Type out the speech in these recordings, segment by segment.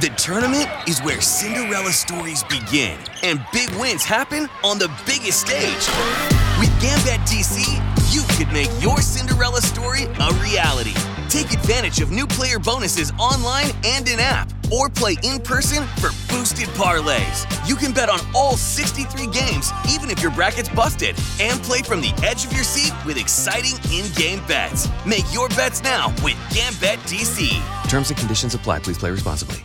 The tournament is where Cinderella stories begin and big wins happen on the biggest stage. With Gambit DC, you could make your Cinderella story a reality. Take advantage of new player bonuses online and in app, or play in person for boosted parlays. You can bet on all 63 games, even if your bracket's busted, and play from the edge of your seat with exciting in game bets. Make your bets now with Gambit DC. Terms and conditions apply. Please play responsibly.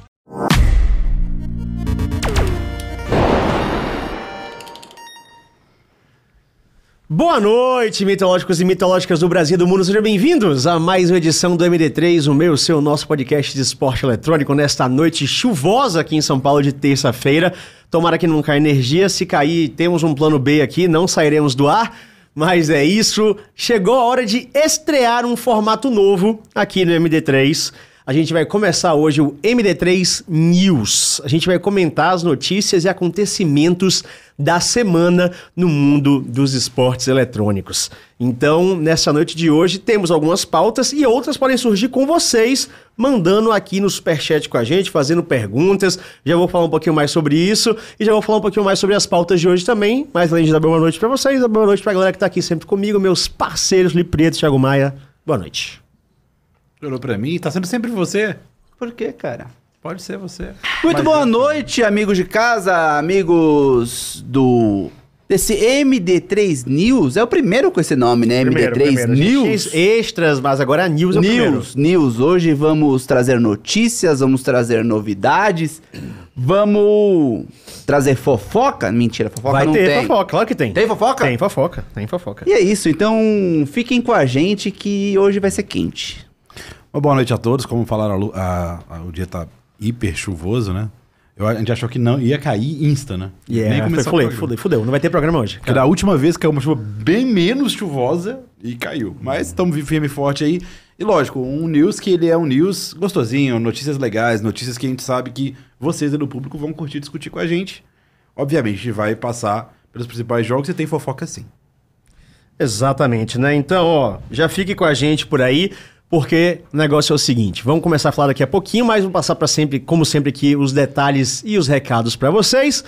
Boa noite, mitológicos e mitológicas do Brasil e do mundo. Sejam bem-vindos a mais uma edição do MD3, o meu, seu, nosso podcast de esporte eletrônico nesta noite chuvosa aqui em São Paulo de terça-feira. Tomara que não caia energia. Se cair, temos um plano B aqui, não sairemos do ar. Mas é isso. Chegou a hora de estrear um formato novo aqui no MD3. A gente vai começar hoje o MD3 News. A gente vai comentar as notícias e acontecimentos da semana no mundo dos esportes eletrônicos. Então, nessa noite de hoje, temos algumas pautas e outras podem surgir com vocês, mandando aqui no Superchat com a gente, fazendo perguntas. Já vou falar um pouquinho mais sobre isso e já vou falar um pouquinho mais sobre as pautas de hoje também. Mas além de dar boa noite para vocês, boa noite para a galera que está aqui sempre comigo, meus parceiros Lipreto e Thiago Maia. Boa noite. Olhou pra mim, tá sendo sempre você. Por quê, cara? Pode ser você. Muito Mas boa eu- noite, amigos de casa, amigos do. Desse MD3 News. É o primeiro com esse nome, né? Primeiro, MD3 primeiro. News. extras, mas agora News é o primeiro. News, News. Hoje vamos trazer notícias, vamos trazer novidades, vamos trazer fofoca. Mentira, fofoca Vai não ter tem. fofoca, claro que tem. Tem fofoca? Tem fofoca, tem fofoca. E é isso, então fiquem com a gente que hoje vai ser quente. Uma boa noite a todos. Como falaram, a a- o dia tá hiper chuvoso, né? Eu, a gente achou que não ia cair insta, né? Yeah, foi, começou o fudeu, fudeu, fudeu. Não vai ter programa hoje. Porque da última vez caiu uma chuva bem menos chuvosa e caiu. Mas estamos firme e forte aí. E lógico, um news que ele é um news gostosinho, notícias legais, notícias que a gente sabe que vocês e do público vão curtir discutir com a gente. Obviamente, a gente vai passar pelos principais jogos e tem fofoca sim. Exatamente, né? Então, ó, já fique com a gente por aí, porque o negócio é o seguinte: vamos começar a falar daqui a pouquinho, mas vamos passar para sempre, como sempre aqui, os detalhes e os recados para vocês.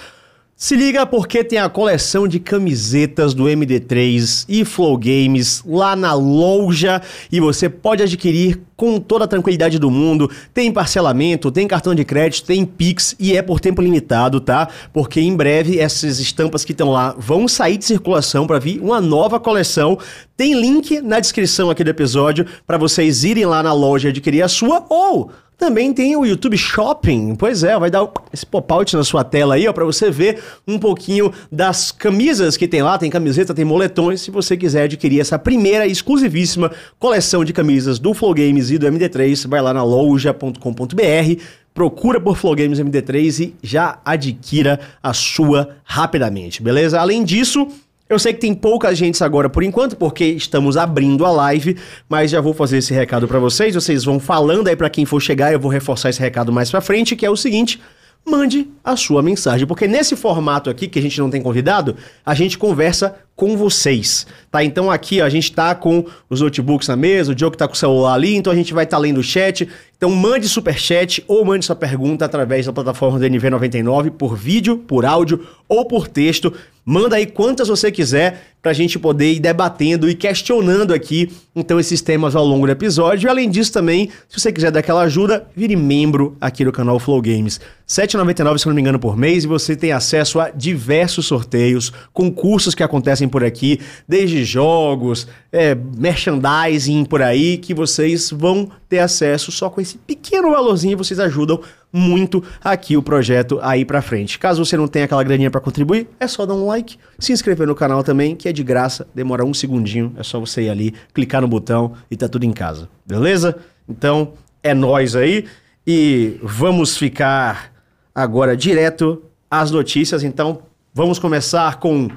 Se liga porque tem a coleção de camisetas do MD3 e Flow Games lá na loja e você pode adquirir com toda a tranquilidade do mundo. Tem parcelamento, tem cartão de crédito, tem Pix e é por tempo limitado, tá? Porque em breve essas estampas que estão lá vão sair de circulação para vir uma nova coleção. Tem link na descrição aqui do episódio para vocês irem lá na loja adquirir a sua ou também tem o YouTube Shopping. Pois é, vai dar esse pop-out na sua tela aí, ó, para você ver um pouquinho das camisas que tem lá. Tem camiseta, tem moletões. Se você quiser adquirir essa primeira exclusivíssima coleção de camisas do Flow Games e do MD3, vai lá na loja.com.br. Procura por Flow Games MD3 e já adquira a sua rapidamente, beleza? Além disso, eu sei que tem pouca gente agora por enquanto, porque estamos abrindo a live, mas já vou fazer esse recado pra vocês. Vocês vão falando aí pra quem for chegar, eu vou reforçar esse recado mais pra frente, que é o seguinte: mande a sua mensagem, porque nesse formato aqui que a gente não tem convidado, a gente conversa com vocês, tá? Então aqui ó, a gente tá com os notebooks na mesa, o Diogo tá com o celular ali, então a gente vai estar lendo o chat. Então mande superchat ou mande sua pergunta através da plataforma do NV99 por vídeo, por áudio ou por texto. Manda aí quantas você quiser pra gente poder ir debatendo e questionando aqui então esses temas ao longo do episódio. E além disso também, se você quiser dar aquela ajuda, vire membro aqui do canal Flow Games. R$ 7,99, se não me engano, por mês e você tem acesso a diversos sorteios, concursos que acontecem por aqui, desde jogos, é, merchandising por aí, que vocês vão ter acesso só com esse pequeno valorzinho, vocês ajudam muito aqui o projeto aí pra frente. Caso você não tenha aquela graninha pra contribuir, é só dar um like, se inscrever no canal também, que é de graça, demora um segundinho, é só você ir ali, clicar no botão e tá tudo em casa, beleza? Então, é nós aí e vamos ficar agora direto às notícias, então vamos começar com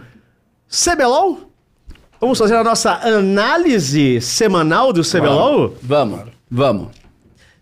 CBLOL? Vamos fazer a nossa análise semanal do CBLOL? Vamos, vamos.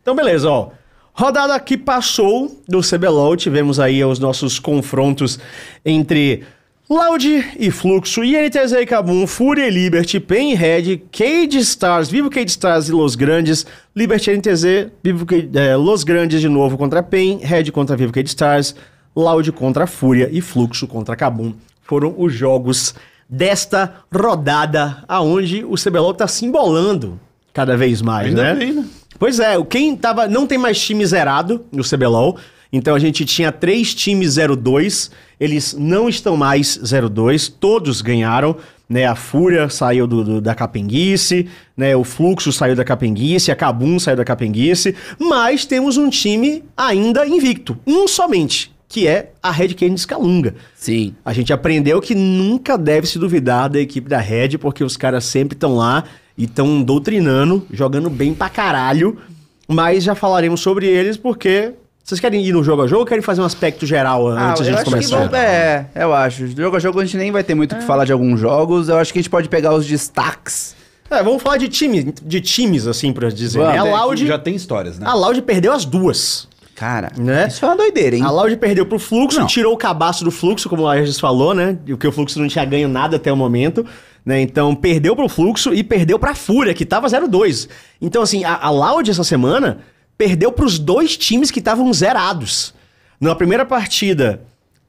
Então, beleza, ó. Rodada que passou do CBLOL, tivemos aí os nossos confrontos entre Loud e Fluxo, INTZ e Kabum, Fúria e Liberty, Pen e Red, Cade Stars, Vivo Cade Stars e Los Grandes, Liberty e NTZ, Vivo Cade, é, Los Grandes de novo contra Pen, Red contra Vivo Cade Stars, Loud contra Fúria e Fluxo contra Kabum. Foram os jogos desta rodada, aonde o CBLOL tá se embolando cada vez mais, Ainda né? bem, né? Pois é, quem tava. Não tem mais time zerado no CBLOL. Então a gente tinha três times 02. Eles não estão mais 02. Todos ganharam. Né, a Fúria saiu do, do- da Capenguice, né, o Fluxo saiu da Capenguice, a Kabum saiu da Capenguice, mas temos um time ainda invicto, um somente, que é a Red Canids Calunga. Sim. A gente aprendeu que nunca deve se duvidar da equipe da Red, porque os caras sempre estão lá e estão doutrinando, jogando bem pra caralho. Mas já falaremos sobre eles porque. Vocês querem ir no jogo a jogo ou querem fazer um aspecto geral Ah, antes de a gente acho que começar? é, eu acho. Jogo a jogo a gente nem vai ter muito o que falar de alguns jogos. Eu acho que a gente pode pegar os destaques. É, vamos falar de time, de times, assim, pra dizer. Vamos. A É, Loud, Já tem histórias, né? a Loud perdeu as duas. Cara, Né? isso é uma doideira, hein? A Loud perdeu pro Fluxo, Não. tirou o cabaço do Fluxo, como a Regis falou, né? E o que o Fluxo não tinha ganho nada até o momento. Né? Então, perdeu pro Fluxo e perdeu pra Fúria, que tava 0-2. Então, assim, a, a Loud essa semana perdeu pros dois times que estavam zerados. Na primeira partida,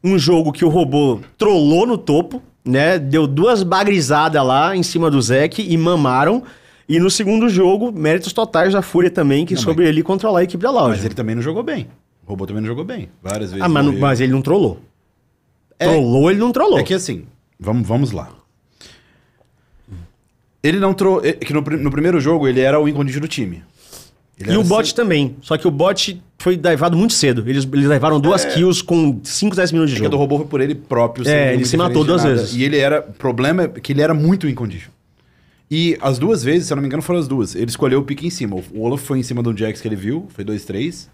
um jogo que o robô trollou no topo, né? Deu duas bagrizadas lá em cima do Zek e mamaram. E no segundo jogo, méritos totais da Fúria também, que Não, soube ali controlar a equipe da Loud. Mas ele também não jogou bem. O robô também não jogou bem. Várias vezes. Ah, mas, morreu. mas ele não trollou. É- Trollou, ele não trollou. É que assim, vamos, vamos lá. Ele não trouxe. É que no, no primeiro jogo ele era o incondicional do time. Ele e o bot assim- também. Só que o bot foi divado muito cedo. Eles, eles levaram duas kills com 5, 10 minutos de É que a do jogo. robô foi por ele próprio. É, ele se matou duas vezes. E ele era. O problema é que ele era muito incondicional. E as duas vezes, se eu não me engano, foram as duas. Ele escolheu o pique em cima. O Olaf foi em cima do Jax que ele viu, foi 2-3.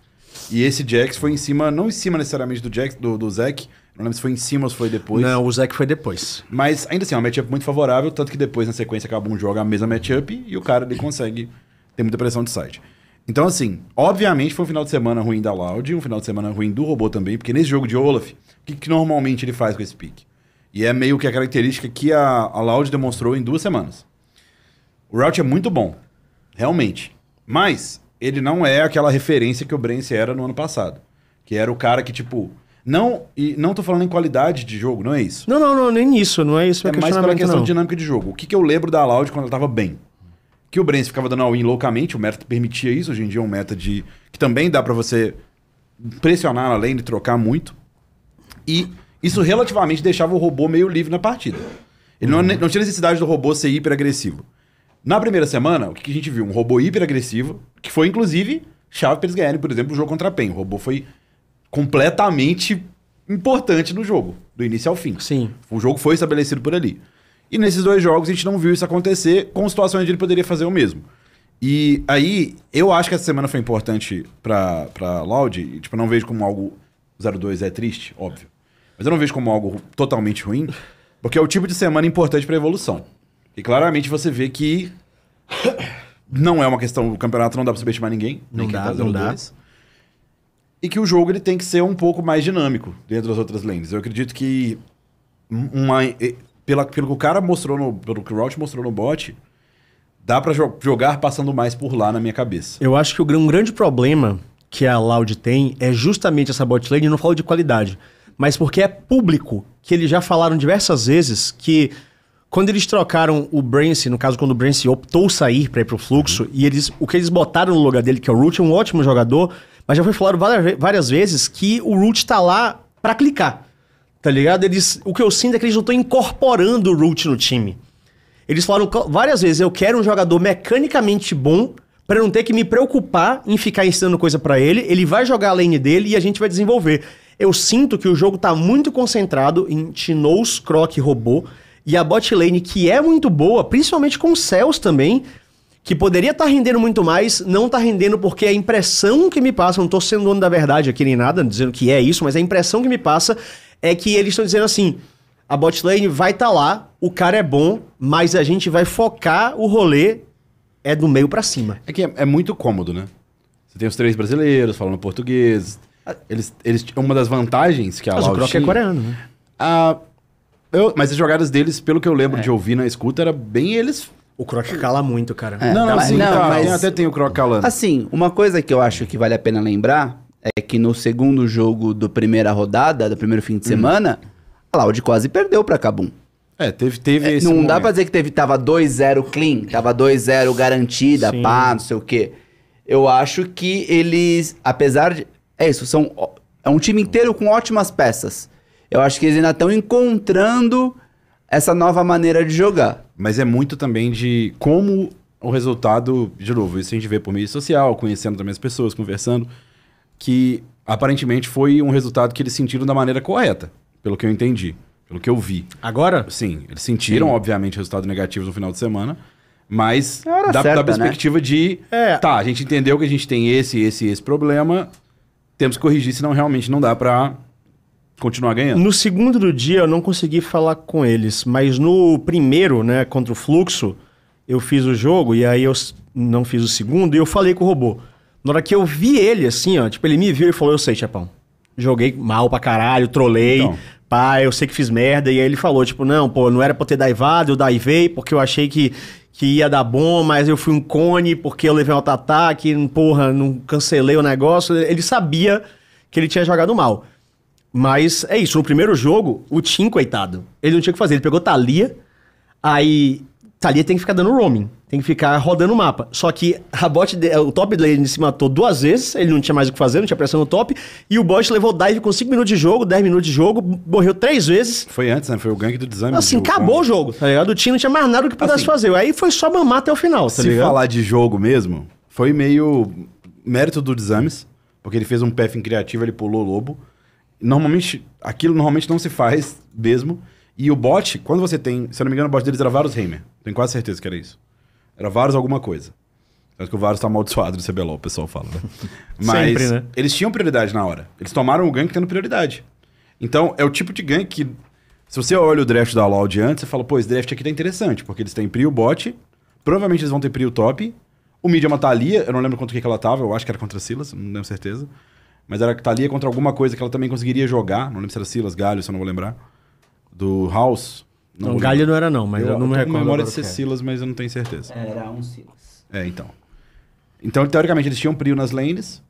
E esse Jax foi em cima, não em cima necessariamente do Jax, do, do Zack. Não lembro se foi em cima ou se foi depois. Não, o Zek foi depois. Mas ainda assim, é uma matchup muito favorável, tanto que depois na sequência acaba um jogo a mesma matchup e o cara ele consegue ter muita pressão de side. Então, assim, obviamente foi um final de semana ruim da Loud, um final de semana ruim do robô também, porque nesse jogo de Olaf, o que, que normalmente ele faz com esse pick? E é meio que a característica que a, a Loud demonstrou em duas semanas. O route é muito bom, realmente. Mas ele não é aquela referência que o Brence era no ano passado. Que era o cara que, tipo. Não, e não tô falando em qualidade de jogo, não é isso. Não, não, não, nem isso. Não é isso. É mais pela questão não. de dinâmica de jogo. O que, que eu lembro da Loud quando ela tava bem? Que o Brence ficava dando all-in loucamente, o meta permitia isso, hoje em dia é um meta de. que também dá pra você pressionar na lane, trocar muito. E isso relativamente deixava o robô meio livre na partida. Ele não, não tinha necessidade do robô ser hiper agressivo. Na primeira semana, o que, que a gente viu? Um robô hiper agressivo, que foi inclusive chave pra eles ganharem, por exemplo, o jogo contra a PEN. O robô foi completamente importante no jogo, do início ao fim. Sim. O jogo foi estabelecido por ali. E nesses dois jogos a gente não viu isso acontecer com situações onde ele poderia fazer o mesmo. E aí, eu acho que essa semana foi importante pra, pra Loud. E, tipo, eu não vejo como algo. 02 é triste, óbvio. Mas eu não vejo como algo totalmente ruim, porque é o tipo de semana importante pra evolução. E claramente você vê que não é uma questão. O campeonato não dá pra subestimar ninguém. Não dá, tá não dá. 02. E que o jogo ele tem que ser um pouco mais dinâmico dentro das outras lanes. Eu acredito que uma, pela, pelo que o cara mostrou no, pelo que o Rout mostrou no bot, dá pra jo- jogar passando mais por lá na minha cabeça. Eu acho que o, um grande problema que a Loud tem é justamente essa bot lane, eu não falo de qualidade, mas porque é público, que eles já falaram diversas vezes que quando eles trocaram o Brance, no caso quando o Brance optou sair para ir pro fluxo, e eles o que eles botaram no lugar dele, que é o Root, é um ótimo jogador, mas já foi falado várias, várias vezes que o Root tá lá pra clicar. Tá ligado? Eles, o que eu sinto é que eles não estão incorporando o Root no time. Eles falaram várias vezes: eu quero um jogador mecanicamente bom pra não ter que me preocupar em ficar ensinando coisa pra ele. Ele vai jogar a lane dele e a gente vai desenvolver. Eu sinto que o jogo tá muito concentrado em Tinoz, Croc e Robô. E a bot lane, que é muito boa, principalmente com Cells também, que poderia estar rendendo muito mais, não tá rendendo porque a impressão que me passa, não tô sendo dono da verdade aqui nem nada, dizendo que é isso, mas a impressão que me passa é que eles estão dizendo assim: a bot lane vai estar lá, o cara é bom, mas a gente vai focar o rolê é do meio pra cima. É que é, é muito cômodo, né? Você tem os três brasileiros falando português. Eles, eles, uma das vantagens que a Mas o Loud Croc é coreano, né? Ah, Eu- mas as jogadas deles, pelo que eu É. lembro de ouvir na escuta, era bem eles. O Croc cala muito, cara. É, não, não, mas- sim, não, tá, mas- até tem o Croc calando. Assim, uma coisa que eu acho que vale a pena lembrar é que no segundo jogo do primeira rodada, do primeiro fim de semana, a Loud quase perdeu pra Cabum. É, teve, teve esse não dá momento. pra dizer que teve, tava 2-0 clean, tava 2-0 garantida, Sim. pá, não sei o quê. Eu acho que eles, apesar de. É isso, são, é um time inteiro com ótimas peças. Eu acho que eles ainda estão encontrando essa nova maneira de jogar. Mas é muito também de como o resultado, de novo, isso a gente vê por mídia social, conhecendo também as pessoas, conversando, que aparentemente foi um resultado que eles sentiram da maneira correta, pelo que eu entendi, pelo que eu vi. Agora? Sim, eles sentiram, obviamente, resultados negativos no final de semana, mas É da, certa, da né? perspectiva de, É. tá, a gente entendeu que a gente tem esse, esse, esse problema, temos que corrigir, senão realmente não dá pra continuar ganhando. No segundo do dia eu não consegui falar com eles, mas no primeiro, né, contra o Fluxo, eu fiz o jogo e aí eu não fiz o segundo e eu falei com o robô. Na hora que eu vi ele, assim, ó, tipo, ele me viu e falou, eu sei, Chapão. Joguei mal pra caralho, trolei, Então. pá, eu sei que fiz merda. E aí ele falou, tipo, não, pô, não era pra ter daivado, eu daivei porque eu achei que, que ia dar bom, mas eu fui um cone porque eu levei um auto-ataque, porra, não cancelei o negócio. Ele sabia que ele tinha jogado mal. Mas é isso, no primeiro jogo, o Tim, coitado, ele não tinha o que fazer. Ele pegou Thalia, aí Thalia tem que ficar dando roaming, tem que ficar rodando o mapa. Só que a bot, de- o top dele se matou duas vezes, ele não tinha mais o que fazer, não tinha pressão no top, e o bot levou dive com 5 minutos de jogo, 10 minutos de jogo, morreu três vezes. Foi antes, né? Foi o gank do desame. Assim, do acabou o combo. jogo, tá ligado? O time não tinha mais nada que pudesse Assim, fazer. Aí foi só mamar até o final, tá Se ligado? falar de jogo mesmo, foi meio mérito do Desames, porque ele fez um path criativo, ele pulou o lobo. Normalmente, aquilo normalmente não se faz mesmo. E o bot, quando você tem, se eu não me engano, o bot deles era Varus Heimer. Tenho quase certeza que era isso. Era Varus alguma coisa. Acho que o Varus tá amaldiçoado no CBLOL, o pessoal fala, né? Mas Sempre, né? eles tinham prioridade na hora. Eles tomaram o gank tendo prioridade. Então, é o tipo de gank que, se você olha o draft da Loud antes, você fala, pô, esse draft aqui tá interessante, porque eles têm Prio bot, provavelmente eles vão ter Prio top, o mid é uma Thalia, eu não lembro contra o que que ela tava, eu acho que era contra Silas, não tenho certeza. Mas era Thalia contra alguma coisa que ela também conseguiria jogar, não lembro se era Silas, Galho, se eu não vou lembrar. Do House. Não, vou Galho não era não, mas eu, não me recordo. memória agora de ser que é. Silas, mas eu não tenho certeza. Era um Silas. É, então. Então, teoricamente, eles tinham Prio nas lanes.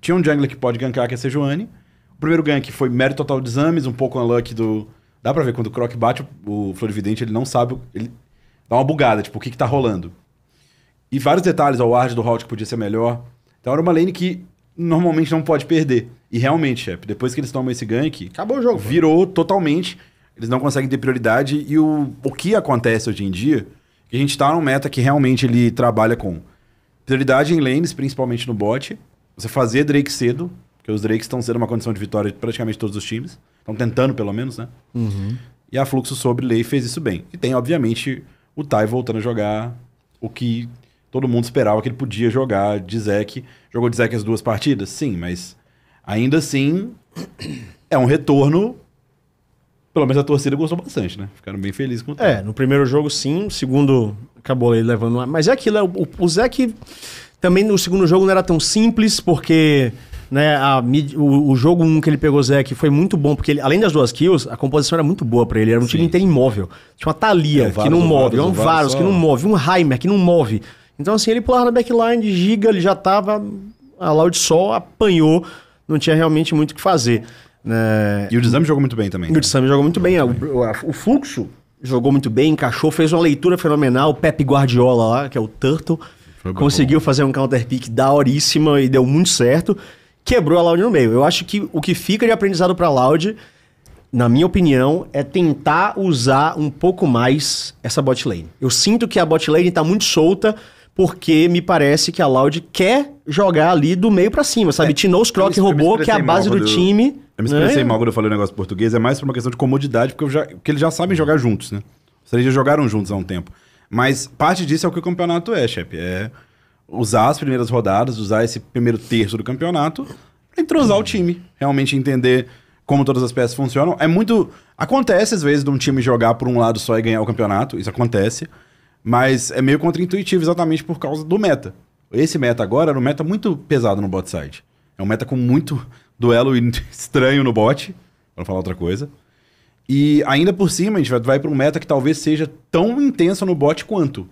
Tinha um jungler que pode gankar, que é a Sejuani. O primeiro gank foi mérito total de exames, um pouco unluck do... Dá pra ver, quando o Croc bate, o Florividente, ele não sabe... Ele dá uma bugada, tipo, o que que tá rolando. E vários detalhes ao ward do route que podia ser melhor. Então, era uma lane que normalmente não pode perder. E realmente, chefe, depois que eles tomam esse gank... Acabou o jogo. pô. Virou totalmente. Eles não conseguem ter prioridade. E o, o que acontece hoje em dia, que a gente tá num meta que realmente ele trabalha com prioridade em lanes, principalmente no bot. Você fazer Drake cedo, porque os Drakes estão sendo uma condição de vitória de praticamente todos os times. Estão tentando, pelo menos, né? E a Fluxo sobre lei fez isso bem. E tem, obviamente, o Tai voltando a jogar o que todo mundo esperava que ele podia jogar de Zek. Jogou de Zek as duas partidas? Sim, mas ainda assim é um retorno. Pelo menos a torcida gostou bastante, né? Ficaram bem felizes com o Tai. É, no primeiro jogo sim, no segundo acabou ele levando. Mas é aquilo, é, o, o Zeke também no segundo jogo não era tão simples, porque né, a o, o jogo 1 que ele pegou o Zeke foi muito bom, porque ele, além das duas kills, a composição era muito boa pra ele. Era um time Sim. inteiro imóvel. Tinha uma Thalia É, que não o move, um Varus que não move, um Heimer que não move. Então, assim, ele pulava na backline de giga, ele já tava. A Loud Sol apanhou, não tinha realmente muito o que fazer. Né? E o Desame jogou muito bem também. O Sam jogou muito bem. O, o- o Fluxo jogou muito bem, encaixou, fez uma leitura fenomenal. O Pepe Guardiola lá, que é o Turtle, Foi bom. conseguiu fazer um counter pick daoríssima e deu muito certo. Quebrou a Loud no meio. Eu acho que o que fica de aprendizado pra Loud, na minha opinião, é tentar usar um pouco mais essa bot lane. Eu sinto que a bot lane tá muito solta. Porque me parece que a Loud quer jogar ali do meio pra cima, sabe? É, Croc me- eu me roubou, que é a base do eu- time. Eu me expressei né? mal quando eu falei o negócio português, é mais por uma questão de comodidade, porque, já, porque eles já sabem jogar juntos, né? Vocês já jogaram juntos há um tempo. Mas parte disso é o que o campeonato é, chefe. É usar as primeiras rodadas, usar esse primeiro terço do campeonato pra entrosar o time. Realmente entender como todas as peças funcionam. É muito. Acontece, às vezes, de um time jogar por um lado só e ganhar o campeonato. Isso acontece. Mas é meio contraintuitivo exatamente por causa do meta. Esse meta agora era um meta muito pesado no bot side. É um meta com muito duelo estranho no bot, não falar outra coisa. E ainda por cima, a gente vai, vai para um meta que talvez seja tão intenso no bot quanto.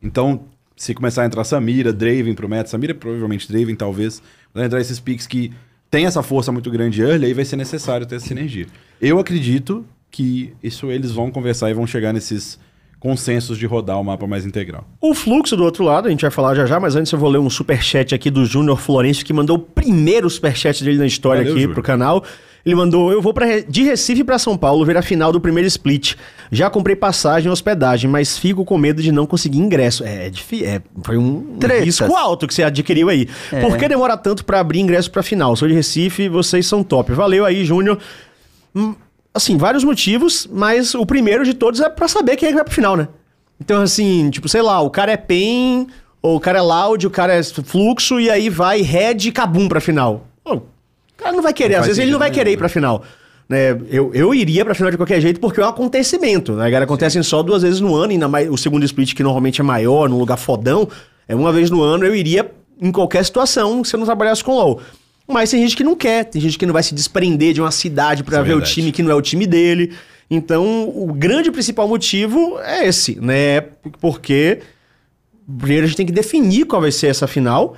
Então, se começar a entrar Samira, Draven pro meta, Samira provavelmente Draven talvez, vai entrar esses picks que tem essa força muito grande early, aí vai ser necessário ter essa sinergia. Eu acredito que isso eles vão conversar e vão chegar nesses consensos de rodar o mapa mais integral. O fluxo do outro lado, a gente vai falar já já, mas antes eu vou ler um superchat aqui do Júnior Florencio, que mandou o primeiro superchat dele na história Valeu, aqui Júnior. pro canal. Ele mandou: Eu vou pra, de Recife pra São Paulo ver a final do primeiro split. Já comprei passagem e hospedagem, mas fico com medo de não conseguir ingresso. É, é difícil. É, foi um, Tretas. risco alto que você adquiriu aí. É. Por que demora tanto pra abrir ingresso pra final? Sou de Recife, vocês são top. Valeu aí, Júnior. Assim, vários motivos, mas o primeiro de todos é pra saber quem é que vai pro final, né? Então, assim, tipo, sei lá, o cara é PEN, ou o cara é Loud, o cara é Fluxo, e aí vai Red e Kabum pra final. Pô, o cara não vai querer, Não às vezes ele não vai querer ir pra final. Né? Eu, eu iria pra final de qualquer jeito porque é um acontecimento. Né? Cara, acontecem só duas vezes no ano, ainda mais o segundo split, que normalmente é maior, num lugar fodão, é uma vez no ano, eu iria em qualquer situação se eu não trabalhasse com LoL. Mas tem gente que não quer, tem gente que não vai se desprender de uma cidade pra Isso é ver o verdade. time que não é o time dele. Então, o grande principal motivo é esse, né? Porque primeiro a gente tem que definir qual vai ser essa final.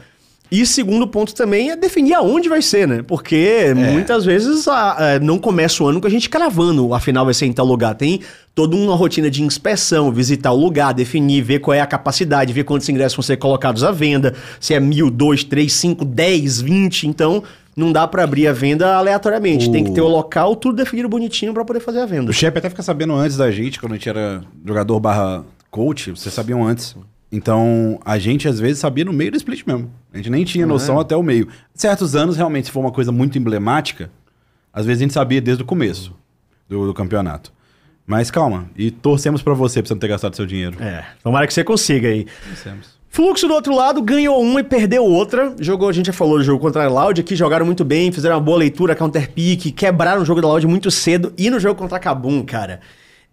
E segundo ponto também é definir aonde vai ser, né? Porque muitas vezes a- a- não começa o ano com a gente cravando a final vai ser em tal lugar. Tem toda uma rotina de inspeção, visitar o lugar, definir, ver qual é a capacidade, ver quantos ingressos vão ser colocados à venda, se é mil, dois, três, cinco, dez, vinte. Então não dá pra abrir a venda aleatoriamente. O- Tem que ter o local, tudo definido bonitinho pra poder fazer a venda. O Shep até fica sabendo antes da gente, quando a gente era jogador barra coach, vocês sabiam antes. Então, a gente às vezes sabia no meio do split mesmo. A gente nem tinha noção até o meio. Certos anos, realmente, se for uma coisa muito emblemática, às vezes a gente sabia desde o começo do, do campeonato. Mas calma, e torcemos pra você pra você não ter gastado seu dinheiro. É, tomara que você consiga aí. Torcemos. Fluxo do outro lado ganhou uma e perdeu outra. Jogou, a gente já falou do jogo contra a Loud aqui, jogaram muito bem, fizeram uma boa leitura, counter pick, quebraram o jogo da Loud muito cedo. E no jogo contra a Kabum, cara,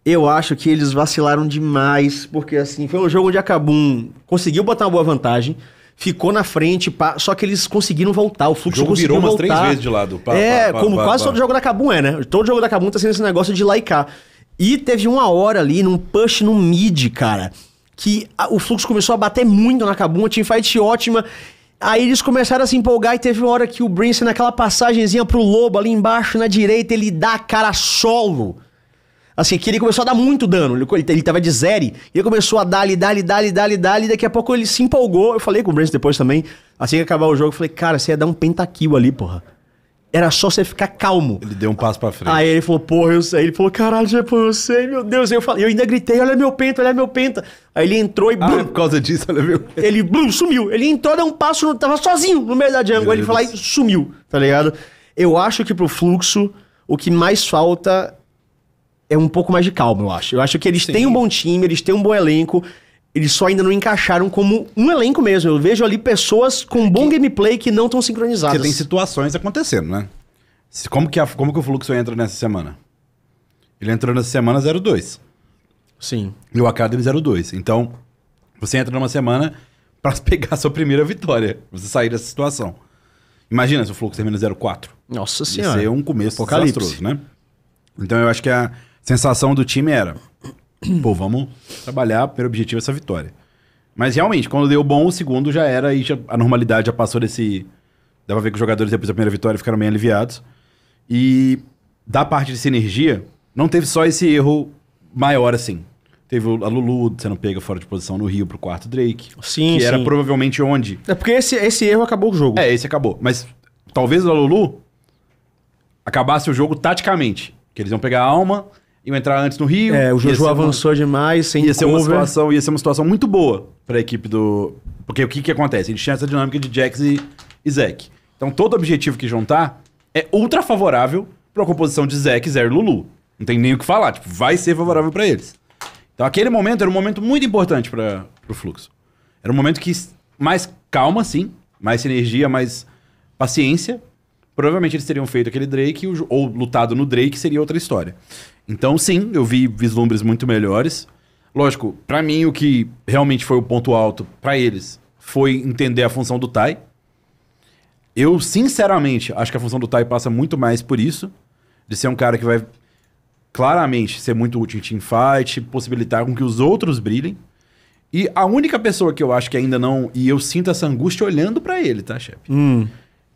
eu acho que eles vacilaram demais, porque assim, foi um jogo onde a Kabum conseguiu botar uma boa vantagem, ficou na frente, pá, só que eles conseguiram voltar, o O fluxo jogo conseguiu virou umas voltar. três vezes de lado. Pá, é, pá, como pá, quase todo jogo da Kabum é, né? Todo jogo da Kabum tá sendo esse negócio de laicar. E teve uma hora ali, num push no mid, cara, que a- o fluxo começou a bater muito na Kabum, a teamfight ótima. Aí eles começaram a se empolgar e teve uma hora que o Brince, naquela passagenzinha pro Lobo ali embaixo, na direita, ele dá a cara solo. Assim, que ele começou a dar muito dano. Ele, ele, tava de zero. E ele começou a dar-lhe, dar-lhe, dar-lhe, dar-lhe, dar-lhe. E daqui a pouco ele se empolgou. Eu falei com o Brince depois também. Assim que acabar o jogo, eu falei, cara, você ia dar um pentakill ali, porra. Era só você ficar calmo. Ele deu um passo pra frente. Aí ele falou, porra, eu sei. Ele falou, caralho, Japão, eu sei, meu Deus. Aí eu, falei, eu ainda gritei, olha meu penta, olha meu penta. Aí ele entrou e Ah, blum, por causa disso, olha meu. ele blum, sumiu. Ele entrou, deu um passo, tava sozinho no meio da jungle. Meu Ele lá e sumiu, tá ligado? Eu acho que pro fluxo, o que mais falta é um pouco mais de calma, eu acho. Eu acho que eles Sim. têm um bom time, eles têm um bom elenco. Eles só ainda não encaixaram como um elenco mesmo. Eu vejo ali pessoas com bom gameplay que não estão sincronizadas. Você tem situações acontecendo, né? Como que, a- como que o fluxo entra nessa semana? Ele entrou nessa semana 02. Sim. E o Academy 02. Então, você entra numa semana pra pegar a sua primeira vitória. Você sair dessa situação. Imagina se o fluxo termina 04. Nossa Ia senhora. ser um começo Apocalipse. desastroso, né? Então eu acho que a sensação do time era: pô, vamos trabalhar, primeiro objetivo é essa vitória. Mas realmente, quando deu bom, o segundo já era e já- a normalidade já passou desse. Dava pra ver que os jogadores depois da primeira vitória ficaram bem aliviados. E da parte de sinergia, não teve só esse erro maior assim. Teve a Lulu sendo pega fora de posição no Rio pro quarto Drake. Sim, que era sim. provavelmente onde É porque esse, esse erro acabou o jogo. é, esse acabou. Mas talvez o Lulu acabasse o jogo taticamente. Que eles iam pegar a alma, iam entrar antes no Rio. É, o Jojo ser uma- avançou demais, sem Ia ser, uma cover. situação, ia ser uma situação muito boa pra equipe do. Porque o que, que acontece? A gente tinha essa dinâmica de Jax e, e Zack. Então todo objetivo que juntar é ultra favorável pra composição de Zack, Zer e Lulu. Não tem nem o que falar. Tipo, vai ser favorável pra eles. Então aquele momento era um momento muito importante para o fluxo. Era um momento que mais calma, sim, mais sinergia, mais paciência. Provavelmente eles teriam feito aquele Drake ou lutado no Drake seria outra história. Então sim, eu vi vislumbres muito melhores. Lógico, pra mim o que realmente foi o ponto alto pra eles foi entender a função do Tai. Eu sinceramente acho que a função do Tai passa muito mais por isso, de ser um cara que vai claramente ser muito útil em teamfight, possibilitar com que os outros brilhem. E a única pessoa que eu acho que ainda não. E eu sinto essa angústia olhando pra ele, tá, chefe? Hum.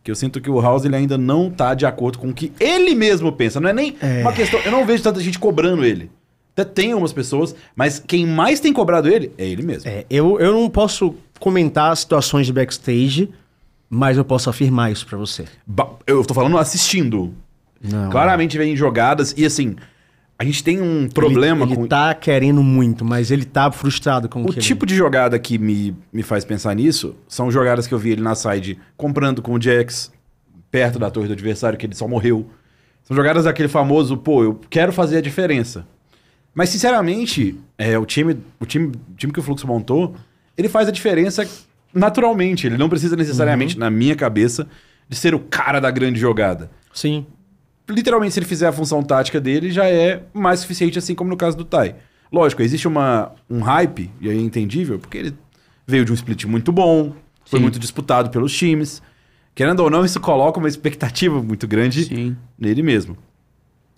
Que eu sinto que o House ele ainda não tá de acordo com o que ele mesmo pensa. Não é nem uma questão. Eu não vejo tanta gente cobrando ele. Até tem algumas pessoas, mas quem mais tem cobrado ele é ele mesmo. É, eu, eu não posso comentar situações de backstage, mas eu posso afirmar isso pra você. Ba- Eu tô falando assistindo. Não. Claramente vem jogadas e assim. A gente tem um problema ele, com. Ele tá querendo muito, mas ele tá frustrado com O que ele- tipo de jogada que me, me faz pensar nisso são jogadas que eu vi ele na side comprando com o Jax, perto da torre do adversário, que ele só morreu. São jogadas daquele famoso, pô, eu quero fazer a diferença. Mas, sinceramente, é, o, time, o, time, o time que o Fluxo montou, ele faz a diferença naturalmente. Ele não precisa necessariamente, Uhum. na minha cabeça, de ser o cara da grande jogada Sim. Literalmente, se ele fizer a função tática dele, já é mais suficiente, assim como no caso do Tai. Lógico, existe uma, um hype, e aí é entendível, porque ele veio de um split muito bom, foi Sim. muito disputado pelos times. Querendo ou não, isso coloca uma expectativa muito grande Sim. nele mesmo.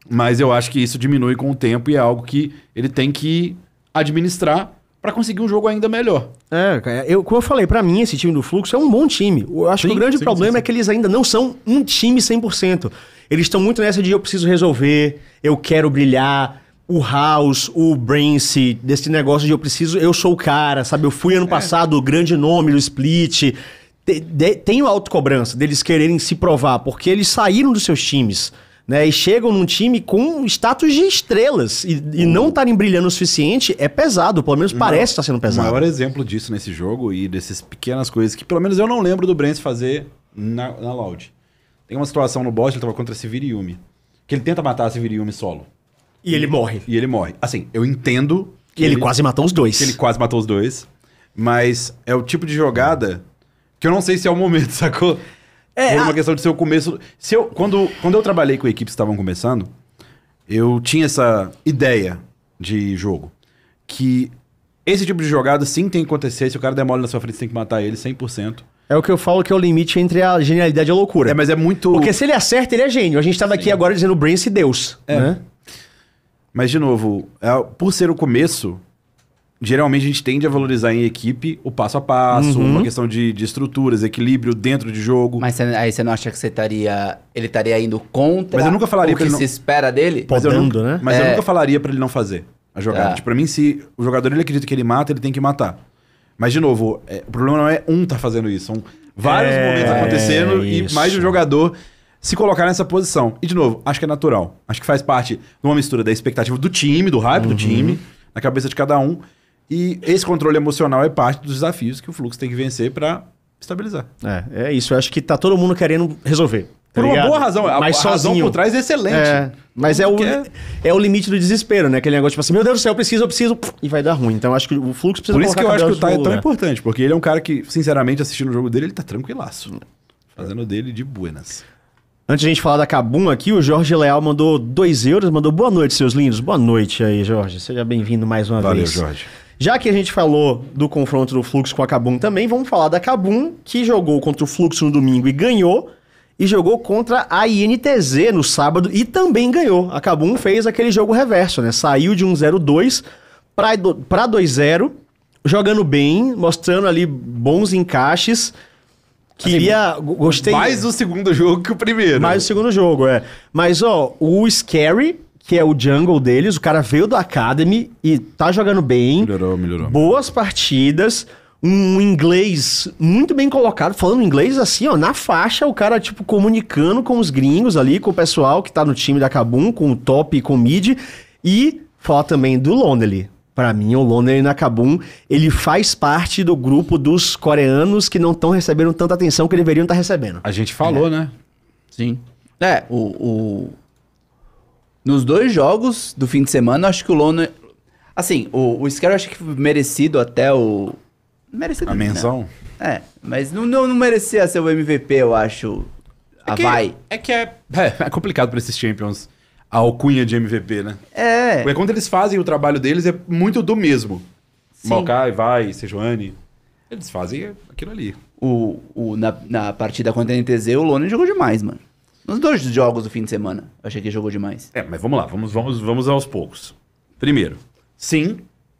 Mas eu acho que isso diminui com o tempo e é algo que ele tem que administrar para conseguir um jogo ainda melhor. É, eu, como eu falei, pra mim esse time do Fluxo é um bom time. Eu acho que Sim, o grande sim, problema sim, é que eles ainda não são um time 100%. Eles estão muito nessa de eu preciso resolver, eu quero brilhar. O House, o Brance, desse negócio de eu preciso, eu sou o cara, sabe? Eu fui ano passado o grande nome do Split. Te- de- Tem a autocobrança deles quererem se provar, porque eles saíram dos seus times. Né, e chegam num time com status de estrelas e, e não estarem brilhando o suficiente é pesado, pelo menos parece estar sendo O pesado. maior exemplo disso nesse jogo e dessas pequenas coisas que pelo menos eu não lembro do Brence fazer na, na Loud. Tem uma situação no boss, ele tava contra a Siviriumi, que ele tenta matar a Siviriumi solo. E ele morre. E ele morre. Assim, eu entendo que E ele, quase matou os dois. que ele quase matou os dois, mas é o tipo de jogada que eu não sei se é o momento, sacou? É, a- uma questão de ser o começo. Se eu, quando, quando eu trabalhei com equipes que estavam começando, eu tinha essa ideia de jogo. Que esse tipo de jogada sim tem que acontecer. Se o cara der mole na sua frente, você tem que matar ele 100%. É o que eu falo que é o limite entre a genialidade e a loucura. É, mas é muito. Porque se ele acerta, ele é gênio. A gente tava aqui agora dizendo Brance Deus. É. Né? Mas, de novo, é- por ser o começo, geralmente a gente tende a valorizar em equipe o passo a passo, Uhum. uma questão de, de estruturas, equilíbrio dentro de jogo. Mas cê- aí você não acha que você estaria. Ele estaria indo contra Mas eu nunca falaria o que ele não- se espera dele? Mas eu né? Mas eu É. nunca falaria pra ele não fazer a jogada. Tá. Tipo, pra mim, se o jogador ele acredita que ele mata, ele tem que matar. Mas, de novo, é, o problema não é um tá fazendo isso. São vários É, momentos acontecendo e mais de um jogador se colocar nessa posição. E, de novo, acho que é natural. Acho que faz parte de uma mistura da expectativa do time, do hype Uhum. do time, na cabeça de cada um. E esse controle emocional é parte dos desafios que o Fluxo tem que vencer pra estabilizar. É, é isso. Eu acho que tá todo mundo querendo resolver. tá Por uma boa razão. A, Mas a razão sozinho. por trás é excelente. É, mas é o, quer. é o limite do desespero, né? Aquele negócio tipo assim, meu Deus do céu, eu preciso, eu preciso, e vai dar ruim. Então acho que o fluxo precisa Por isso que eu acho que o Tai é tão importante, porque ele é um cara que, sinceramente, assistindo o jogo dele, ele tá tranquilaço. Fazendo dele de buenas. Antes de a gente falar da Cabum aqui, o Jorge Leal mandou 2 euros, mandou boa noite, seus lindos. Boa noite aí, Jorge. Seja bem-vindo mais uma Valeu, vez. Jorge. Já que a gente falou do confronto do Fluxo com a Cabum também, vamos falar da Cabum, que jogou contra o Fluxo no domingo e ganhou, e jogou contra a INTZ no sábado e também ganhou. A Cabum fez aquele jogo reverso, né? Saiu de um 0-2 pra do- pra 2-0, jogando bem, mostrando ali bons encaixes. Queria. go- gostei. Mais o segundo jogo que o primeiro. Mais o segundo jogo, é. Mas, ó, o Scary, que é o jungle deles, o cara veio do Academy e tá jogando bem. Melhorou, melhorou. Boas partidas. Um inglês muito bem colocado, falando inglês assim, ó, na faixa, o cara, tipo, comunicando com os gringos ali, com o pessoal que tá no time da Kabum, com o top e com o mid. E fala também do Lonely. Pra mim, o Lonely na Kabum, ele faz parte do grupo dos coreanos que não estão recebendo tanta atenção que deveriam estar recebendo. A gente falou, né? Sim. É, o, o- Nos dois jogos do fim de semana, eu acho que o Lono. Assim, o, o Scare eu acho que foi merecido até o. Merecido A não. menção. É, mas não, não, não merecia ser o MVP, eu acho. A que, vai. É que é, é, é complicado pra esses champions a alcunha de MVP, né? É. Porque quando eles fazem o trabalho deles, é muito do mesmo. Sim. Maokai, Vai, Sejuani. Eles fazem aquilo ali. O, o, na, na partida contra a NTZ, o Lone jogou demais, mano. Nos dois jogos do fim de semana. Eu achei que ele jogou demais. É, mas vamos lá, vamos, vamos, vamos aos poucos. Primeiro, sim,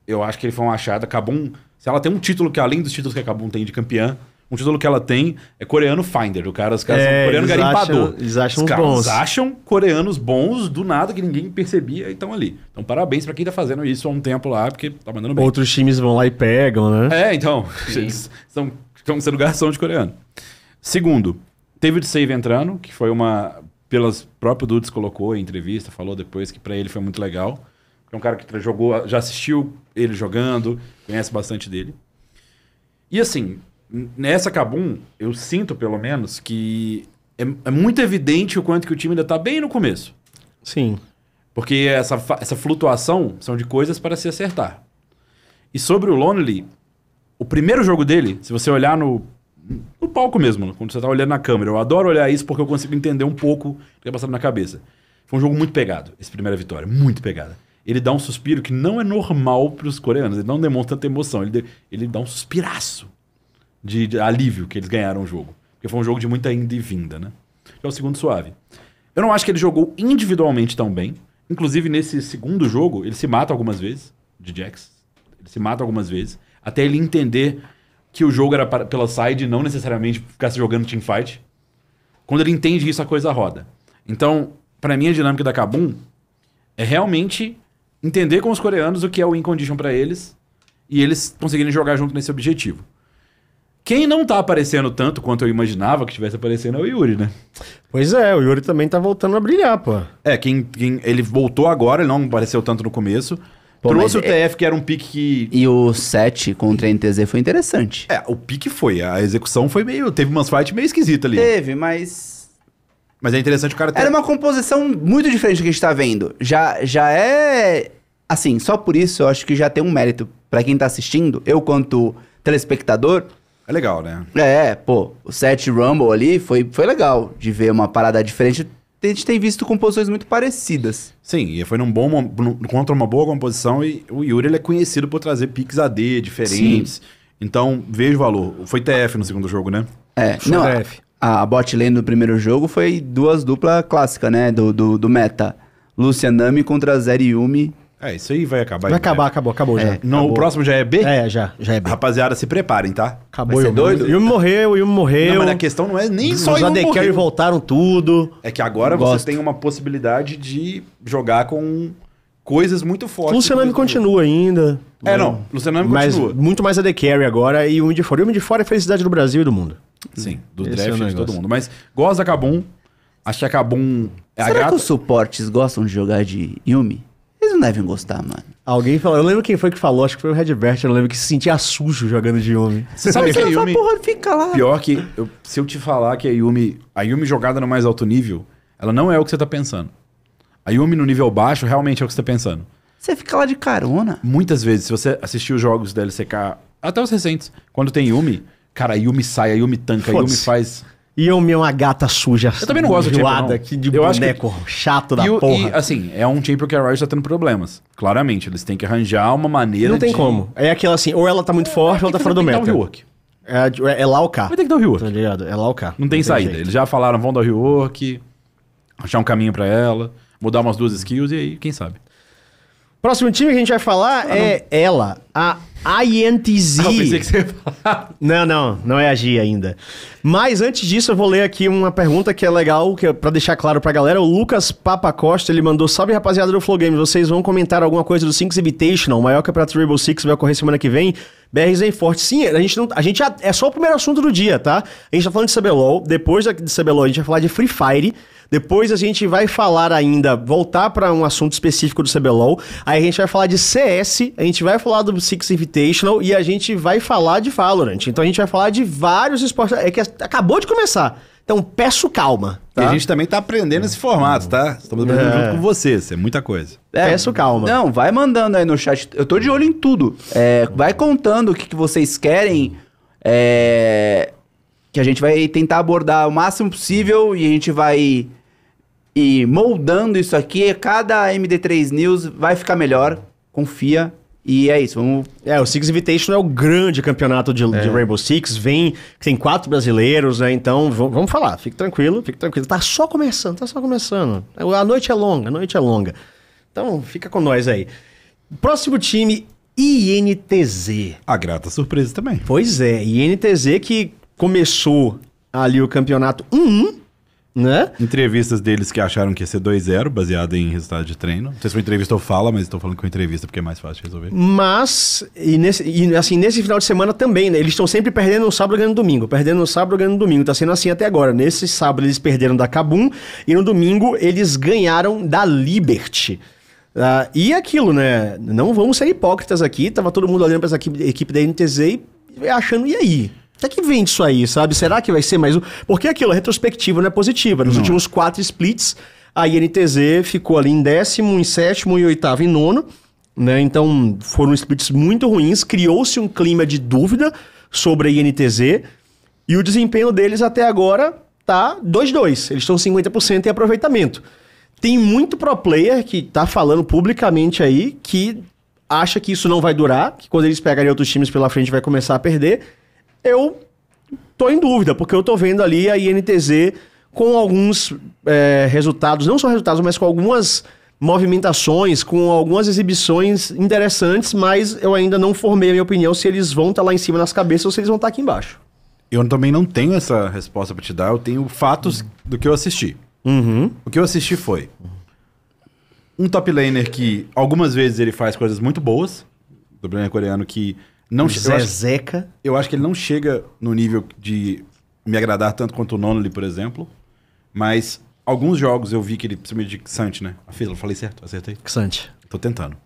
eu acho que ele foi um achado. Kabum, se ela tem um título que, além dos títulos que a Kabum tem de campeã, um título que ela tem é coreano Finder. O cara, os caras É, são coreano eles garimpador. acham- eles acham os caras bons. acham coreanos bons do nada que ninguém percebia e estão ali. Então, parabéns pra quem tá fazendo isso há um tempo lá, porque tá mandando bem. Outros times vão lá e pegam, né? É, então, eles estão, estão sendo garçom de coreano. Segundo, David Save entrando, que foi uma. Pelas próprio Dudes colocou em entrevista, falou depois que pra ele foi muito legal. É um cara que jogou, já assistiu ele jogando, conhece bastante dele. E assim, nessa Kabum, eu sinto pelo menos que é, é muito evidente o quanto que o time ainda tá bem no começo. Sim. Porque essa, essa flutuação são de coisas para se acertar. E sobre o Lonely, o primeiro jogo dele, se você olhar no, no palco mesmo, quando você tá olhando na câmera, eu adoro olhar isso porque eu consigo entender um pouco o que tá passando na cabeça. Foi um jogo muito pegado, essa primeira vitória, muito pegada. Ele dá um suspiro que não é normal para os coreanos, ele não demonstra tanta emoção, ele, ele dá um suspiraço de, de alívio que eles ganharam o jogo. Porque foi um jogo de muita ida e vinda, né? É o segundo suave. Eu não acho que ele jogou individualmente tão bem. Inclusive, nesse segundo jogo, ele se mata algumas vezes, de Jax. Ele se mata algumas vezes. Até ele entender que o jogo era para- pela side e não necessariamente ficar se jogando teamfight. Quando ele entende isso, a coisa roda. Então, pra mim, a dinâmica da Kabum é realmente entender com os coreanos o que é o win condition pra eles e eles conseguirem jogar junto nesse objetivo. Quem não tá aparecendo tanto quanto eu imaginava que estivesse aparecendo é o Yuri, né? Pois é, o Yuri também tá voltando a brilhar, pô. É, quem, quem ele voltou agora, ele não apareceu tanto no começo. Pô, Trouxe o mas é- TF, que era um pique que. E o 7 contra a NTZ foi interessante. É, o pique foi. A execução foi meio. Teve umas fights meio esquisitas ali. Teve, mas. Mas é interessante o cara ter. Era uma composição muito diferente do que a gente tá vendo. Já, já é. Assim, só por isso eu acho que já tem um mérito pra quem tá assistindo, eu quanto telespectador. É legal, né? É, pô, o set Rumble ali foi, foi legal de ver uma parada diferente. A gente tem visto composições muito parecidas. Sim, e foi num bom num- contra uma boa composição e o Yuri ele é conhecido por trazer piques AD diferentes. Então, vejo valor. Foi TF no segundo jogo, né? É, Foi não, a, DF. a bot lane do primeiro jogo foi duas duplas clássicas, né? Do, do, do meta. Lucian Nami contra Zeri Yumi. É, isso aí vai acabar. Vai em acabar, acabou, acabou já. Não, Acabou. o próximo já é B? É, já, já é bem. Rapaziada, se preparem, tá? Acabou, vai ser doido? Yumi morreu, Yumi morreu. Não, mas a questão não é nem Os só AD Yumi Carry morrer. voltaram tudo. É que agora Gosto. você tem uma possibilidade de jogar com coisas muito fortes. Do continua ainda. É, não. Lucianami Mas continua. muito mais AD Carry agora e o Yumi de fora. O Yumi de fora é a felicidade do Brasil e do mundo. Sim, do Esse draft é o de todo mundo. Mas gosto da Kabum. Acho que a Kabum é a Será gata. que os suportes gostam de jogar de Yumi? Devem gostar, mano. Alguém falou, eu lembro quem foi que falou, acho que foi o Redbert, eu não lembro que se sentia sujo jogando de Yumi. Você sabe que a Essa Yumi... porra fica lá. Pior que, eu- se eu te falar que a Yumi... A Yumi jogada no mais alto nível, ela não é o que você tá pensando. A Yumi no nível baixo realmente é o que você tá pensando. Você fica lá de carona. Muitas vezes, se você assistir os jogos da LCK, até os recentes, quando tem Yumi, cara, a Yumi sai, a Yumi tanca, a Yumi Foda-se. Faz... Yumi é uma gata suja. Eu também não gosto do Champion, não. aqui de Eu acho que- boneco chato da e, porra. e, assim, é um champion que a Riot tá tendo problemas. Claramente, eles têm que arranjar uma maneira não tem de... como. É aquela assim, ou ela tá muito forte ou ela tá fora do Tem que meta. rework. É, é lá o K. Vai ter que dar o rework. Tá ligado? É lá o K. Não tem saída. jeito. Eles já falaram, vão dar o rework, achar um caminho pra ela, mudar umas duas skills e aí, quem sabe. Próximo time que a gente vai falar é ela, a INTZ. Ah, eu pensei que você. Não, não, não é a G ainda. Mas antes disso, eu vou ler aqui uma pergunta que é legal, que é pra deixar claro pra galera. O Lucas Papacosta, ele mandou: Salve rapaziada do Flow Games, vocês vão comentar alguma coisa do Six Invitational, o maior campeonato Rainbow Six vai ocorrer semana que vem. BR Zen Forte. Sim, a gente não. A gente já, é só o primeiro assunto do dia, tá? A gente tá falando de CBLOL, depois de CBLOL a gente vai falar de Free Fire. Depois a gente vai falar ainda, voltar para um assunto específico do CBLOL. Aí a gente vai falar de CS, a gente vai falar do Six Invitational e a gente vai falar de Valorant. Então a gente vai falar de vários esportes. É que acabou de começar. Então peço calma. E Tá? a gente também tá aprendendo esse formato, tá? Estamos aprendendo É. junto com vocês, é muita coisa. Peço calma. Não, vai mandando aí no chat. Eu tô de olho em tudo. É, vai contando o que, que vocês querem. é, que a gente vai tentar abordar o máximo possível e a gente vai ir moldando isso aqui. Cada MD3 News vai ficar melhor. Confia. E é isso, vamos. É, o Six Invitation é o grande campeonato de, de Rainbow Six. Vem, tem quatro brasileiros, né? Então, v- vamos falar. Fique tranquilo, fique tranquilo. Tá só começando, tá só começando. A noite é longa, a noite é longa. Então, fica com nós aí. Próximo time, INTZ. A grata surpresa também. Pois é, INTZ que começou ali o campeonato 1-1, né? Entrevistas deles que acharam que ia ser 2-0, baseado em resultado de treino. Não sei se foi entrevista ou fala, mas estou falando com entrevista porque é mais fácil de resolver. Mas, e nesse, e, assim, nesse final de semana também, né? Eles estão sempre perdendo no sábado e ganhando no domingo. Perdendo no sábado e ganhando no domingo. Tá sendo assim até agora. Nesse sábado eles perderam da Kabum e no domingo eles ganharam da Liberty. Ah, e aquilo, né? Não vamos ser hipócritas aqui. Tava todo mundo olhando pra essa equipe, equipe da NTZ e achando, e aí? Até que vem disso aí, sabe? Será que vai ser mais um? Porque aquilo, a retrospectiva não é positiva. Nos últimos quatro splits, a INTZ ficou ali em décimo, em sétimo, em oitavo e nono. Né? Então foram splits muito ruins, criou-se um clima de dúvida sobre a INTZ e o desempenho deles até agora tá 2-2. Eles estão 50% em aproveitamento. Tem muito pro player que tá falando publicamente aí que acha que isso não vai durar, que quando eles pegarem outros times pela frente vai começar a perder. Eu tô em dúvida, porque eu tô vendo ali a INTZ com alguns é, resultados, não só resultados, mas com algumas movimentações, com algumas exibições interessantes, mas eu ainda não formei a minha opinião se eles vão estar lá em cima nas cabeças ou se eles vão estar aqui embaixo. Eu também não tenho essa resposta pra te dar, eu tenho fatos do que eu assisti. Uhum. O que eu assisti foi um top laner que algumas vezes ele faz coisas muito boas, top laner coreano que não che- eu acho, Zezeca. eu acho que ele não chega no nível de me agradar tanto quanto o Nonoli, por exemplo, mas alguns jogos eu vi que ele, principalmente de Sant, né? A eu falei certo, acertei. Xante. Tô tentando.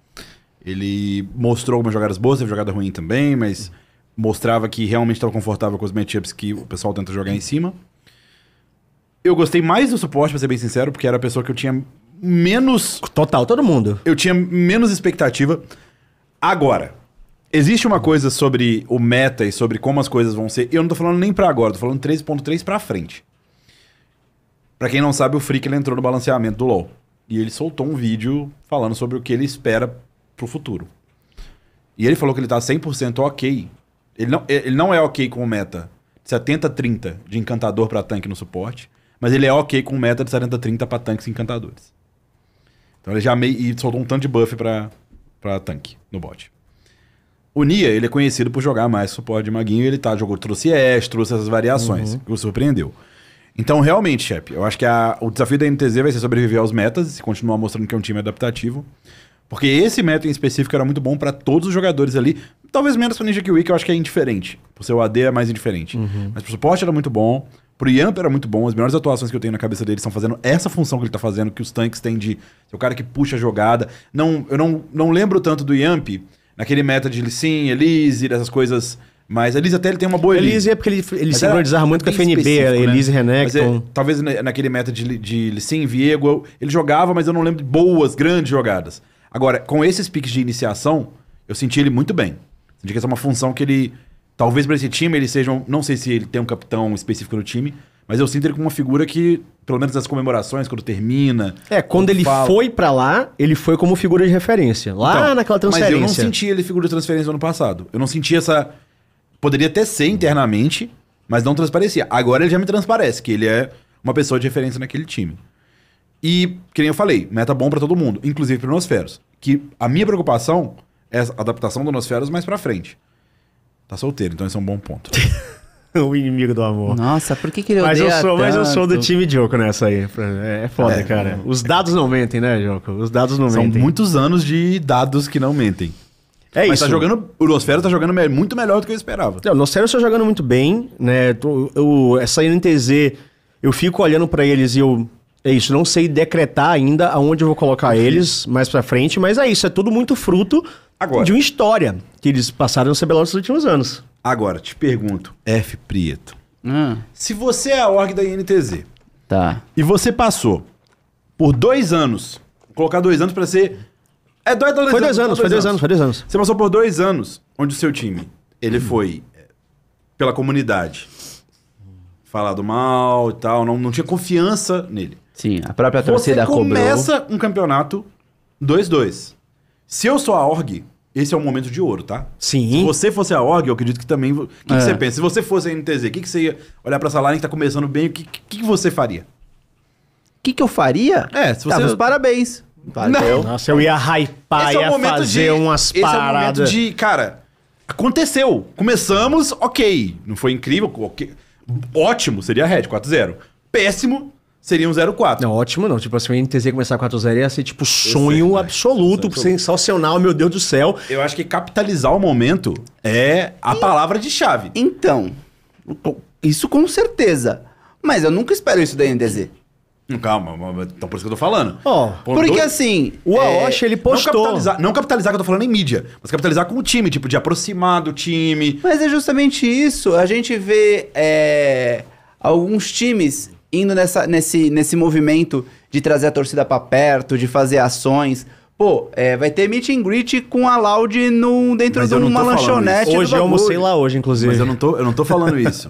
Ele mostrou algumas jogadas boas, teve jogada ruim também, mas mostrava que realmente estava confortável com os matchups que o pessoal tenta jogar em cima. Eu gostei mais do suporte, pra ser bem sincero, porque era a pessoa que eu tinha menos. Total, todo mundo. Eu tinha menos expectativa. Agora, existe uma coisa sobre o meta e sobre como as coisas vão ser. Eu não tô falando nem pra agora, tô falando 3.3 pra frente. Pra quem não sabe, o Freak ele entrou no balanceamento do LoL. E ele soltou um vídeo falando sobre o que ele espera pro futuro. E ele falou que ele tá 100% ok. Ele não, ele não é ok com o meta de 70-30 de encantador pra tanque no suporte, mas ele é ok com o meta de 70-30 pra tanques e encantadores. Então ele já meio. E soltou um tanto de buff pra tanque no bot. O Nia, ele é conhecido por jogar mais suporte de maguinho, ele tá, jogou, trouxe Ash, trouxe essas variações, que o surpreendeu. Então, realmente, Shep, eu acho que a- o desafio da NTZ vai ser sobreviver aos metas e continuar mostrando que é um time adaptativo. Porque esse meta em específico era muito bom pra todos os jogadores ali. Talvez menos pra Ninja Kiwi, que eu acho que é indiferente. O AD é mais indiferente. Mas pro suporte era muito bom. Pro Yamp era muito bom. As melhores atuações que eu tenho na cabeça dele estão fazendo essa função que ele tá fazendo, que os tanques têm de ser o cara que puxa a jogada. Não, eu não, não lembro tanto do Yamp naquele meta de Sim, Elise, dessas coisas. Mas Elise até ele tem uma boa Elise é porque ele, ele Mas sincronizava muito com a FNB, né? Elise Renekton. é, talvez na- naquele meta de, de Lissin, Viego, eu- ele jogava, mas eu não lembro de boas, grandes jogadas. Agora, com esses piques de iniciação, eu senti ele muito bem. Senti que essa é uma função que ele. Talvez para esse time ele seja. um- não sei se ele tem um capitão específico no time, mas eu sinto ele como uma figura que, pelo menos nas comemorações, quando termina. É, quando ele fala- foi pra lá, ele foi como figura de referência. Lá Então, naquela transferência. Mas eu não senti ele figura de transferência no ano passado. Eu não senti essa. Poderia até ser internamente, mas não transparecia. Agora ele já me transparece, que ele é uma pessoa de referência naquele time. E, que nem eu falei, meta bom pra todo mundo, inclusive pro Nosferos. Que a minha preocupação é a adaptação do Nosferos mais pra frente. Tá solteiro, então esse é um bom ponto. o inimigo do amor. Nossa, por que, que ele Mas eu, sou, mas eu sou do tanto? time Joko nessa aí. É, é foda, É, cara. Os dados não mentem, né, Joko? Os dados não São mentem. muitos anos de dados que não mentem. É Mas isso. tá jogando. O Nosferos tá jogando me- muito melhor do que eu esperava. Não, o Nostero está jogando muito bem, né? Tô- Eu, essa INTZ, eu fico olhando pra eles e eu. É isso, não sei decretar ainda aonde eu vou colocar eles mais pra frente, mas é isso, é tudo muito fruto Agora. de uma história que eles passaram no CBLOL nos últimos anos. Agora, te pergunto, F Prieto. Ah, Se você é a org da INTZ tá. e você passou por dois anos, vou colocar dois anos pra ser. É dois, dois Foi dois anos, foi dois anos, foi dois anos. Você passou por dois anos onde o seu time ele foi é, pela comunidade falado mal e tal, não, não tinha confiança nele. Sim, a própria Você torcida cobrou. começa um campeonato 2-2. Se eu sou a org, esse é um momento de ouro, tá? Sim. Se você fosse a org, eu acredito que também. O que, que É. você pensa? Se você fosse a NTZ, o que, que você ia olhar pra essa line que tá começando bem? O que, que, que você faria? O que, que eu faria? É, se você- Dava os parabéns. Valeu. Nossa, eu ia hypar, Esse é o ia momento fazer de. umas esse é o momento paradas. de. Cara, aconteceu. Começamos, ok. Não foi incrível, ok. Ótimo, seria Red 4-0. Péssimo, seria um 0-4. Não, ótimo não. Tipo assim, o NTZ começar 4x0 ia ser tipo sonho sei, absoluto, mas- sensacional, meu Deus do céu. Eu acho que capitalizar o momento é a palavra de chave. Então, isso com certeza. Mas eu nunca espero isso da NTZ. Não, Calma, mas- então por isso que eu tô falando. Ponto Porque dois- assim. o é, Aoshi, ele Não postou. capitalizar, não capitalizar que eu tô falando em mídia, mas capitalizar com o time, tipo, de aproximar do time. Mas é justamente isso. A gente vê é, alguns times indo nessa, nesse, nesse movimento de trazer a torcida pra perto, de fazer ações. Pô, é, vai ter meet and greet com a Loud no, dentro Mas de não uma lanchonete. do Hoje eu almocei lá hoje, inclusive. Mas eu não tô, eu não tô falando isso.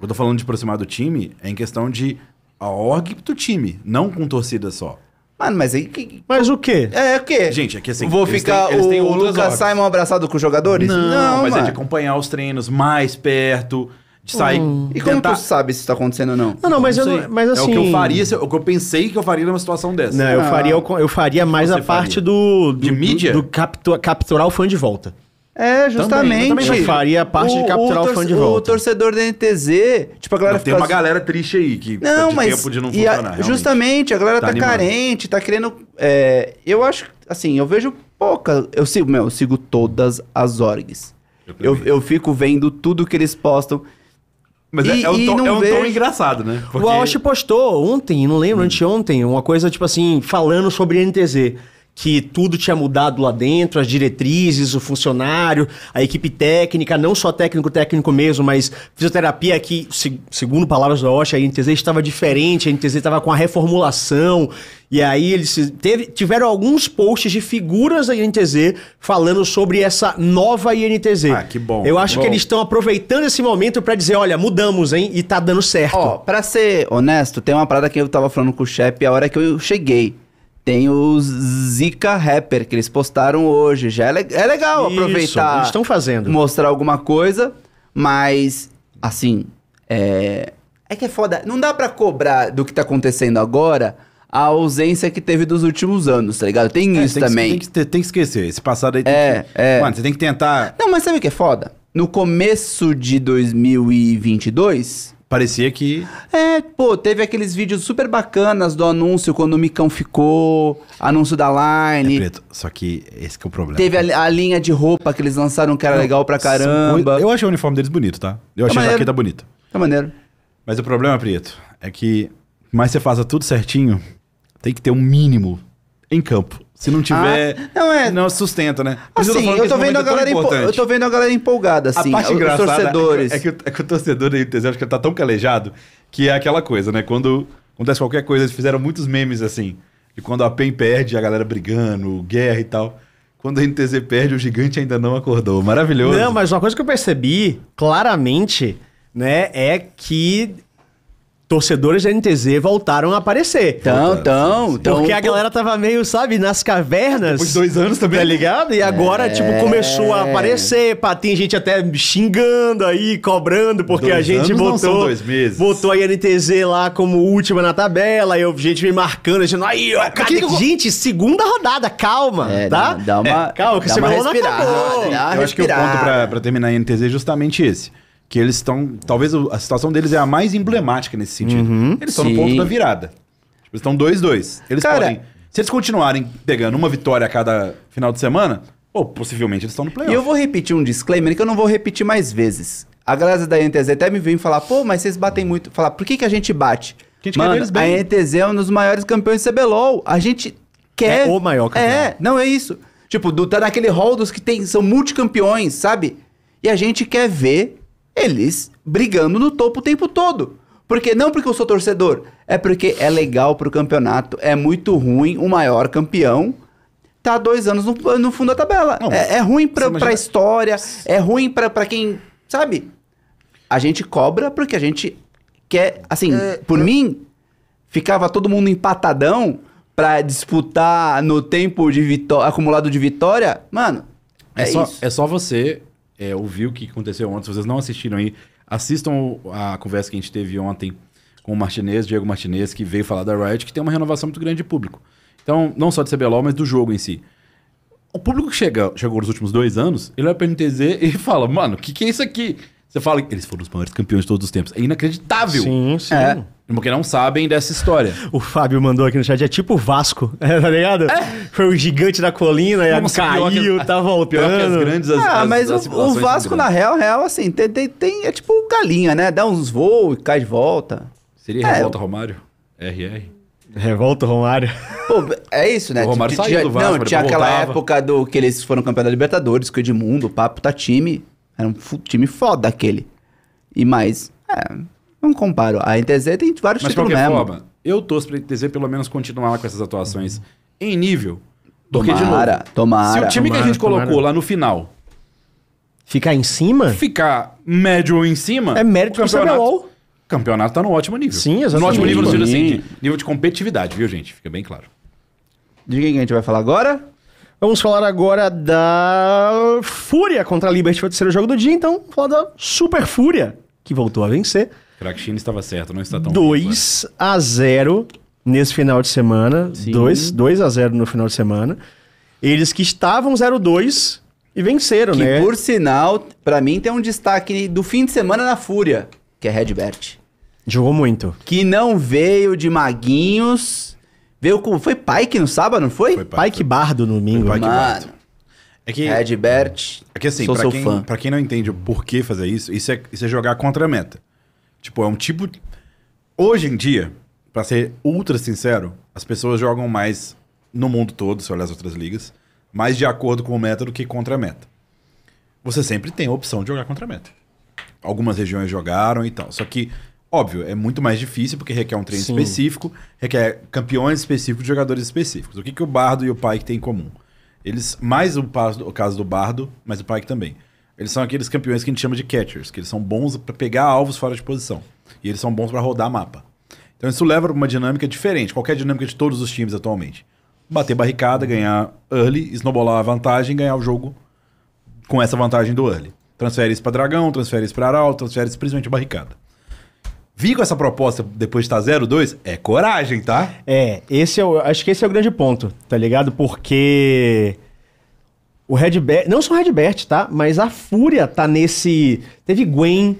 eu tô falando de aproximar do time é em questão de a org do time, não com torcida só. Mano, mas aí. que- Mas o quê? É o quê? Gente, é que assim, Vou eles ficar têm- o outras Lucas. Simon abraçado com os jogadores? Não, mas é de mano. acompanhar os treinos mais perto, de sair. E como tu sabe se isso tá acontecendo ou não? Não, não, mas, eu não, mas assim... É o que eu faria, se- o que eu pensei que eu faria numa situação dessa. Não, eu Não. faria, o- eu faria mais a parte faria? do, do... De mídia? Do, do captu- capturar o fã de volta. É, justamente. eu também faria a parte de capturar o fã de volta. O torcedor da NTZ, tipo, a galera Tem fica uma galera triste aí que tá Não, de mas. tempo de não e a- funcionar. realmente. justamente, a galera Tá tá, animando. carente, tá querendo. é, eu acho, assim, eu vejo pouca. Eu sigo, meu, eu sigo todas as orgs. Eu Eu, também. eu fico vendo tudo que eles postam. Mas é, E- é um, e tom, é um tom engraçado, né? O Aoshi postou ontem, não lembro, anteontem, uma coisa tipo assim, falando sobre NTZ. Que tudo tinha mudado lá dentro, as diretrizes, o funcionário, a equipe técnica, não só técnico, técnico mesmo, mas fisioterapia que, se- segundo palavras do Aoshi, a NTZ estava diferente, a NTZ estava com a reformulação. E aí eles teve- tiveram alguns posts de figuras da INTZ falando sobre essa nova INTZ. Ah, que bom, Eu acho bom. que eles estão aproveitando esse momento para dizer, olha, mudamos, hein? E tá dando certo. Ó, pra ser honesto, tem uma parada que eu tava falando com o Shep a hora que eu cheguei. Tem os Zika Rapper que eles postaram hoje. Já é, le- é legal Isso, aproveitar. eles estão fazendo. Mostrar alguma coisa, mas, assim, é. É que é foda. Não dá pra cobrar do que tá acontecendo agora a ausência que teve dos últimos anos, tá ligado? Tem É, isso tem que- também. tem, que, tem que esquecer. Esse passado aí tem É, que. é. Mano, você tem que tentar. Não, mas sabe o que é foda? No começo de 2022, Parecia que. É, pô, teve aqueles vídeos super bacanas do anúncio quando o Micão ficou, anúncio da Line. É preto. Só que esse que é o problema. Teve a, a linha de roupa que eles lançaram que era legal pra caramba. coi- Eu achei o uniforme deles bonito, tá? Eu achei a maneiro. jaqueta bonita. Tá maneiro. Mas o problema, Prieto, é que mais você faça tudo certinho, tem que ter um mínimo em campo. Se não tiver, Ah, não é- não sustenta, né? Assim, eu que tô, esse vendo a é galera empo- eu tô vendo a galera empolgada, assim. a parte os engraçada torcedores. É, que, é, que o, é que o torcedor da ITZ, acho que ele tá tão calejado, que é aquela coisa, né? Quando acontece qualquer coisa, eles fizeram muitos memes assim. E quando a PEN perde, a galera brigando, guerra e tal. Quando a NTZ perde, o gigante ainda não acordou. Maravilhoso. Não, mas uma coisa que eu percebi claramente, né, é que torcedores da NTZ voltaram a aparecer. Então, então, então. Porque a pô, galera tava meio, sabe, nas cavernas. Depois de dois anos também. Tá ligado? E agora, tipo, começou a aparecer. Pá, tem gente até xingando aí, cobrando, porque Dois a gente anos não botou. são dois meses. Botou a NTZ lá como última na tabela. E eu, gente me marcando, dizendo, aí, ó, cadê? que que eu- Gente, segunda rodada, calma, É, tá? dá, dá uma. É, calma, que você não acabou. dá Eu acho que o ponto pra, pra terminar a NTZ é justamente esse. Que eles estão. Talvez a situação deles é a mais emblemática nesse sentido. eles estão no ponto da virada. Tipo, eles estão 2-2. Eles Cara- podem. Se eles continuarem pegando uma vitória a cada final de semana, pô, possivelmente eles estão no E playoff. eu vou repetir um disclaimer que eu não vou repetir mais vezes. A galera da NTZ até me vem falar, pô, mas vocês batem muito. Falar, por que, que a gente bate? A gente quer a. NTZ é um dos maiores campeões de CBLOL. A gente quer. É o maior campeão. É, não é isso. Tipo, do, tá naquele hall dos que tem, são multicampeões, sabe? E a gente quer ver eles brigando no topo o tempo todo. Porque não porque eu sou torcedor, é porque é legal pro campeonato. É muito ruim o maior campeão tá dois anos no, no fundo da tabela. Não, é, é ruim pra, imagina- pra história, é ruim pra, pra quem. Sabe? A gente cobra porque a gente quer. Assim, por mim, ficava todo mundo empatadão pra disputar no tempo de vitó- acumulado de vitória. Mano, É, É só, isso. é só você é, ouvir o que aconteceu ontem. Se vocês não assistiram aí, assistam a conversa que a gente teve ontem com o Martinez, Diego Martinez, que veio falar da Riot, que tem uma renovação muito grande de público. Então, não só de CBLOL, mas do jogo em si. O público que chega, chegou nos últimos dois anos, ele vai pra NTZ e fala, mano, o que, que é isso aqui? Você fala que eles foram os maiores campeões de todos os tempos. É inacreditável. Sim, sim. É. Porque não sabem dessa história. O Fábio mandou aqui no chat, é tipo o Vasco, é, tá ligado? Foi o gigante da colina, e Nossa, caiu, pior que- tá voltando. Pior que as grandes... As, ah, as- mas as o- o, Vasco, na real, real, assim, tem, tem, tem- é tipo galinha, né? Dá uns voos e cai de volta. Seria É, Revolta Romário? RR? Revolta, Romário. Pô, é isso, né? O Romário Tinha- saiu do Vasco, Não, tinha aquela voltava. época do que eles foram campeão da Libertadores, com o Edmundo, o Papo tá time. Era um time foda aquele. E mais, é, não comparo. A NTZ tem vários Mas de títulos mesmo. forma, eu torço pra NTZ pelo menos continuar com essas atuações em nível. Porque, Tomara, de novo, tomara. se o time que a tomara, gente colocou tomara. lá no final Ficar em cima ficar médio ou em cima... é mérito do campeonato, CBLOL. o campeonato tá no ótimo nível. Sim, No exatamente. ótimo nível, no sentido assim, Sim. de nível de competitividade, viu, gente? Fica bem claro. De quem que a gente vai falar agora? Vamos falar agora da Fúria contra a Liberty, foi o terceiro jogo do dia, então vamos falar da Super Fúria, que voltou a vencer. Crack China estava certo, não está tão... ruim 2 a 0 nesse final de semana. 2 2 a 0 no final de semana. Eles que estavam 0-2 e venceram, Que né? por sinal, pra mim tem um destaque do fim de semana na Fúria, que é Redbert. Jogou muito. Que não veio de maguinhos. Veio com. Foi Pike no sábado, não foi? Foi Pai, Pike Bardo no domingo. Foi Pike? Bardo. Mano, É que... Redbert. É que assim, sou pra seu quem, fã. pra quem não entende o porquê fazer isso, isso é, isso é jogar contra a meta. Tipo, é um tipo. Hoje em dia, pra ser ultra sincero, as pessoas jogam mais no mundo todo, se olhar as outras ligas, mais de acordo com o meta do que contra a meta. Você sempre tem a opção de jogar contra a meta. Algumas regiões jogaram e tal. Só que, óbvio, é muito mais difícil porque requer um treino Sim. específico, requer campeões específicos jogadores específicos. O que, que o Bardo e o Pike têm em comum? Eles, mais o, o caso do Bardo, mas o Pike também. Eles são aqueles campeões que a gente chama de catchers, que eles são bons pra pegar alvos fora de posição. E eles são bons pra rodar mapa. Então isso leva pra uma dinâmica diferente, qualquer dinâmica de todos os times atualmente. Bater barricada, ganhar early, snowballar a vantagem e ganhar o jogo com essa vantagem do early. Transfere isso pra dragão, transfere isso pra arauto, transfere isso principalmente barricada. Vir com essa proposta depois de estar 0-2 é coragem, tá? É, esse é o, acho que esse é o grande ponto, tá ligado? Porque o Redbert, não só o Redbert, tá? Mas a Fúria tá nesse, teve Gwen,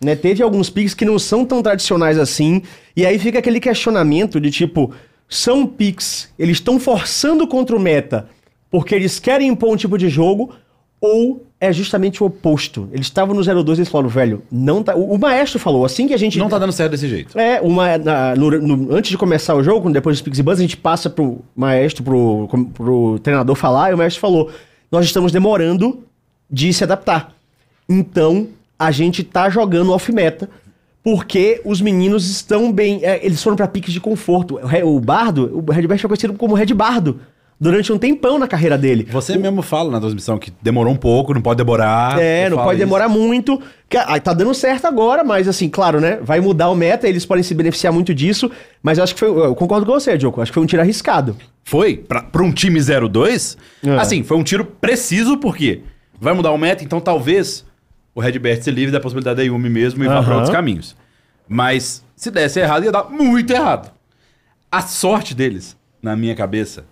né? Teve alguns picks que não são tão tradicionais assim, e aí fica aquele questionamento de tipo, são picks, eles estão forçando contra o meta porque eles querem impor um tipo de jogo ou é justamente o oposto. Eles estavam no 0-2 e eles falaram, velho, não tá. O, o maestro falou, assim que a gente Não tá dando certo desse jeito. é, uma, na- no- no- antes de começar o jogo, depois dos Pix e Buzz, a gente passa pro maestro, pro, pro treinador falar, e o maestro falou: Nós estamos demorando de se adaptar. Então, a gente tá jogando off-meta, porque os meninos estão bem. é, eles foram pra piques de conforto. O, o Bardo, o Redbert foi conhecido como Red Bardo durante um tempão na carreira dele. Você mesmo fala na transmissão que demorou um pouco, não pode demorar. É, não pode isso. demorar muito. Que, aí tá dando certo agora, mas assim, claro, né? Vai mudar o meta, eles podem se beneficiar muito disso. Mas eu acho que foi. Eu concordo com você, Diogo. Acho que foi um tiro arriscado. Foi, pra, pra um time 0-2, É. assim, foi um tiro preciso, porque vai mudar o meta, então talvez o Redbert se livre da possibilidade da Yumi mesmo e vá pra outros caminhos. Mas se desse errado, ia dar muito errado. A sorte deles, na minha cabeça,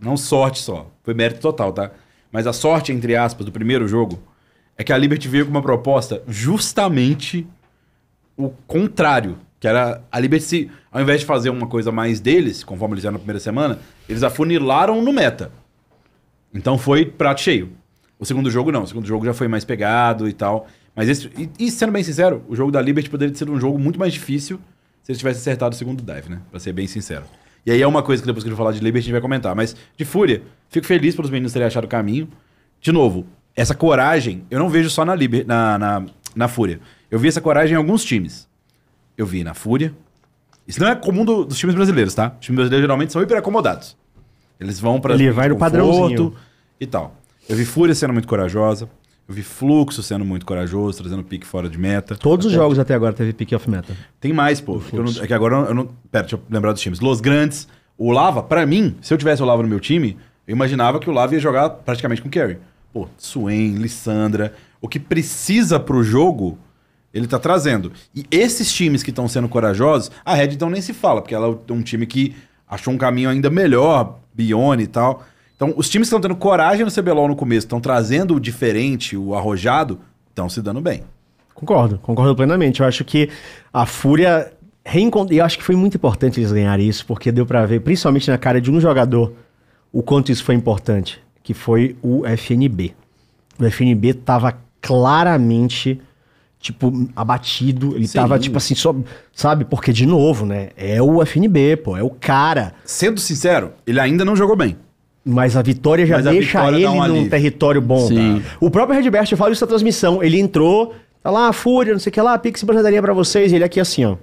não sorte só, foi mérito total, tá? Mas a sorte, entre aspas, do primeiro jogo, é que a Liberty veio com uma proposta justamente o contrário. Que era a Liberty, ao invés de fazer uma coisa mais deles, conforme eles eram na primeira semana, eles afunilaram no meta. Então foi prato cheio. O segundo jogo não, o segundo jogo já foi mais pegado e tal. Mas esse. E, e, sendo bem sincero, o jogo da Liberty poderia ter sido um jogo muito mais difícil se eles tivessem acertado o segundo dive, né? Pra ser bem sincero. E aí é uma coisa que depois que eu falar de Liberty a gente vai comentar. Mas de Fúria, fico feliz pelos meninos terem achado o caminho. De novo, essa coragem eu não vejo só na, Liber, na, na, na Fúria. Eu vi essa coragem em alguns times. Eu vi na Fúria. Isso não é comum do- dos times brasileiros, tá? Os times brasileiros geralmente são hiper acomodados. Eles vão para Ele vai no padrãozinho. e tal. Eu vi Fúria sendo muito corajosa. Eu vi Fluxo sendo muito corajoso, trazendo pique fora de meta. Todos os jogos até agora teve pick off meta. Tem mais, pô. Não- é que agora eu não. Pera, deixa eu lembrar dos times. Los Grandes. O Lava, pra mim, se eu tivesse o Lava no meu time, eu imaginava que o Lava ia jogar praticamente com carry. pô, Swain, Lissandra, o que precisa pro jogo, ele tá trazendo. E esses times que estão sendo corajosos, a Red então nem se fala, porque ela é um time que achou um caminho ainda melhor, Bione e tal. Então, os times que estão tendo coragem no CBLOL no começo, estão trazendo o diferente, o arrojado, estão se dando bem. Concordo, concordo plenamente. Eu acho que a Fúria reencontrou. E eu acho que foi muito importante eles ganharem isso, porque deu pra ver, principalmente na cara de um jogador, o quanto isso foi importante, que foi o FNB. O FNB tava claramente, tipo, abatido. Ele Sim. tava, tipo assim, só. Sabe? Porque, de novo, né? É o FNB, pô, é o cara. Sendo sincero, ele ainda não jogou bem. Mas a vitória já Mas deixa vitória ele um num alívio. território bom. Sim. tá? O próprio Redbert fala isso na transmissão. Ele entrou, tá lá, Fúria, não sei o que lá, Pix projetaria pra vocês. E ele aqui assim, ó.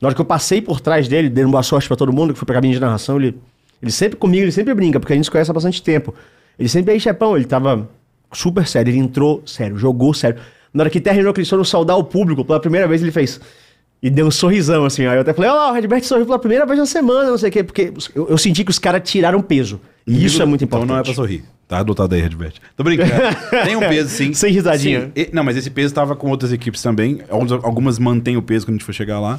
Na hora que eu passei por trás dele, dando boa sorte pra todo mundo, que foi pra cabine de narração, ele, ele sempre comigo, ele sempre brinca, porque a gente se conhece há bastante tempo. Ele sempre aí, chepão, ele tava super sério, ele entrou sério, jogou sério. Na hora que terminou, que eles foram saudar o público, pela primeira vez ele fez. E deu um sorrisão, assim. Aí eu até falei, ó, lá, o Redbert sorriu pela primeira vez na semana, não sei o quê, porque eu, eu senti que os caras tiraram peso. E isso é muito importante. Então não é pra sorrir. Tá adotado aí, Redbert. Tô brincando. Tem um peso, sim. Sem risadinha. Sim. E- não, mas esse peso tava com outras equipes também. Algumas mantêm o peso quando a gente for chegar lá.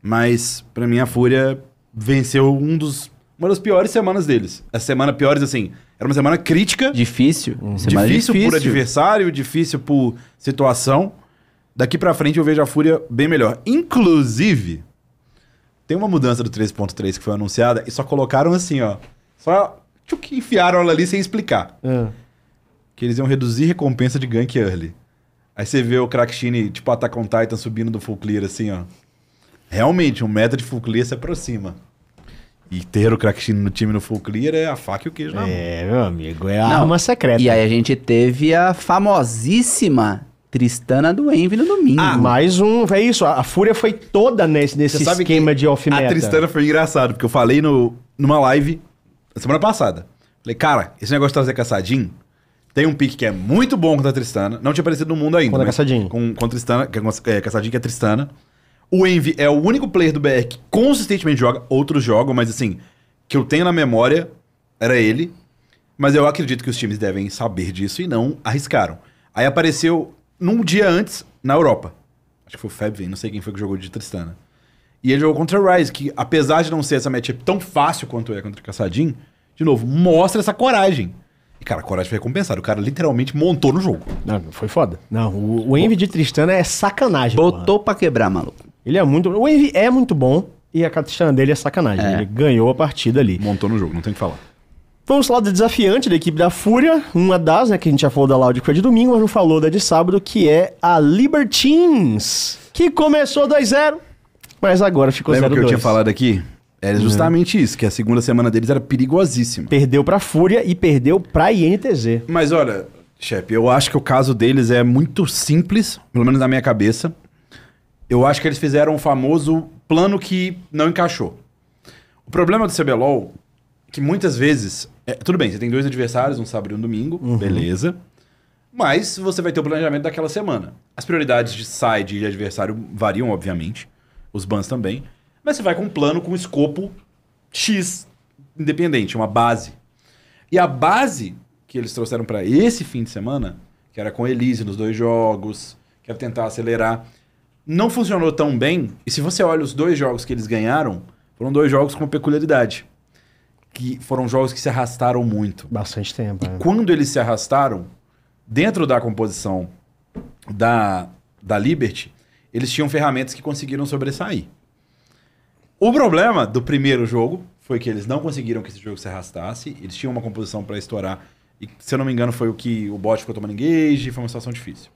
Mas, pra mim, a Fúria venceu um dos, uma das piores semanas deles. Essa semana, piores assim. Era uma semana crítica. Difícil. Semana Difícil, por adversário, difícil por situação. Daqui pra frente eu vejo a Fúria bem melhor. Inclusive, tem uma mudança do 3.3 que foi anunciada e só colocaram assim, ó. Só tchuc, enfiaram ela ali sem explicar. Ah. Que eles iam reduzir recompensa de gank early. Aí você vê o Crackshine, tipo Attack on Titan, subindo do full clear assim, ó. Realmente, um meta de full clear se aproxima. E ter o Crackshine no time no full clear é a faca e o queijo na mão. É, meu amigo, é a Não, arma secreta. E aí a gente teve a famosíssima Tristana do Envy no domingo. Ah, mais um. É isso, a a Fúria foi toda nesse, nesse esquema que de off-meta. A Tristana foi engraçado, porque eu falei no, numa live semana passada. Falei, cara, esse negócio de trazer caçadinho, tem um pique que é muito bom contra a Tristana. Não tinha aparecido no mundo ainda. Contra a mas Caçadinho. Com, com Tristana, que é, é, caçadinho que é Tristana. O Envy é o único player do BR que consistentemente joga. Outros jogam, mas assim, que eu tenho na memória, era ele. Mas eu acredito que os times devem saber disso e não arriscaram. Aí apareceu num dia antes na Europa. Acho que foi o Fabvin, não sei quem foi que jogou de Tristana. E ele jogou contra o Rise, que apesar de não ser essa matchup tão fácil quanto é contra o Caçadinho, de novo, mostra essa coragem. E, cara, a coragem foi recompensada. O cara literalmente montou no jogo. Não, foi foda. Não, o, o Envy de Tristana é sacanagem. porra. Botou pra quebrar, maluco. Ele é muito. O Envy é muito bom e a Tristana dele é sacanagem. É. Ele ganhou a partida ali. Montou no jogo, não tem o que falar. Vamos falar da desafiante da equipe da Fúria, uma das, né, que a gente já falou da Loud que foi de domingo, mas não falou da de sábado, que é a Libertines, que começou 2-0, mas agora ficou 0-2. Lembra que eu tinha falado aqui? Era justamente isso, que a segunda semana deles era perigosíssima. Perdeu pra Fúria e perdeu pra INTZ. Mas olha, chefe, eu acho que o caso deles é muito simples, pelo menos na minha cabeça. Eu acho que eles fizeram o famoso plano que não encaixou. O problema do CBLOL é que muitas vezes. é, tudo bem, você tem dois adversários, um sábado e um domingo, beleza. Mas você vai ter o planejamento daquela semana. As prioridades de side e de adversário variam, obviamente. Os bans também. Mas você vai com um plano com um escopo X independente, uma base. E a base que eles trouxeram para esse fim de semana, que era com Elise nos dois jogos, que era tentar acelerar, não funcionou tão bem. E se você olha os dois jogos que eles ganharam, foram dois jogos com peculiaridade. Que foram jogos que se arrastaram muito. Bastante tempo. é. Quando eles se arrastaram, dentro da composição da, da Liberty, eles tinham ferramentas que conseguiram sobressair. O problema do primeiro jogo foi que eles não conseguiram que esse jogo se arrastasse. Eles tinham uma composição para estourar. E, se eu não me engano, foi o que o bot ficou tomando engage. Foi uma situação difícil.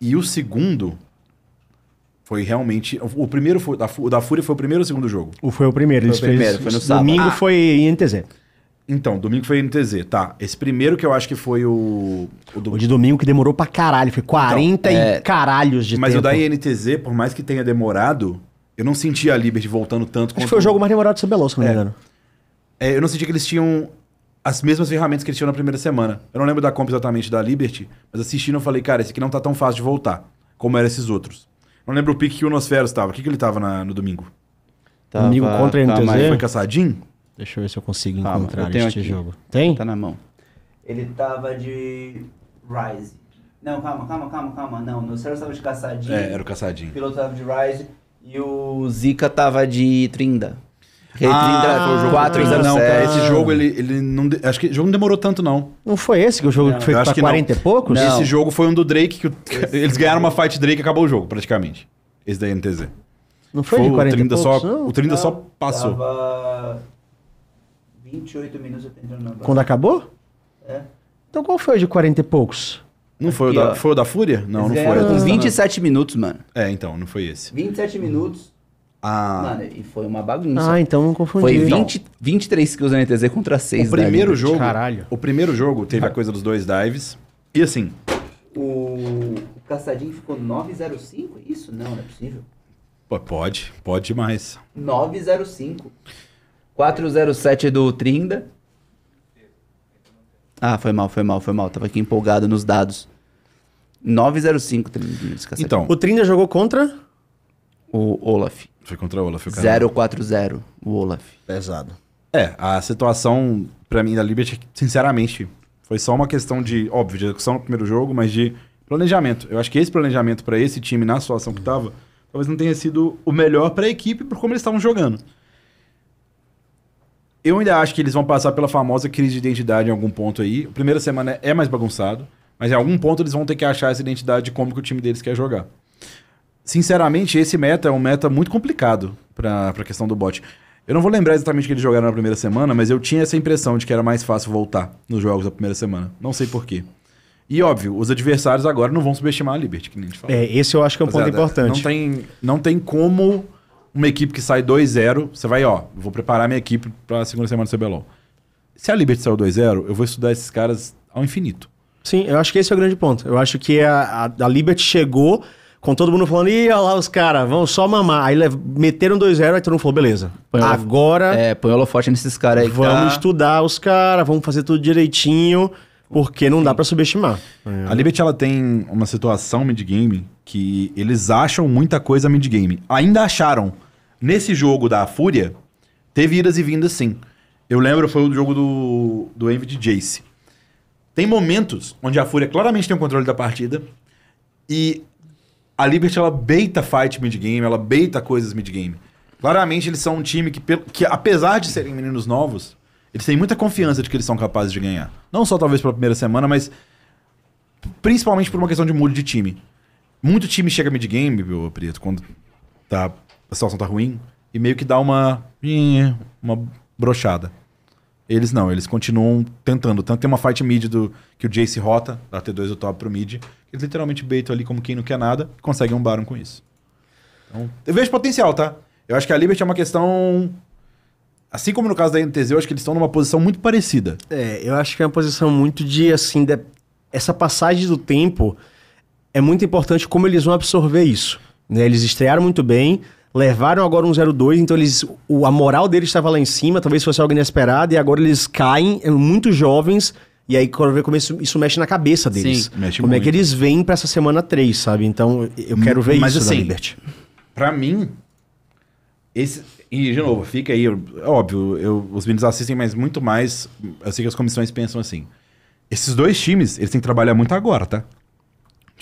E o segundo foi realmente. O primeiro foi, da, o da Fúria foi o primeiro ou o segundo jogo? O foi o primeiro. Eles Foi o primeiro, fez, foi no sábado. Domingo Ah. foi INTZ. Então, domingo foi NTZ, tá. Esse primeiro que eu acho que foi o. o do- O de domingo que demorou pra caralho. Foi 40 e é, caralhos de Mas tempo. o da INTZ, por mais que tenha demorado, eu não senti a Liberty voltando tanto Acho quanto... foi o jogo mais demorado do CBLOL, se não me É. engano. É, eu não senti que eles tinham as mesmas ferramentas que eles tinham na primeira semana. Eu não lembro da comp exatamente da Liberty, mas assistindo eu falei, cara, esse aqui não tá tão fácil de voltar, como eram esses outros. Não lembro o pique que o Nosferos estava. O que, que ele tava na- no domingo? Domingo contra a NTZ? aí, Foi caçadinho? Deixa eu ver se eu consigo Calma, encontrar eu tenho este aqui. jogo. Tem? Tá na mão. Ele tava de Rise. Não, calma, calma, calma, calma. Não, o Nocero tava de Caçadinho. É, era o O caçadinho. piloto tava de Rise. E o Zika tava de Trinda. Porque Ah, foi o jogo 4 Trinda. Não, cara, esse jogo, ele, ele não. de- Acho que o jogo não demorou tanto, não. Não foi esse que o jogo que foi eu pra que não. 40 e poucos? Não. Esse jogo foi um do Drake, que o- eles ganharam uma fight Drake e acabou o jogo, praticamente. Esse da NTZ. Não foi, de 40 o 30 e só, poucos, não? O 30 só passou. Tava 28 minutos e 89. Quando acabou? É. Então qual foi o de 40 e poucos? Não foi, Aqui, o da, ó. foi o da Fúria? Não, Eles não foi. Eu tô com falando. 27 minutos, mano. É, então, não foi esse. 27 minutos. Ah, Mano, e foi uma bagunça. Ah, então não confundi. foi Então, 20, 23 kills da NTZ contra 6 o primeiro jogo. Caralho. O primeiro jogo teve a coisa dos dois dives. E assim, O, o Caçadinho ficou 905? Isso? Não, não é possível. pô, pode, pode demais. 905. 407 do Trinda. Ah, foi mal, foi mal, foi mal. Tava aqui empolgado nos dados. 905 Trinda. Então, O Trinda jogou contra? O Olaf. foi contra o Olaf. o cara. 040, o Olaf. Pesado. É, a situação, pra mim, da Liberty, sinceramente, foi só uma questão de, óbvio, de execução no primeiro jogo, mas de planejamento. Eu acho que esse planejamento pra esse time, na situação que tava, talvez não tenha sido o melhor pra equipe por como eles estavam jogando. Eu ainda acho que eles vão passar pela famosa crise de identidade em algum ponto aí. A primeira semana é mais bagunçado, mas em algum ponto eles vão ter que achar essa identidade de como que o time deles quer jogar. Sinceramente, esse meta é um meta muito complicado pra, pra questão do bot. Eu não vou lembrar exatamente o que eles jogaram na primeira semana, mas eu tinha essa impressão de que era mais fácil voltar nos jogos da primeira semana. Não sei porquê. E óbvio, os adversários agora não vão subestimar a Liberty, que nem a gente falou. É, esse eu acho que é um ponto Rapaziada, importante. Não tem, não tem como uma equipe que sai 2-0, você vai, ó, vou preparar minha equipe pra segunda semana do CBLOL. Se a Liberty saiu 2-0, eu vou estudar esses caras ao infinito. Sim, eu acho que esse é o grande ponto. Eu acho que a, a, a Liberty chegou com todo mundo falando, ih, olha lá os caras, vão só mamar. Aí meteram 2-0, aí todo mundo falou, beleza. Põe o- Agora É, põe holofote nesses caras aí. vamos tá- estudar os caras, vamos fazer tudo direitinho, porque não dá pra subestimar. A Liberty ela tem uma situação mid-game que eles acham muita coisa mid-game. Ainda acharam. Nesse jogo da Fúria, teve idas e vindas sim. Eu lembro, foi o jogo do, do Envy de Jace. Tem momentos onde a Fúria claramente tem o controle da partida e a Liberty ela beita fight mid-game, ela beita coisas mid-game. Claramente eles são um time que, que, apesar de serem meninos novos, eles têm muita confiança de que eles são capazes de ganhar. Não só talvez pela primeira semana, mas principalmente por uma questão de mood de time. Muito time chega mid-game, meu Preto, quando tá, a situação tá ruim, e meio que dá uma. uma brochada. Eles não, eles continuam tentando. Tanto tem uma fight mid do, que o Jace rota, da T2 do top pro mid, eles literalmente beitam ali como quem não quer nada e conseguem um Baron com isso. Então, eu vejo potencial, tá? Eu acho que a Liberty é uma questão. Assim como no caso da NTZ, eu acho que eles estão numa posição muito parecida. É, eu acho que é uma posição muito de, assim, de- essa passagem do tempo é muito importante como eles vão absorver isso. né? Eles estrearam muito bem, levaram agora um 0-2, então eles, o, a moral deles estava lá em cima, talvez fosse algo inesperado, e agora eles caem, é, muito jovens, e aí quero ver como isso, isso mexe na cabeça deles. Sim, mexe como é muito. que eles vêm pra essa semana 3, sabe? Então eu quero ver Mas isso da assim, Liberty. Pra mim, esse. E, de novo, fica aí, óbvio, eu, os meninos assistem, mas muito mais. Eu sei que as comissões pensam assim. Esses dois times, eles têm que trabalhar muito agora, tá?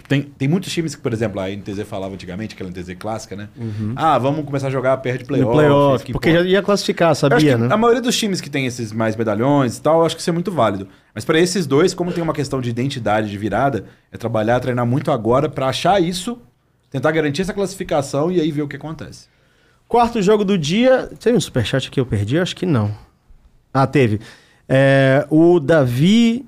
Tipo, tem, tem muitos times que, por exemplo, a NTZ falava antigamente, aquela NTZ clássica, né? Ah, vamos começar a jogar perto de playoff. Playoff, que porque já ia classificar, sabia, né? A maioria dos times que tem esses mais medalhões e tal, eu acho que isso é muito válido. Mas pra esses dois, como tem uma questão de identidade, de virada, é trabalhar, treinar muito agora pra achar isso, tentar garantir essa classificação e aí ver o que acontece. Quarto jogo do dia. Teve um superchat que eu perdi? Acho que não. Ah, teve. É, o Davi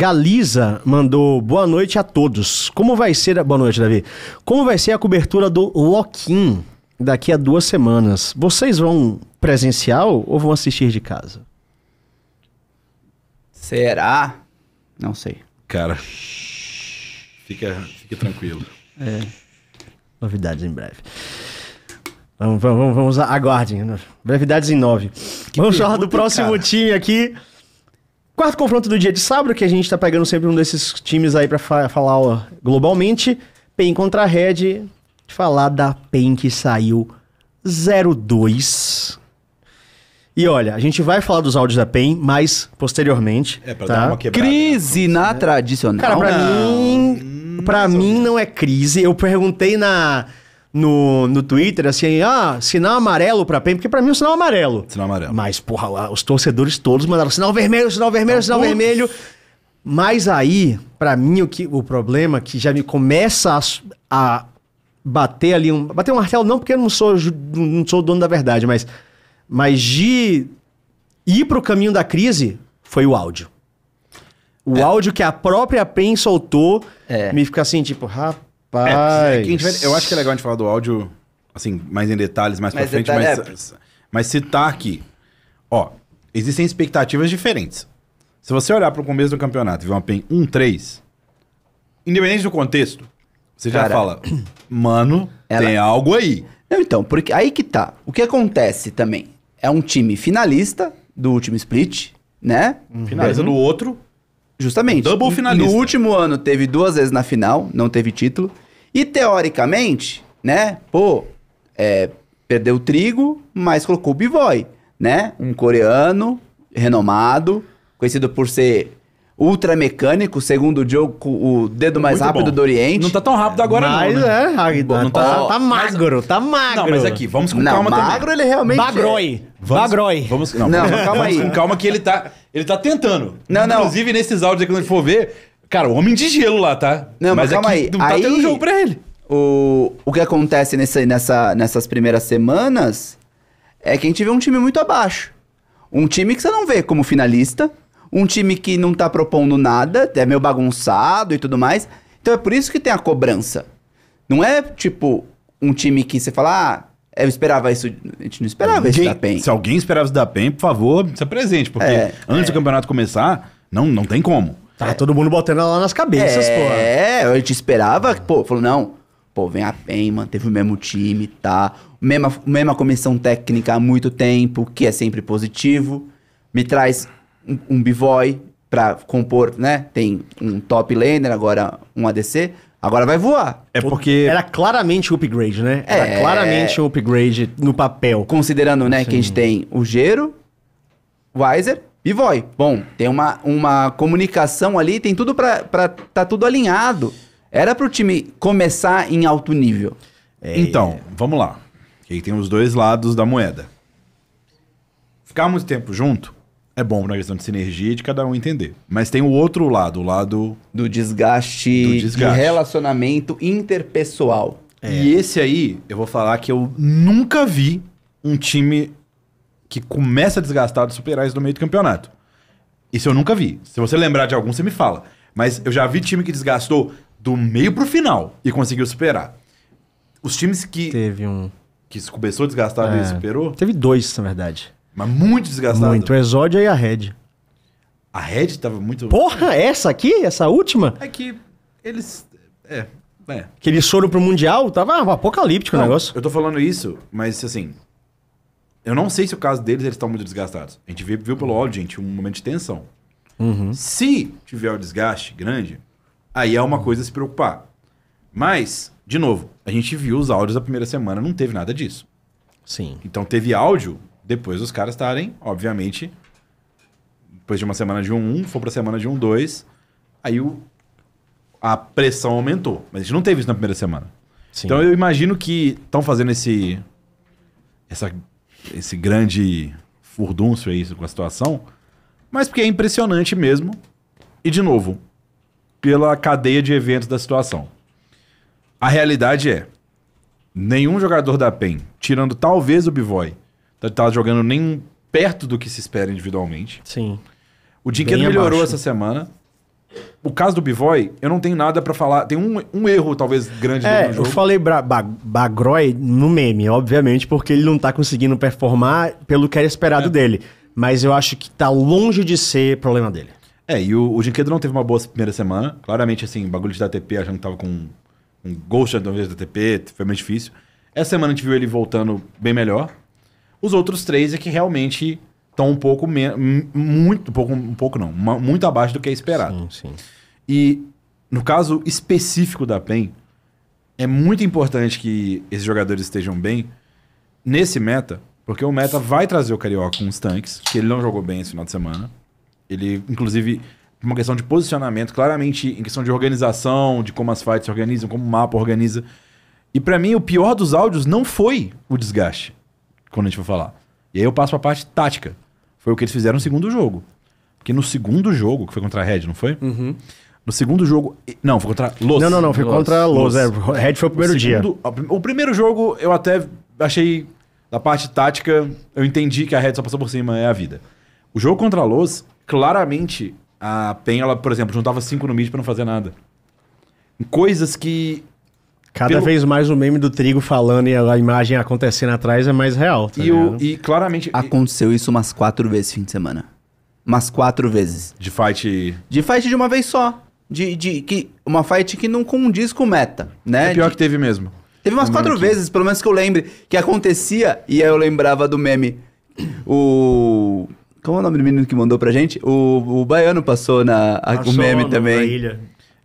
Galiza mandou boa noite a todos. Como vai ser. a- Boa noite, Davi. Como vai ser a cobertura do Lock-in daqui a duas semanas? Vocês vão presencial ou vão assistir de casa? Será? Não sei. Cara, fica, fica tranquilo. Novidades em breve. Vamos, vamos, vamos, vamos aguardem. Brevidades em nove. vamos falar do próximo cara. time aqui. Quarto confronto do dia de sábado, que a gente tá pegando sempre um desses times aí pra fa- falar ó, globalmente. PEN contra a Red. Falar da PEN que saiu 0-2. E olha, a gente vai falar dos áudios da PEN mais posteriormente. É, pra tá? dar uma quebrada. Crise na tradicional. Cara, pra Não, mim, pra mim não é crise. Eu perguntei na no, no Twitter assim, ah, sinal amarelo pra PEN, porque pra mim é um sinal amarelo. Sinal amarelo. Mas, porra, lá, os torcedores todos mandaram sinal vermelho, sinal vermelho, sinal vermelho. Mas aí, pra mim, o, que, o problema que já me começa a, a bater ali um. Bater um martelo, não, porque eu não sou, não sou o dono da verdade, mas. Mas de ir pro caminho da crise foi o áudio. O áudio que a própria PEN soltou É. me fica assim, tipo, rapaz. É, a gente vai- eu acho que é legal a gente falar do áudio, assim, mais em detalhes, mais, Mais pra frente, detalhe, mas, mas citar aqui. Ó, existem expectativas diferentes. Se você olhar pro começo do campeonato e ver uma PEN 1-3, independente do contexto, você já Cara, fala, mano, ela- tem algo aí. Não, então, porque aí que tá. O que acontece também? É um time finalista do último split, né? Finaliza no outro, Justamente. Double finalista. No último ano teve duas vezes na final, não teve título. E teoricamente, né? Pô, é, perdeu o trigo, mas colocou o Bivoy, né? Um coreano renomado, conhecido por ser ultra mecânico, segundo o jogo, o dedo mais Muito rápido bom. do Oriente. Não tá tão rápido agora mas não, né? é, Bom, não tá, tá- tá magro, tá magro. Não, mas aqui, vamos com Não, calma magro também. ele realmente Bagroi. Vamos, Bagroi. Vamos, não, Não, vamos, calma vamos aí. com calma que ele tá, ele tá tentando. Não, não. Inclusive, nesses áudios aí, quando a gente for ver, cara, o homem de gelo lá, tá? Não, mas calma aqui aí. Não tá Aí- tendo jogo pra ele. O, o que acontece nessa, nessa, nessas primeiras semanas é que a gente vê um time muito abaixo. Um time que você não vê como finalista, um time que não tá propondo nada, é meio bagunçado e tudo mais. Então é por isso que tem a cobrança. Não é tipo um time que você fala, ah, eu esperava isso. A gente não esperava isso da PEN. Se alguém esperava isso da PEN, por favor, se apresente, porque É, antes do campeonato começar, não, não tem como. Tá todo mundo botando ela lá nas cabeças, porra. É, a gente esperava, pô, falou, não, pô, vem a PEN, manteve o mesmo time, tá? Mesma, mesma comissão técnica há muito tempo, que é sempre positivo. Me traz um, um bivoy pra compor, né? Tem um top laner, agora um ADC, agora vai voar. É porque Era claramente um upgrade, né? Era É. claramente um upgrade no papel. Considerando, né, que a gente tem o Gero, Weiser e Voy. Bom, tem uma, uma comunicação ali, tem tudo pra, pra tá tudo alinhado. Era pro time começar em alto nível. Então, vamos lá. Que aí tem os dois lados da moeda. Ficar muito tempo junto é bom na questão de sinergia e de cada um entender. Mas tem o outro lado, o lado. Do desgaste, Do desgaste. de relacionamento interpessoal. E esse aí, eu vou falar que eu nunca vi um time que começa desgastado superar isso no meio do campeonato. Isso eu nunca vi. Se você lembrar de algum, você me fala. Mas eu já vi time que desgastou do meio pro final e conseguiu superar. Os times que, Teve um. que começou desgastado É. e superou, Teve dois, na verdade. Mas muito desgastado. Muito. O Exódia e a Red. A Red tava muito. Porra, essa aqui? Essa última? É que eles. É. É. Que eles foram pro Mundial? Tava apocalíptico o Não, negócio. Eu tô falando isso, mas assim. Eu não sei se o caso deles eles estão muito desgastados. A gente viu, viu pelo áudio, gente, um momento de tensão. Uhum. Se tiver o desgaste grande, aí é uma coisa a se preocupar. Mas, de novo, a gente viu os áudios da primeira semana, não teve nada disso. Sim. Então teve áudio depois dos caras estarem, obviamente, depois de uma semana de 1-1, for pra semana de 1-2, aí o, a pressão aumentou. Mas a gente não teve isso na primeira semana. Sim. Então eu imagino que estão fazendo esse, essa, esse grande furdúncio aí com a situação, mas porque é impressionante mesmo. E, de novo, pela cadeia de eventos da situação. A realidade é, nenhum jogador da PEN, tirando talvez o Bivoy, tá, jogando nem perto do que se espera individualmente. Sim. O Dinquedo melhorou essa semana. O caso do Bivoy, eu não tenho nada pra falar. Tem um, um erro, talvez, grande É, no eu jogo. falei bra- ba Bagroy no meme, obviamente, porque ele não tá conseguindo performar pelo que era esperado É. dele. Mas eu acho que tá longe de ser problema dele. É, e o, o Dinquedo não teve uma boa primeira semana. Claramente, assim, bagulho de ATP, achando que tava com um Ghost da ATP, foi mais difícil. Essa semana a gente viu ele voltando bem melhor. Os outros três é que realmente estão um pouco menos. Muito, um pouco, um pouco não, muito abaixo do que é esperado. Sim, sim. E no caso específico da PEN, é muito importante que esses jogadores estejam bem nesse meta, Porque o meta vai trazer o Carioca com os tanques, que ele não jogou bem esse final de semana. Ele, inclusive, uma questão de posicionamento, claramente em questão de organização, de como as fights se organizam, como o mapa organiza. E pra mim, o pior dos áudios não foi o desgaste, quando a gente for falar. E aí eu passo pra parte tática. Foi o que eles fizeram no segundo jogo. Porque no segundo jogo, que foi contra a Red, não foi? No segundo jogo. Não, foi contra Los. Não, não, não. Foi Los. contra a Los. Los. É, o Red foi o primeiro o dia. segundo- a prim- O primeiro jogo eu até achei, da parte tática, eu entendi que a Red só passou por cima, é a vida. O jogo contra a Los, claramente, a PEN, ela, por exemplo, juntava cinco no mid pra não fazer nada. Em Coisas que. Cada Pelo- vez mais o meme do trigo falando e a imagem acontecendo atrás é mais real. Tá E, o, e claramente. Aconteceu isso umas quatro vezes fim de semana. Umas quatro vezes. De fight. De fight de uma vez só. De, de que, uma fight que não condiz com meta, né? É pior De- que teve mesmo. Teve umas quatro que- vezes, pelo menos que eu lembre, que acontecia e aí eu lembrava do meme. O. Como é o nome do menino que mandou pra gente? O, o Baiano passou na, a- o Passou meme também. na ilha.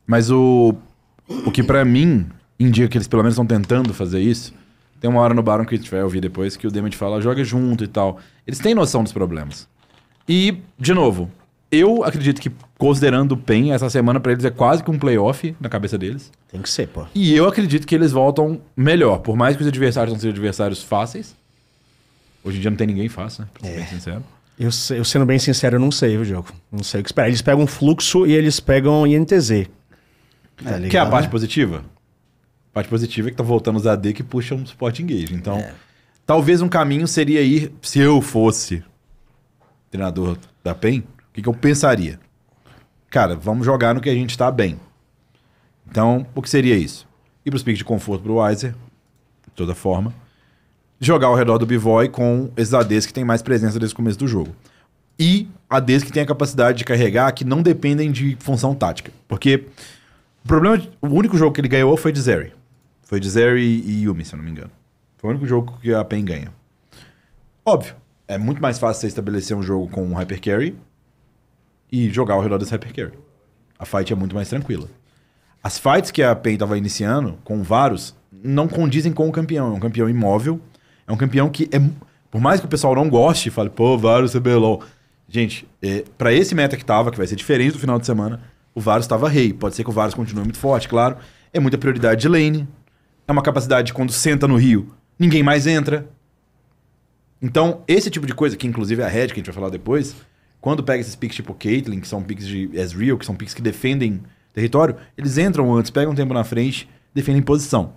Mas o. O que pra mim indica que eles pelo menos estão tentando fazer isso. Tem uma hora no Baron que a gente vai ouvir depois que o Damage fala, joga junto e tal. Eles têm noção dos problemas. E, de novo, eu acredito que, considerando o PEN, essa semana pra eles é quase que um playoff na cabeça deles. Tem que ser, pô. E eu acredito que eles voltam melhor. Por mais que os adversários não sejam adversários fáceis. Hoje em dia não tem ninguém fácil, né? Pra ser bem sincero. Eu, eu sendo bem sincero, eu não sei o jogo. Não sei o que esperar. Eles pegam fluxo e eles pegam INTZ. Tá Que é a ligado? parte positiva? Parte positiva é que tá voltando os AD que puxam suporte engage. Então, talvez um caminho seria ir, se eu fosse treinador da PEN, o que, que eu pensaria? Cara, vamos jogar no que a gente tá bem. Então, o que seria isso? Ir pros picks de conforto pro Weiser, de toda forma. Jogar ao redor do Bivoy com esses ADs que tem mais presença desde o começo do jogo. E ADs que tem a capacidade de carregar que não dependem de função tática. Porque o problema, o único jogo que ele ganhou foi de Zeri. Foi de Zeri e Yumi, se eu não me engano. Foi o único jogo que a PEN ganha. Óbvio, é muito mais fácil você estabelecer um jogo com um Hyper Carry e jogar ao redor desse Hyper Carry. A fight é muito mais tranquila. As fights que a PEN estava iniciando com Varus não condizem com o campeão. É um campeão imóvel. É um campeão que é. Por mais que o pessoal não goste e fale, pô, Varus CBLOL. Gente, é, para esse meta que tava, que vai ser diferente do final de semana, o Varus estava rei. Pode ser que o Varus continue muito forte, claro. É muita prioridade de lane. É uma capacidade de quando senta no rio, ninguém mais entra. Então, esse tipo de coisa, que inclusive é a Red, que a gente vai falar depois, quando pega esses picks tipo Caitlyn, que são picks de Ezreal, que são picks que defendem território, eles entram antes, pegam tempo na frente, defendem posição.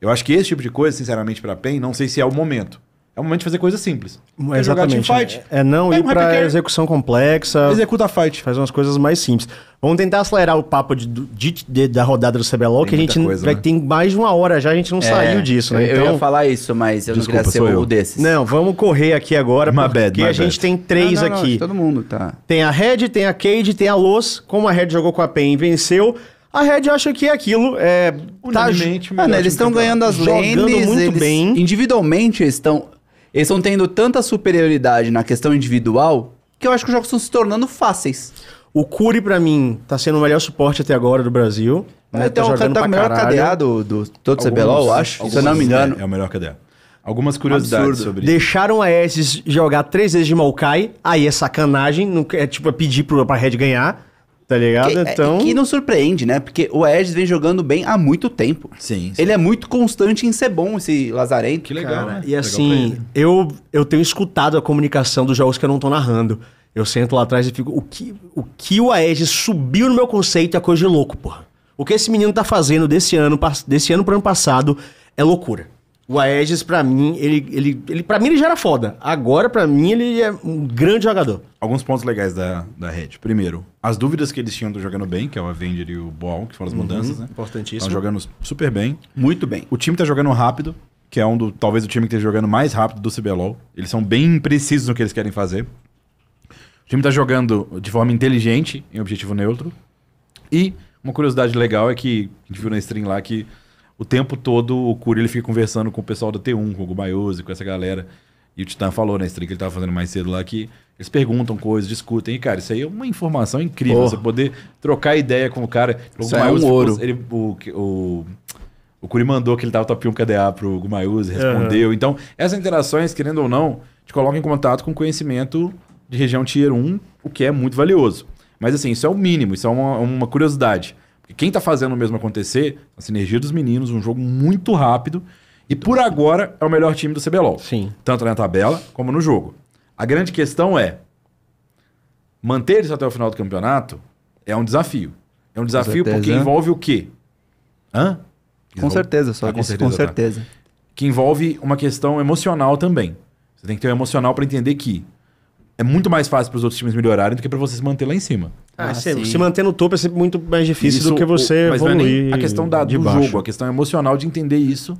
Eu acho que esse tipo de coisa, sinceramente, pra PEN, não sei se é o momento. É o momento de fazer coisa simples. É jogar Exatamente. teamfight. É, é não Pega ir um pra hypercarry, execução complexa. Executa a fight. Faz umas coisas mais simples. Vamos tentar acelerar o papo de, de- de- da rodada do CBLOL, Tem que a gente coisa, vai né? ter mais de uma hora já, a gente não saiu disso, né? É, Eu, ia falar isso, mas eu Desculpa, não queria sou ser eu. o desses. Não, vamos correr aqui agora, My porque bad, my a gente bad. tem três Não, não, não, aqui. Todo mundo tá. Tem a Red, tem a Cade, tem a Los. Como a Red jogou com a PEN e venceu, a Red acha que é aquilo. É, tá, melhor eles estão do ganhando as Jogando lanes, muito eles bem. individualmente eles estão eles estão tendo tanta superioridade na questão individual que eu acho que os jogos estão se tornando fáceis. o Curi, pra mim, tá sendo o melhor suporte até agora do Brasil. né? então, o cara tá o melhor KDA do, do todo Alguns- CBLOL, eu acho, se eu não me engano. É, é o melhor KDA. Algumas curiosidades Absurdo. sobre isso. Deixaram a Aegis jogar três vezes de Maokai, aí é sacanagem, não, é tipo é pedir pro, pra Red ganhar, tá ligado? Que, é- então, que não surpreende, né? Porque o Aegis vem jogando bem há muito tempo. Sim, sim. Ele é muito constante em ser bom, esse Lazarento. Que legal, Cara, né? e assim, eu, eu tenho escutado a comunicação dos jogos que eu não tô narrando. Eu sento lá atrás e fico, o que o, que o Aegis subiu no meu conceito é coisa de louco, porra. O que esse menino tá fazendo desse ano, desse ano pro ano passado é loucura. O Aegis, pra mim, ele, ele, ele, pra mim ele já era foda. Agora, pra mim, ele é um grande jogador. Alguns pontos legais da, da Red. Primeiro, as dúvidas que eles tinham do jogando bem, que é o Avenger e o Ball, que foram as mudanças, né? importantíssimo. Estão jogando super bem. Muito bem. O time tá jogando rápido, que é um do, talvez o time que esteja jogando mais rápido do CBLOL. Eles são bem precisos no que eles querem fazer. O time tá jogando de forma inteligente, em objetivo neutro. E uma curiosidade legal é que a gente viu na stream lá que o tempo todo o Curi ele fica conversando com o pessoal da T1, com o Gumayose, com essa galera. E o Titã falou na stream que ele tava fazendo mais cedo lá que eles perguntam coisas, discutem. E, cara, isso aí é uma informação incrível. Porra. Você poder trocar ideia com o cara. O Isso é um ouro. Ele, o, o, O Curi mandou que ele tava top 1 KDA pro Gumayuzi, respondeu. Então, essas interações, querendo ou não, te colocam em contato com conhecimento de região Tier 1, o que é muito valioso. Mas assim, isso é o mínimo, isso é uma, uma curiosidade. Porque quem tá fazendo o mesmo acontecer, a sinergia dos meninos, um jogo muito rápido. E por agora é o melhor time do CBLOL. Sim. Tanto na tabela como no jogo. A grande questão é: manter isso até o final do campeonato é um desafio. É um desafio certeza. porque envolve o quê? Hã? Com Envolve- certeza, só Ah, disse com tá. certeza. Que envolve uma questão emocional também. Você tem que ter um emocional para entender que é muito mais fácil para os outros times melhorarem do que para você se manter lá em cima. Ah, Ah, se, se manter no topo é sempre muito mais difícil Isso, do que você mas não é evoluir nem a questão da, do baixo. jogo, a questão emocional de entender isso,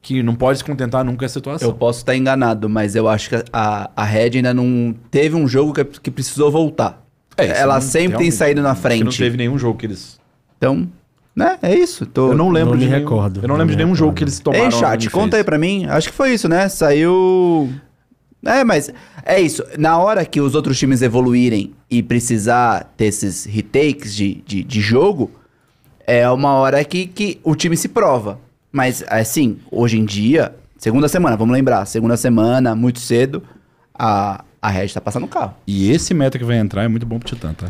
que não pode se contentar nunca com essa situação. Eu posso estar enganado, mas eu acho que a, a Red ainda não teve um jogo que, que precisou voltar. É, isso Ela não- sempre tem saído na que Não frente. teve nenhum jogo que eles. Então, né? É isso. Tô... Eu não lembro não de me nenhum- recordo, Eu não não lembro de nenhum jogo recordo. que eles tomaram. Ei, chat, conta aí Face. pra mim. Acho que foi isso, né? Saiu. É, mas é isso. Na hora que os outros times evoluírem e precisar ter esses retakes de, de, de jogo, é uma hora que, que o time se prova. Mas, assim, hoje em dia, segunda semana, vamos lembrar, segunda semana, muito cedo, a, a Red tá passando o carro. E esse meta que vai entrar é muito bom pro Titã, tá?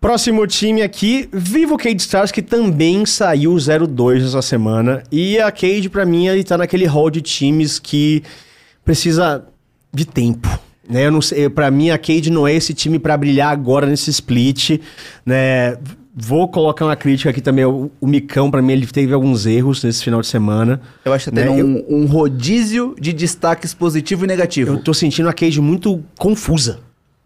Próximo time aqui, Vivo Cade Stars, que também saiu 0-2 essa semana. E a Cade, pra mim, ele tá naquele hall de times que precisa de tempo. Né? Eu não sei, pra mim, a Cade não é esse time pra brilhar agora nesse split. Né? Vou colocar uma crítica aqui também. O, o Micão, pra mim, ele teve alguns erros nesse final de semana. Eu acho que tá Né, um, um rodízio de destaques positivo e negativo. Eu tô sentindo a Cade muito confusa.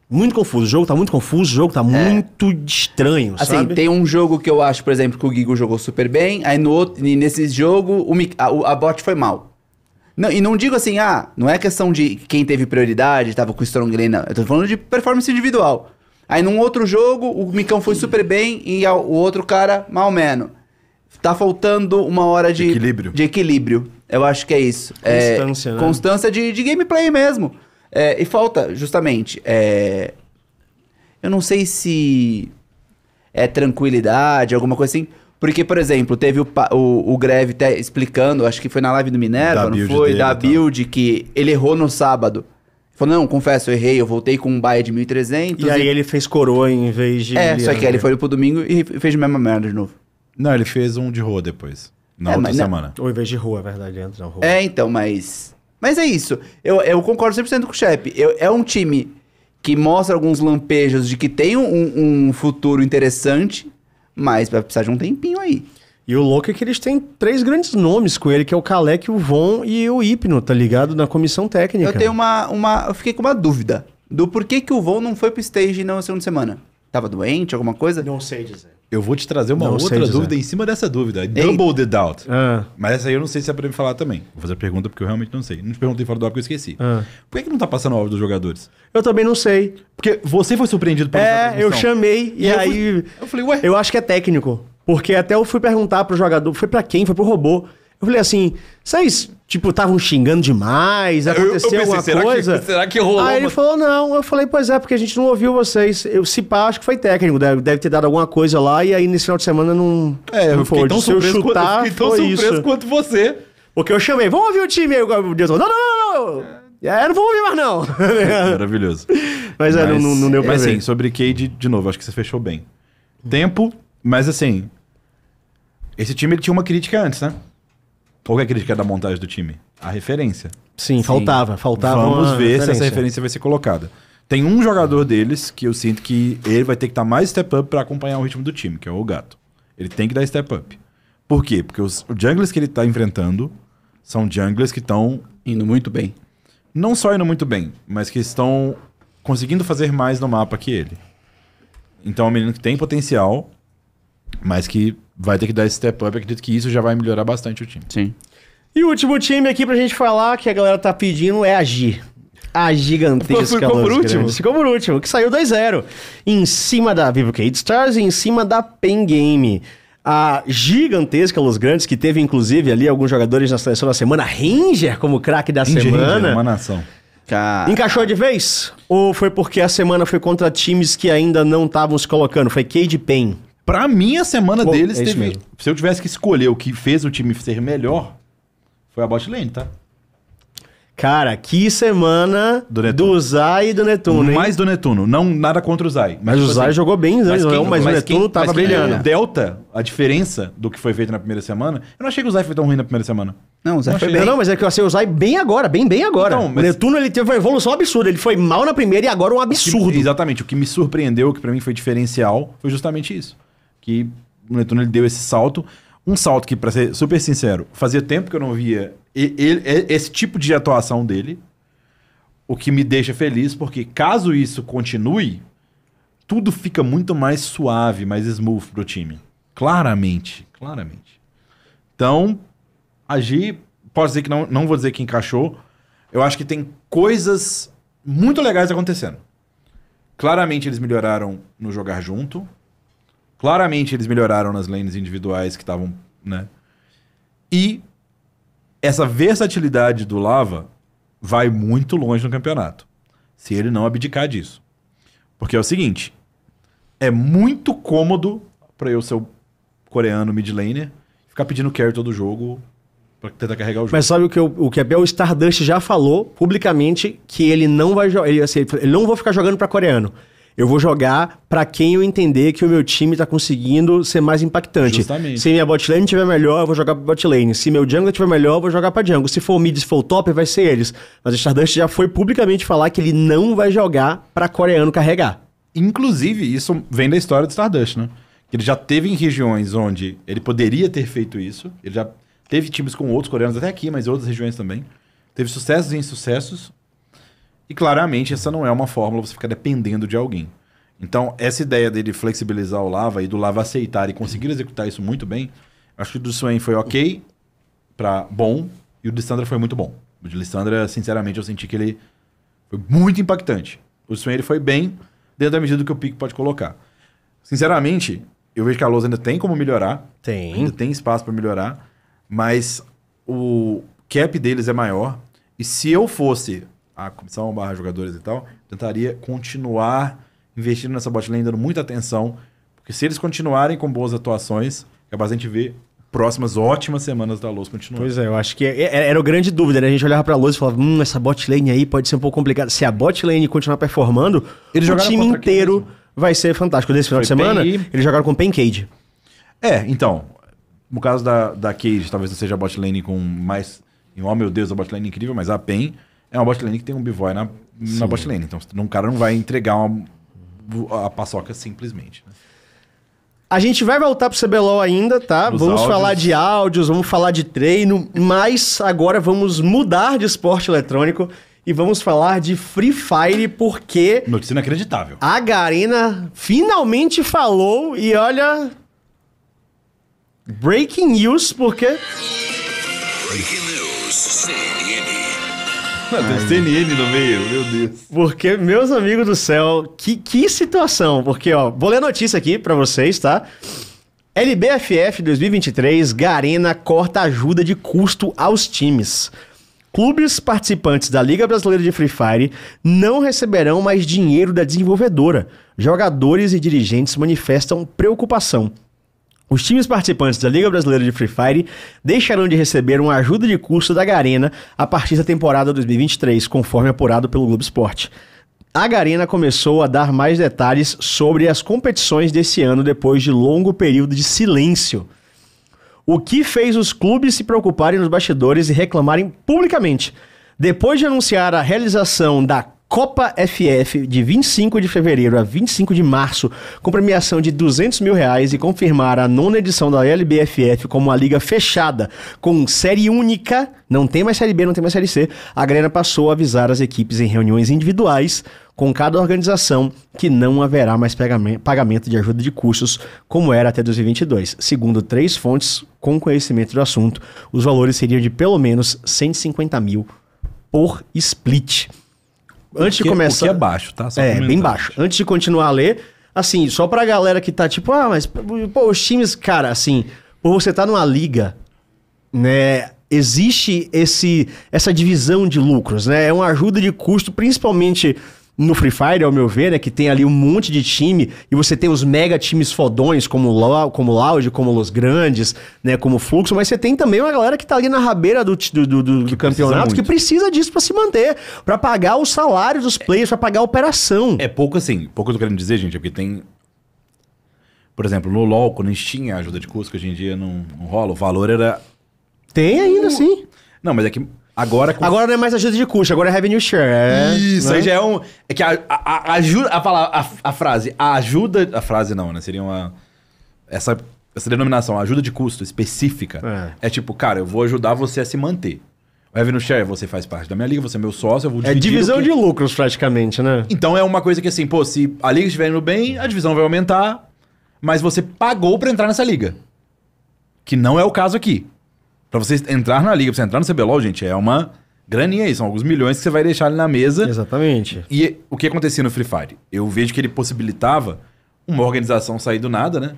Muito confuso. O jogo tá muito confuso, o jogo tá muito estranho, Assim, sabe? tem um jogo que eu acho, por exemplo, que o Gigo jogou super bem, aí no outro, nesse jogo o, a, a bot foi mal. Não, e não digo assim, ah, não é questão de quem teve prioridade, tava com o Strong Lane, não. Eu tô falando de performance individual. Aí num outro jogo, o Micão foi super bem e o outro cara, mal menos. Tá faltando uma hora de Equilíbrio. De equilíbrio. Eu acho que é isso. É, Constância, né? Constância de, de gameplay mesmo. É, e falta, justamente, é, eu não sei se é tranquilidade, alguma coisa assim. Porque, por exemplo, teve o, pa- o, o Greve até explicando, acho que foi na live do Minerva, Da não build foi? dele Da e build, que ele errou no sábado. Ele Falou, não, confesso, eu errei, eu voltei com um buy de 1.300. E aí ele fez coroa em vez de. É, só que aí ele foi pro domingo e fez a mesma merda de novo. Não, ele fez um de rua depois. Na É, outra mas não- semana. Ou em vez de rua, é verdade, entra na rua. É, então, mas. Mas é isso. Eu, eu concordo 100% com o Shep. Eu- É um time que mostra alguns lampejos de que tem um, um futuro interessante, mas vai precisar de um tempinho aí. E o louco é que eles têm três grandes nomes com ele, que é o Kalec, o Von e o Hipno, tá ligado? Na comissão técnica. Eu tenho uma, uma. Eu fiquei com uma dúvida do porquê que o Von não foi pro stage na segunda semana. Tava doente, alguma coisa? Não sei dizer. Eu vou te trazer uma Não outra dizer. dúvida em cima dessa dúvida. Double the doubt. Ah, Mas essa aí eu não sei se é pra me falar também. Vou fazer a pergunta porque eu realmente não sei. Não te perguntei fora do ar porque eu esqueci. ah. Por que, que não tá passando o áudio dos jogadores? Eu também não sei. Porque você foi surpreendido por É, eu chamei e, E eu aí. fui- eu falei, ué? Eu acho que é técnico. Porque até eu fui perguntar pro jogador, foi pra quem? Foi pro robô. Eu falei assim, vocês, tipo, estavam xingando demais? Aconteceu alguma será coisa? Que, será que rolou Aí ele uma- falou, não. Eu falei, pois é, porque a gente não ouviu vocês. Eu, se pá, acho que foi técnico. Deve, deve ter dado alguma coisa lá e aí nesse final de semana não. É, eu não foi. tão Se eu surpreso, quanto, eu chutar, fiquei tão foi surpreso isso. quanto você. Porque eu chamei, vamos ouvir o time aí. O diretor, não, não, não, não. É, não vou ouvir mais não. Maravilhoso. mas é, não, não, não deu pra Mas ver. sim, sobre Cade, de novo, acho que você fechou bem. Tempo, mas assim. Esse time ele tinha uma crítica antes, né? Qual que é a crítica da montagem do time? A referência. Sim, faltava, faltava Vamos uma ver se essa referência vai ser colocada. Tem um jogador deles que eu sinto que ele vai ter que estar mais step up pra acompanhar o ritmo do time, que é o Gato. Ele tem que dar step up. Por quê? Porque os os junglers que ele tá enfrentando são junglers que estão Indo muito bem. não só indo muito bem, mas que estão conseguindo fazer mais no mapa que ele. Então é um menino que tem potencial, mas que vai ter que dar esse step up. Eu acredito que isso já vai melhorar bastante o time. Sim. E o último time aqui pra gente falar, que a galera tá pedindo, é a Gi. A gigantesca Ficou por Los último? Grandes. Ficou por último, que saiu 2-0. Em cima da Vivo Cade Stars e em cima da Pen Game. A gigantesca Los Grandes, que teve inclusive ali alguns jogadores na seleção da semana, Ranger como craque da Ranger, semana. uma nação. Cara, Encaixou de vez? Ou foi porque a semana foi contra times que ainda não estavam se colocando? Foi Cade Pen. Pra mim, a semana Pô, deles é teve. mesmo. Se eu tivesse que escolher o que fez o time ser melhor, foi a bot lane, tá? Cara, que semana Do do, Netuno. Zay e do Netuno, hein? Mais do Netuno, não nada contra o Zay. Mas o tipo Zay assim, jogou bem, né? Mas, Não, quem, mas, o mas Netuno quem- tava mas brilhando. O Delta, a diferença do que foi feito na primeira semana, eu não achei que o Zay foi tão ruim na primeira semana. Não, o Zé Não foi bem. Não, mas é que eu achei o Zay bem agora, bem, bem agora. Então, O mas- Netuno, ele teve uma evolução absurda. Ele foi mal na primeira e agora um absurdo. Que- exatamente. O que me surpreendeu, que pra mim foi diferencial, foi justamente isso. Que o Netuno ele deu esse salto. Um salto que, pra ser super sincero, fazia tempo que eu não via ele- esse tipo de atuação dele. O que me deixa feliz, porque caso isso continue, tudo fica muito mais suave, mais smooth pro time. Claramente. Claramente. Então, agir, posso dizer que não, não vou dizer que encaixou. Eu acho que tem coisas muito legais acontecendo. Claramente eles melhoraram no jogar junto. Claramente eles melhoraram nas lanes individuais que estavam, né? E essa versatilidade do Lava vai muito longe no campeonato. Se ele não abdicar disso. Porque é o seguinte, é muito cômodo pra eu ser o coreano mid laner ficar pedindo carry todo jogo pra tentar carregar o jogo. Mas sabe o que, o, o que é o Stardust já falou publicamente que ele não vai. Ele, assim, ele "Eu não vou ficar jogando pra coreano. Eu vou jogar pra quem eu entender que o meu time tá conseguindo ser mais impactante. Justamente. Se minha bot lane tiver melhor, eu vou jogar pra bot lane. Se meu jungle tiver melhor, eu vou jogar pra jungle. Se for o mid, se for o top, vai ser eles. Mas o Stardust já foi publicamente falar que ele não vai jogar pra coreano carregar. Inclusive, isso vem da história do Stardust, né? Que ele já teve em regiões onde ele poderia ter feito isso. Ele já teve times com outros coreanos até aqui, mas em outras regiões também. Teve sucessos e insucessos. E claramente essa não é uma fórmula você ficar dependendo de alguém. Então, essa ideia dele flexibilizar o Lava e do Lava aceitar e conseguir executar isso muito bem, acho que o do Swain foi ok pra bom e o de Lissandra foi muito bom. O de Lissandra, sinceramente, eu senti que ele foi muito impactante. O Swain ele foi bem dentro da medida do que o Pique pode colocar. Sinceramente, eu vejo que a Lousa ainda tem como melhorar. Tem. Ainda tem espaço para melhorar. Mas o cap deles é maior. E se eu fosse a comissão barra jogadores e tal, tentaria continuar investindo nessa bot lane, dando muita atenção. Porque se eles continuarem com boas atuações, é capaz de a gente ver próximas ótimas semanas da Luz continuando. Pois é, eu acho que é- é- era a grande dúvida, né? A gente olhava pra luz e falava, hum, essa bot lane aí pode ser um pouco complicada. Se a bot lane continuar performando, Eles o time inteiro vai ser fantástico. Nesse final Foi de semana, Pen eles jogaram com Pancade. É, então, no caso da, da Cage, talvez não seja a bot lane com mais. Oh meu Deus, a bot lane é incrível, mas a PEN é uma bot lane que tem um bivoy na, na bot lane. Então um cara não vai entregar uma, a paçoca simplesmente. né? A gente vai voltar pro CBLOL ainda, tá? Nos vamos áudios. falar de áudios, vamos falar de treino, mas agora vamos mudar de esporte eletrônico e vamos falar de Free Fire porque Notícia inacreditável. a Garena finalmente falou e olha. Breaking news, porque. Breaking news, Tem CNN no meio, meu Deus. Porque, meus amigos do céu, que, que situação. Porque, ó, vou ler a notícia aqui pra vocês, tá? LBFF 2023, Garena corta ajuda de custo aos times. Clubes participantes da Liga Brasileira de Free Fire não receberão mais dinheiro da desenvolvedora. Jogadores e dirigentes manifestam preocupação. Os times participantes da Liga Brasileira de Free Fire deixarão de receber uma ajuda de custo da Garena a partir da temporada 2023, conforme apurado pelo Globo Esporte. A Garena começou a dar mais detalhes sobre as competições desse ano depois de longo período de silêncio. O que fez os clubes se preocuparem nos bastidores e reclamarem publicamente. Depois de anunciar a realização da Copa FF de 25 de fevereiro a 25 de março, com premiação de 200 mil reais e confirmar a nona edição da LBFF como uma liga fechada, com série única, não tem mais série B, não tem mais série C, a Grena passou a avisar as equipes em reuniões individuais com cada organização que não haverá mais pagamen- pagamento de ajuda de custos, como era até 2022. Segundo três fontes com conhecimento do assunto, os valores seriam de pelo menos 150 mil por split. Antes de Que- começar. O que é baixo, tá? Só É, bem baixo. Antes de continuar a ler, assim, só pra galera que tá tipo, ah, mas pô, os times, cara, assim, por você tá numa liga, né, existe esse essa divisão de lucros, né? É uma ajuda de custo, principalmente no Free Fire, ao meu ver, né, que tem ali um monte de time e você tem os mega times fodões como o Lau- como o Loud, como Los Grandes, né, como o Fluxo, mas você tem também uma galera que tá ali na rabeira do, do, do- do- do campeonato que muito. precisa disso pra se manter, pra pagar os salários dos players, pra pagar a operação. É pouco assim, pouco eu tô querendo dizer, gente, é porque tem. Por exemplo, no LoL, quando a gente tinha ajuda de custo, que hoje em dia não, não rola, o valor era. Tem ainda, sim. Não, mas é que agora. com- Agora não é mais ajuda de custo, agora é revenue share. É, Isso, né? aí já é um. É que a, a, a ajuda. A, palavra, a, a frase, a ajuda. A frase não, né? Seria uma. Essa, essa denominação, ajuda de custo específica. É. tipo, cara, eu vou ajudar você a se manter. O revenue share, você faz parte da minha liga, você é meu sócio, eu vou É dividir. divisão o que- de lucros, praticamente, né? Então é uma coisa que assim, pô, se a liga estiver indo bem, a divisão vai aumentar, mas você pagou pra entrar nessa liga. Que não é o caso aqui. Pra você entrar na liga, pra você entrar no CBLOL, gente, é uma graninha aí, são alguns milhões que você vai deixar ali na mesa. Exatamente. E o que acontecia no Free Fire? Eu vejo que ele possibilitava uma organização sair do nada, né?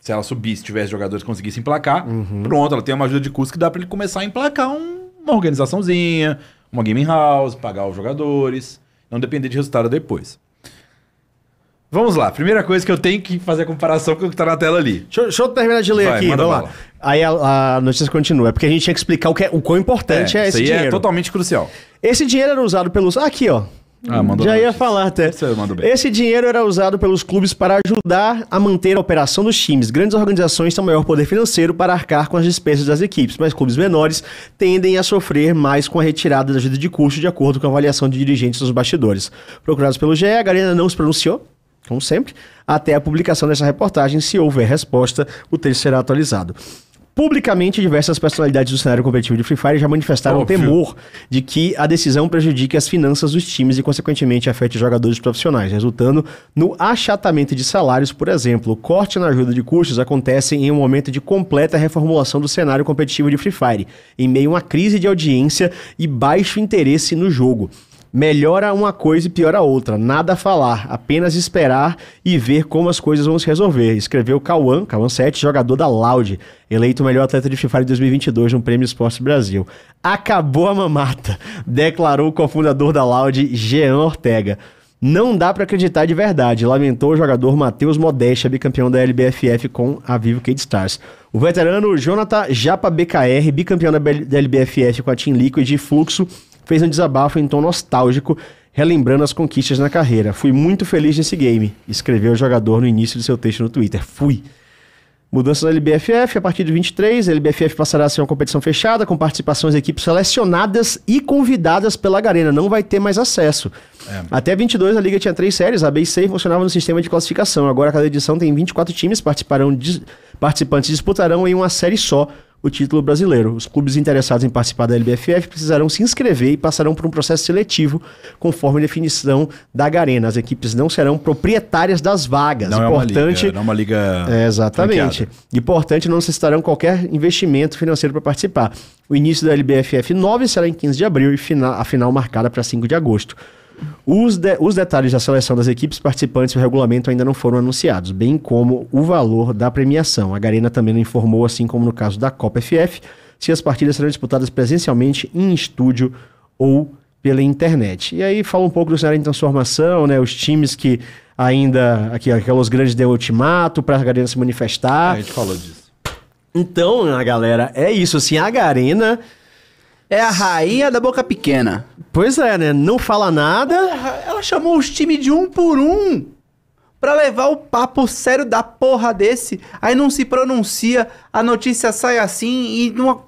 Se ela subisse, tivesse jogadores que conseguissem emplacar, pronto, ela tem uma ajuda de custo que dá pra ele começar a emplacar um- uma organizaçãozinha, uma gaming house, pagar os jogadores, não depender de resultado depois. Vamos lá, primeira coisa que eu tenho que fazer a comparação com o que tá na tela ali. Deixa, eu- deixa eu terminar de ler Vai, aqui, manda vamos lá. bala. Aí a, a notícia continua. É porque a gente tinha que explicar o, que é, o quão importante é, isso esse aí dinheiro. é totalmente crucial. Esse dinheiro era usado pelos. Ah, aqui, ó. Ah, mandou Já ia falar até. Você mandou bem. Esse dinheiro era usado pelos clubes para ajudar a manter a operação dos times. Grandes organizações têm maior poder financeiro para arcar com as despesas das equipes, mas clubes menores tendem a sofrer mais com a retirada da ajuda de custo, de acordo com a avaliação de dirigentes dos bastidores. Procurados pelo GE, a Garena não se pronunciou, como sempre, até a publicação dessa reportagem. Se houver resposta, o texto será atualizado. Publicamente, diversas personalidades do cenário competitivo de Free Fire já manifestaram Óbvio. temor de que a decisão prejudique as finanças dos times e, consequentemente, afete os jogadores profissionais, resultando no achatamento de salários, por exemplo. O corte na ajuda de custos acontece em um momento de completa reformulação do cenário competitivo de Free Fire, em meio a uma crise de audiência e baixo interesse no jogo. Melhora uma coisa e piora outra. Nada a falar, apenas esperar e ver como as coisas vão se resolver. Escreveu Cauã, Cauã 7, jogador da Loud, eleito o melhor atleta de Free Fire 2022 no Prêmio Esporte Brasil. Acabou a mamata, declarou o cofundador da Loud, Jean Ortega. Não dá pra acreditar de verdade, lamentou o jogador Matheus Modéstia, bicampeão da LBFF com a Vivo Kate Stars. O veterano Jonathan Japa BKR, bicampeão da LBFF com a Team Liquid e Fluxo, fez um desabafo em tom nostálgico, relembrando as conquistas na carreira. Fui muito feliz nesse game, escreveu o jogador no início de seu texto no Twitter. Fui. Mudança na LBFF, a partir de 23, a LBFF passará a ser uma competição fechada, com participações de equipes selecionadas e convidadas pela Garena. Não vai ter mais acesso. Até 22, a Liga tinha três séries, a B e C funcionava no sistema de classificação. Agora, cada edição tem 24 times, participarão dis- participantes disputarão em uma série só o título brasileiro. Os clubes interessados em participar da LBFF precisarão se inscrever e passarão por um processo seletivo, conforme a definição da Garena. As equipes não serão proprietárias das vagas. Não é uma Importante liga, não é uma liga é, exatamente. franqueada. Importante, não necessitarão qualquer investimento financeiro para participar. O início da LBFF 9 será em 15 de abril e a final marcada para 5 de agosto. Os, de- os detalhes da seleção das equipes participantes e o regulamento ainda não foram anunciados, bem como o valor da premiação. A Garena também não informou, assim como no caso da Copa FF, se as partidas serão disputadas presencialmente em estúdio ou pela internet. E aí fala um pouco do cenário de transformação, né? Os times que ainda, aqui, aqueles grandes deu ultimato para a Garena se manifestar. A gente falou disso. Então, a galera, é isso, assim, a Garena, É a rainha da boca pequena. pois é, né, não fala nada, Ela chamou os times de um por um pra levar o papo sério da porra desse. Aí não se pronuncia, a notícia sai assim e não.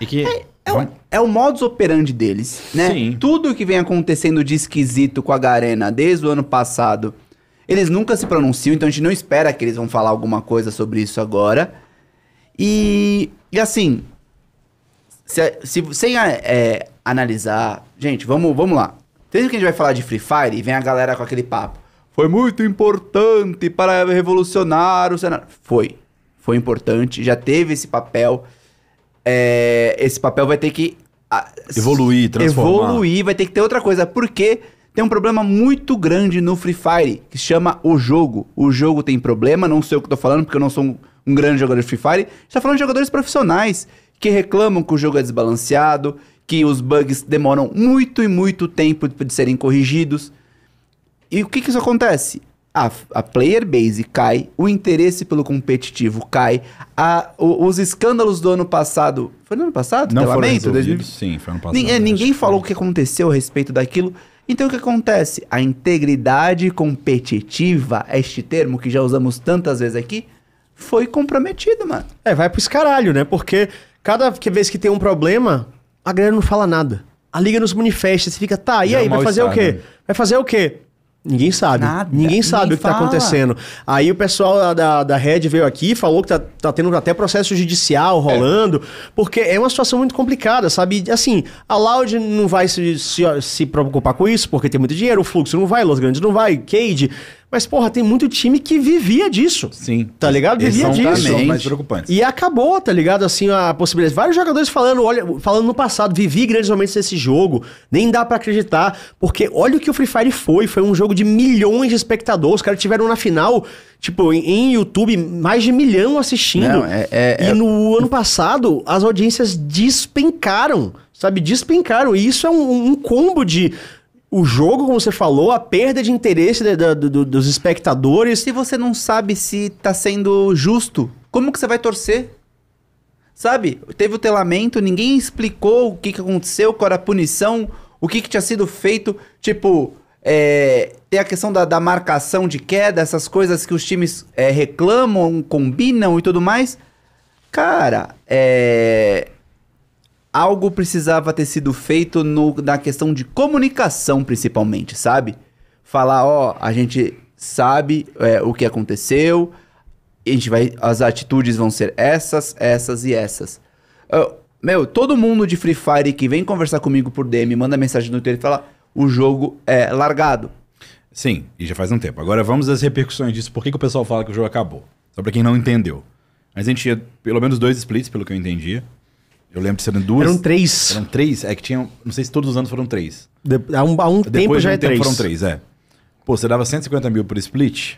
E que. É o, é o modus operandi deles, né? Sim. Tudo que vem acontecendo de esquisito com a Garena desde o ano passado, eles nunca se pronunciam, então a gente não espera que eles vão falar alguma coisa sobre isso agora. E, e assim, se, se, sem é, analisar. Gente, vamos, vamos lá. Desde que a gente vai falar de Free Fire e vem a galera com aquele papo. Foi muito importante para revolucionar o cenário. Foi. Foi importante, já teve esse papel. É, esse papel vai ter que. ah, Evoluir, transformar. Evoluir, vai ter que ter outra coisa. Porque tem um problema muito grande no Free Fire, que chama o jogo. O jogo tem problema, não sei o que eu tô falando, porque eu não sou um, um grande jogador de Free Fire. A gente tá falando de jogadores profissionais que reclamam que o jogo é desbalanceado, que os bugs demoram muito e muito tempo de serem corrigidos. E o que que isso acontece? A, a player base cai, o interesse pelo competitivo cai, a- o- os escândalos do ano passado. Foi no ano passado? Não foram resolvidos? Sim, foi ano passado. É, ninguém que falou o que aconteceu a respeito daquilo. Então o que acontece? A integridade competitiva, este termo que já usamos tantas vezes aqui, foi comprometida, mano. É, vai pro escaralho, né? Porque cada que- vez que tem um problema, a galera não fala nada. A liga nos manifesta, você fica, tá, e Já é aí, vai fazer o mal-estar, quê? né? Vai fazer o quê? Ninguém sabe. Nada. Ninguém sabe Ninguém o que tá fala. acontecendo. Aí o pessoal da- da, da Red veio aqui e falou que tá, tá tendo até processo judicial rolando, porque é uma situação muito complicada, sabe? Assim, a Loud não vai se, se, se preocupar com isso, porque tem muito dinheiro, o Fluxo não vai, Los Grandes não vai, Cade. Mas, porra, tem muito time que vivia disso. Sim. Tá ligado? Vivia disso. são mais preocupantes. E acabou, tá ligado? Assim, a possibilidade. Vários jogadores falando, olha, falando no passado, vivi grandes momentos desse jogo, nem dá pra acreditar, porque olha o que o Free Fire foi, foi um jogo de milhões de espectadores, os caras tiveram na final, tipo, em, em YouTube, mais de milhão assistindo. Não, é- é- e é- no ano passado, as audiências despencaram, sabe? Despencaram. E isso é um, um combo de... O jogo, como você falou, a perda de interesse da- da- do- dos espectadores. Se você não sabe se tá sendo justo, como que você vai torcer? Sabe? Teve o telamento, ninguém explicou o que, que aconteceu, qual era a punição, o que, que tinha sido feito. Tipo, é, tem a questão da, da marcação de queda, essas coisas que os times é, reclamam, combinam e tudo mais. Cara, é. Algo precisava ter sido feito no- na questão de comunicação, principalmente, sabe? Falar, ó, a gente sabe é, o que aconteceu, a gente vai, as atitudes vão ser essas, essas e essas. Meu, todo mundo de Free Fire que vem conversar comigo por DM, manda mensagem no Twitter e fala, o jogo é largado. Sim, e já faz um tempo. Agora vamos às repercussões disso. Por que, que o pessoal fala que o jogo acabou? Só pra quem não entendeu. Mas a gente tinha pelo menos dois splits, pelo que eu entendia. Eu lembro de serem duas. Eram três. Eram três? É que tinham. Não sei se todos os anos foram três. De- há um, há um tempo já um é tempo três. foram três, é. Pô, você dava 150 mil por split,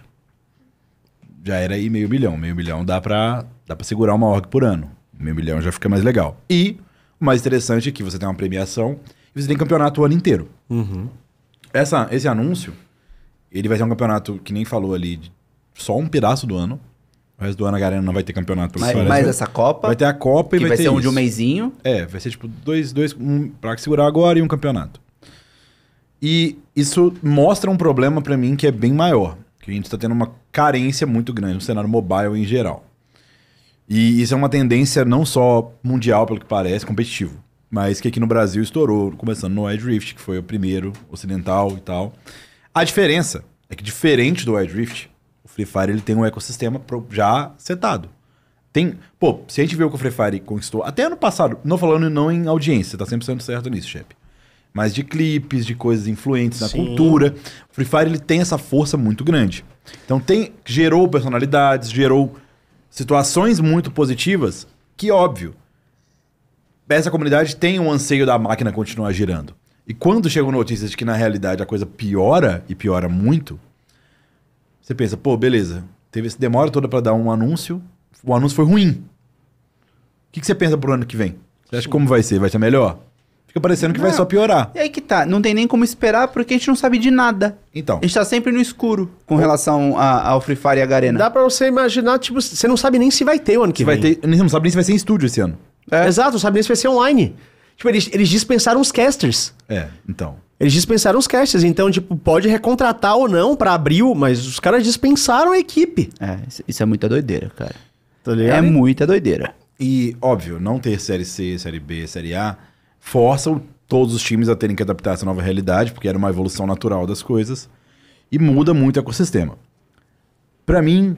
já era aí meio milhão. Meio milhão dá pra, dá pra segurar uma org por ano. Meio milhão já fica mais legal. E o mais interessante é que você tem uma premiação e você tem campeonato o ano inteiro. Essa, esse anúncio, ele vai ser um campeonato que nem falou ali, só um pedaço do ano. O resto do ano a galera não vai ter campeonato. Mas, mas parece. essa Copa, Vai ter a Copa e vai, vai ter ser um de um isso. mêsinho, É, vai ser tipo dois, dois um pra segurar agora e um campeonato. E isso mostra um problema pra mim que é bem maior. Que a gente tá tendo uma carência muito grande no cenário mobile em geral. E isso é uma tendência não só mundial, pelo que parece, competitivo. Mas que aqui no Brasil estourou, começando no Wild Rift, que foi o primeiro ocidental e tal. A diferença é que, diferente do Wild Rift, o Free Fire ele tem um ecossistema já setado. Tem. Pô, se a gente vê o que o Free Fire conquistou, até ano passado, não falando não em audiência, você tá 100% certo nisso, chefe. Mas de clipes, de coisas influentes na Sim. cultura. O Free Fire ele tem essa força muito grande. Então tem gerou personalidades, gerou situações muito positivas que, óbvio, essa comunidade tem um anseio da máquina continuar girando. E quando chegam notícias de que na realidade a coisa piora e piora muito, você pensa, pô, beleza, teve essa demora toda pra dar um anúncio, o anúncio foi ruim. O que, que você pensa pro ano que vem? Você acha que como vai ser? Vai ser melhor? Fica parecendo que vai Não. só piorar. E aí que tá, não tem nem como esperar porque a gente não sabe de nada. Então, A gente tá sempre no escuro com relação a- ao Free Fire e a Garena. Dá pra você imaginar, tipo, você não sabe nem se vai ter o ano que vai vem. ter, não sabe nem se vai ser em estúdio esse ano. É. Exato, não sabe nem se vai ser online. Tipo, eles, eles dispensaram os casters. É, então. Eles dispensaram os casters, então, tipo, pode recontratar ou não pra abril, mas os caras dispensaram a equipe. É, isso- é muita doideira, cara. Tá É ligado? muita doideira. E, óbvio, não ter Série C, Série B, Série A força todos os times a terem que adaptar essa nova realidade, porque era uma evolução natural das coisas, e muda muito o ecossistema. Pra mim,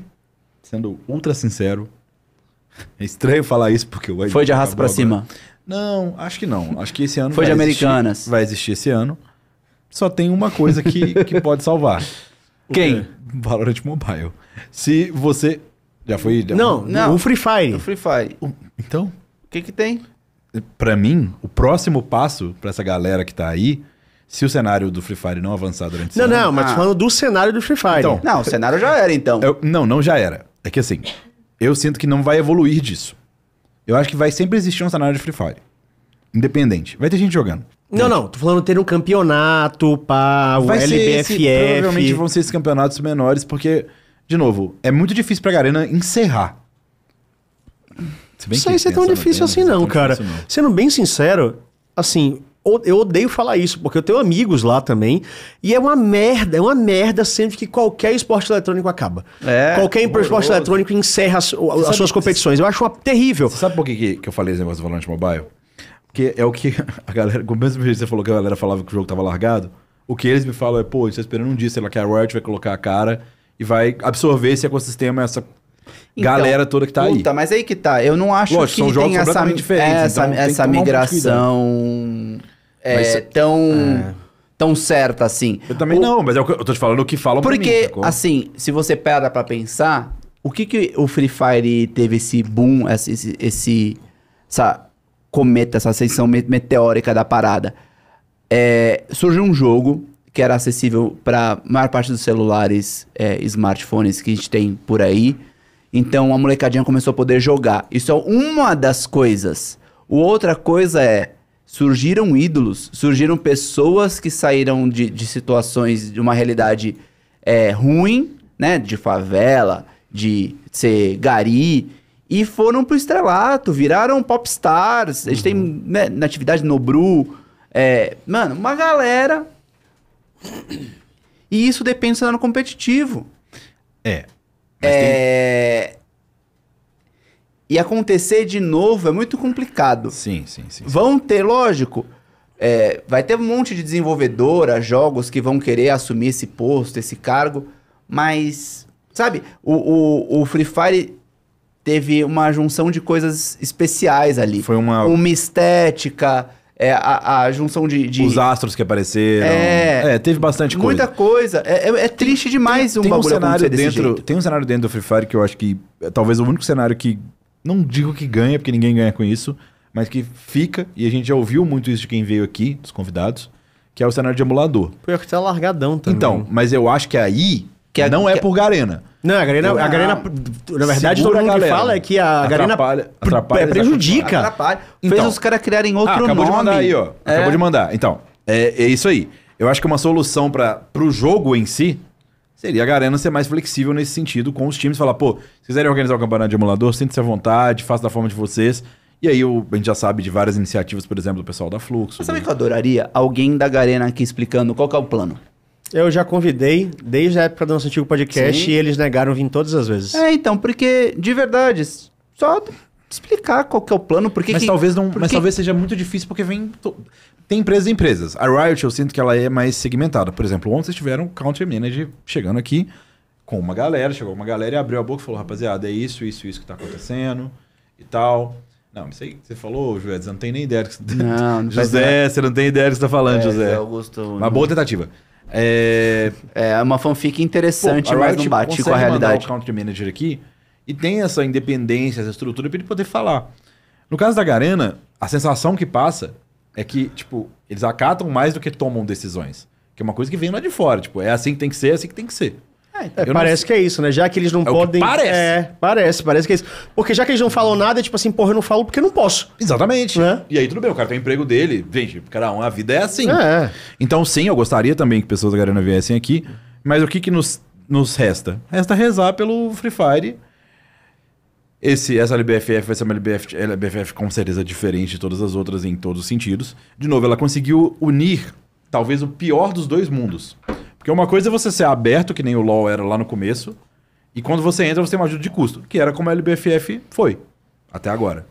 sendo ultra sincero, é estranho falar isso porque o Foi de arrasto pra acabou cima. Não, acho que não. Acho que esse ano Foi de vai existir- Americanas. vai existir esse ano. Só tem uma coisa que, que pode salvar. Quem? Valorant Mobile. Se você já foi já- Não, Não. o Free Fire. O Free Fire. Então, O que que tem? Pra mim, o próximo passo pra essa galera que tá aí, se o cenário do Free Fire não avançar durante Não, ano- não, mas Ah. falando do cenário do Free Fire. Então, Não, o cenário já era então. Eu- não, não já era. É que assim, eu sinto que não vai evoluir disso. Eu acho que vai sempre existir um cenário de Free Fire. independente. Vai ter gente jogando. Não, não, tô falando ter um campeonato, pá, o Vai ser esse, LBFF. provavelmente vão ser esses campeonatos menores, porque, de novo, é muito difícil pra Garena encerrar. Se bem Não sei se é tão pensando difícil assim, não, cara. difícil, não. Sendo bem sincero, assim, eu odeio falar isso, porque eu tenho amigos lá também, e é uma merda, é uma merda sempre que qualquer esporte eletrônico acaba. É, qualquer esporte horroroso. eletrônico encerra as, as suas competições. Eu acho uma terrível. Você sabe por que, que, que eu falei esse negócio do Valorant Mobile? Porque é o que a galera, com o mesmo jeito que você falou que a galera falava que o jogo tava largado, o que eles me falam é, pô, tá esperando um dia, sei lá, que a Riot vai colocar a cara e vai absorver esse ecossistema, essa Então, galera toda que tá Puta, aí. mas aí que tá. Eu não acho Lógico, que são jogos tem essa, essa, então tem que essa um migração é, Mas- tão, tão certa assim. Eu também O- não, mas é eu tô te falando o que falam pra mim, Porque, sacou? assim, se você para pra pensar, o que que o Free Fire teve esse boom, esse, esse, esse- essa cometa, essa ascensão me- meteórica da parada? É, surgiu um jogo que era acessível para maior parte dos celulares, é, smartphones que a gente tem por aí. Então a molecadinha começou a poder jogar. Isso é uma das coisas. Outra coisa é surgiram ídolos, surgiram pessoas que saíram de, de situações de uma realidade é, ruim, né, de favela, de ser gari e foram pro estrelato, viraram popstars. A gente tem né, na atividade Nobru, é, mano, uma galera. E isso depende do cenário competitivo. É. Mas tem- É... E acontecer de novo é muito complicado. Sim, sim, sim. sim. Vão ter, lógico, é, vai ter um monte de desenvolvedora, jogos que vão querer assumir esse posto, esse cargo, mas, sabe, o, o, o Free Fire teve uma junção de coisas especiais ali. Foi uma- Uma estética, é, a, a junção de... de Os astros que apareceram. É. É, teve bastante coisa. muita coisa. É, é- é triste demais um tem um bagulho cenário acontecer desse dentro jeito. tem um cenário dentro do Free Fire que eu acho que é talvez o único cenário que não digo que ganha porque ninguém ganha com isso mas que fica e a gente já ouviu muito isso de quem veio aqui dos convidados que é o cenário de emulador Pior que tá largadão também. então mas eu acho que aí Que não é que- por Garena Não, a Garena, a. Garena na verdade, todo mundo que fala é que a Garena Atrapalha- atrapalha é, prejudica. Atrapalha. Então. Fez os caras criarem outro ah, acabou nome. de mandar aí ó É. acabou de mandar então é, é isso aí eu acho que uma solução para o jogo em si Seria a Garena ser mais flexível nesse sentido com os times, falar, pô, se quiserem organizar o campeonato de emulador, sinta-se à vontade, faça da forma de vocês. E aí o- a gente já sabe de várias iniciativas, por exemplo, do pessoal da Fluxo. Mas sabe o do- que eu adoraria? Alguém da Garena aqui explicando qual que é o plano. Eu já convidei desde a época do nosso antigo podcast Sim. e eles negaram vir todas as vezes. É, então, porque, de verdade, só explicar qual que é o plano, porque mas que- talvez não, porque- mas talvez seja muito difícil porque vem to- tem empresas e empresas. A Riot eu sinto que ela é mais segmentada. Por exemplo, ontem vocês tiveram um Country Manager chegando aqui com uma galera, chegou uma galera e abriu a boca e falou: "Rapaziada, é isso, isso, isso que tá acontecendo e tal". Não, isso aí que você falou, José, você não tem nem ideia do que você Não, não José, você não tem ideia do que você tá falando, É, José. Augusto, Uma boa tentativa. É, É uma fanfic interessante, Pô, mas não bate com a realidade. o country manager aqui e tem essa independência, essa estrutura para ele poder falar. No caso da Garena, a sensação que passa é que, tipo, eles acatam mais do que tomam decisões. Que é uma coisa que vem lá de fora. Tipo, é assim que tem que ser, é assim que tem que ser. É, Eu não parece que é isso, né? Já que eles não É o que podem. parece. É, parece, parece que é isso. Porque já que eles não falam nada, é tipo assim, porra, eu não falo porque eu não posso. Exatamente. Né? E aí tudo bem, o cara tem o emprego dele. Gente, cada um, a vida é assim. É. Então, sim, eu gostaria também que pessoas da Garena viessem aqui. Mas o que, que nos, nos resta? Resta rezar pelo Free Fire. Esse, essa LBFF vai ser uma LBF, LBFF com certeza diferente de todas as outras em todos os sentidos. De novo, ela conseguiu unir talvez o pior dos dois mundos. Porque uma coisa é você ser aberto, que nem o LoL era lá no começo, e quando você entra você tem uma ajuda de custo, que era como a LBFF foi, até agora.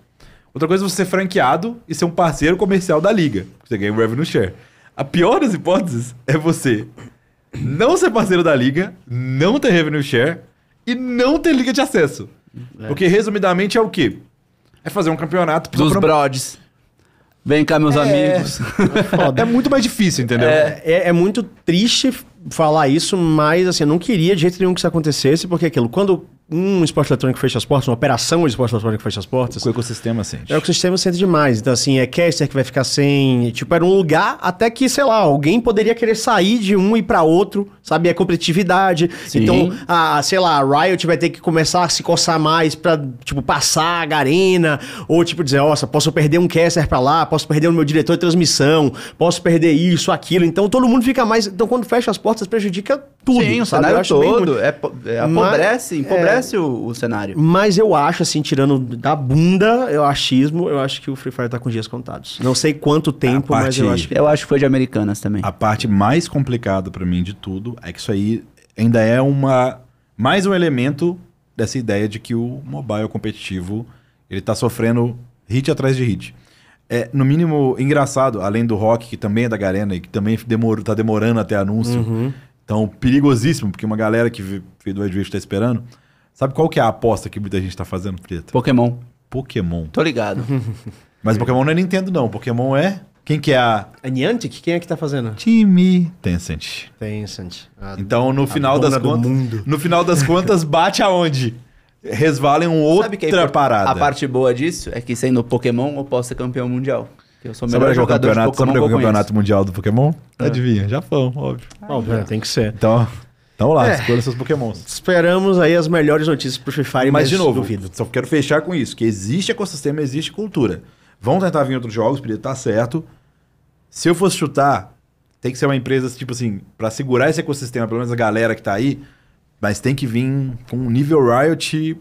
Outra coisa é você ser franqueado e ser um parceiro comercial da liga, que você ganha um revenue share. A pior das hipóteses é você não ser parceiro da liga, não ter revenue share e não ter liga de acesso. Porque, resumidamente, é o quê? É fazer um campeonato... Dos pra- brodes. Vem cá, meus amigos. É muito mais difícil, entendeu? É, é muito triste falar isso, mas assim, eu não queria de jeito nenhum que isso acontecesse, porque aquilo, quando um esporte eletrônico fecha as portas, uma operação de esporte eletrônico fecha as portas. O ecossistema sente. É o que o sistema sente demais. Então, assim, é caster que vai ficar sem. Tipo, era um lugar até que, sei lá, alguém poderia querer sair de um e ir pra outro, sabe? É competitividade. Sim. Então, a, sei lá, a Riot vai ter que começar a se coçar mais pra, tipo, passar a Garena. Ou, tipo, dizer, nossa, posso perder um caster pra lá, posso perder o meu diretor de transmissão, posso perder isso, aquilo. Então, todo mundo fica mais. Então, quando fecha as portas, prejudica tudo. Sim, o cenário bem todo. É, é, apobrece, empobrece o, o cenário. Mas eu acho, assim, tirando da bunda, eu achismo, eu acho que o Free Fire tá com dias contados. Não sei quanto tempo, A mas eu parte- acho que. Eu acho que foi de Americanas também. A parte mais complicada pra mim de tudo é que isso aí ainda é uma mais um elemento dessa ideia de que o mobile competitivo ele tá sofrendo hit atrás de hit. É, no mínimo, engraçado, além do rock, que também é da Garena e que também demorou, tá demorando até anúncio. Então, perigosíssimo, porque uma galera que ve- veio do Edwidge tá esperando. Sabe qual que é a aposta que muita gente tá fazendo, Preto? Pokémon. Pokémon. Tô ligado. Mas Pokémon não é Nintendo, não. Pokémon é. Quem que é a. A Niantic? Quem é que tá fazendo? Time Tencent. Tencent. A- Então, no final das contas, mundo. no final das contas, bate aonde? Resvala em um Sabe que é outra import- parada. A parte boa disso é que sendo Pokémon, eu posso ser campeão mundial. Eu sou o melhor é o jogador de campeonato, Pokémon sabe é o campeonato conheço. mundial do Pokémon? Adivinha, Japão, óbvio. Óbvio, né? tem que ser. Então, então lá, É. escolha seus Pokémons. Esperamos aí as melhores notícias pro Free Fire, Mas, de novo, duvido. só quero fechar com isso, que existe ecossistema, existe cultura. Vão tentar vir outros jogos, porque tá certo. Se eu fosse chutar, tem que ser uma empresa, tipo assim, pra segurar esse ecossistema, pelo menos a galera que tá aí, mas tem que vir com um nível Riot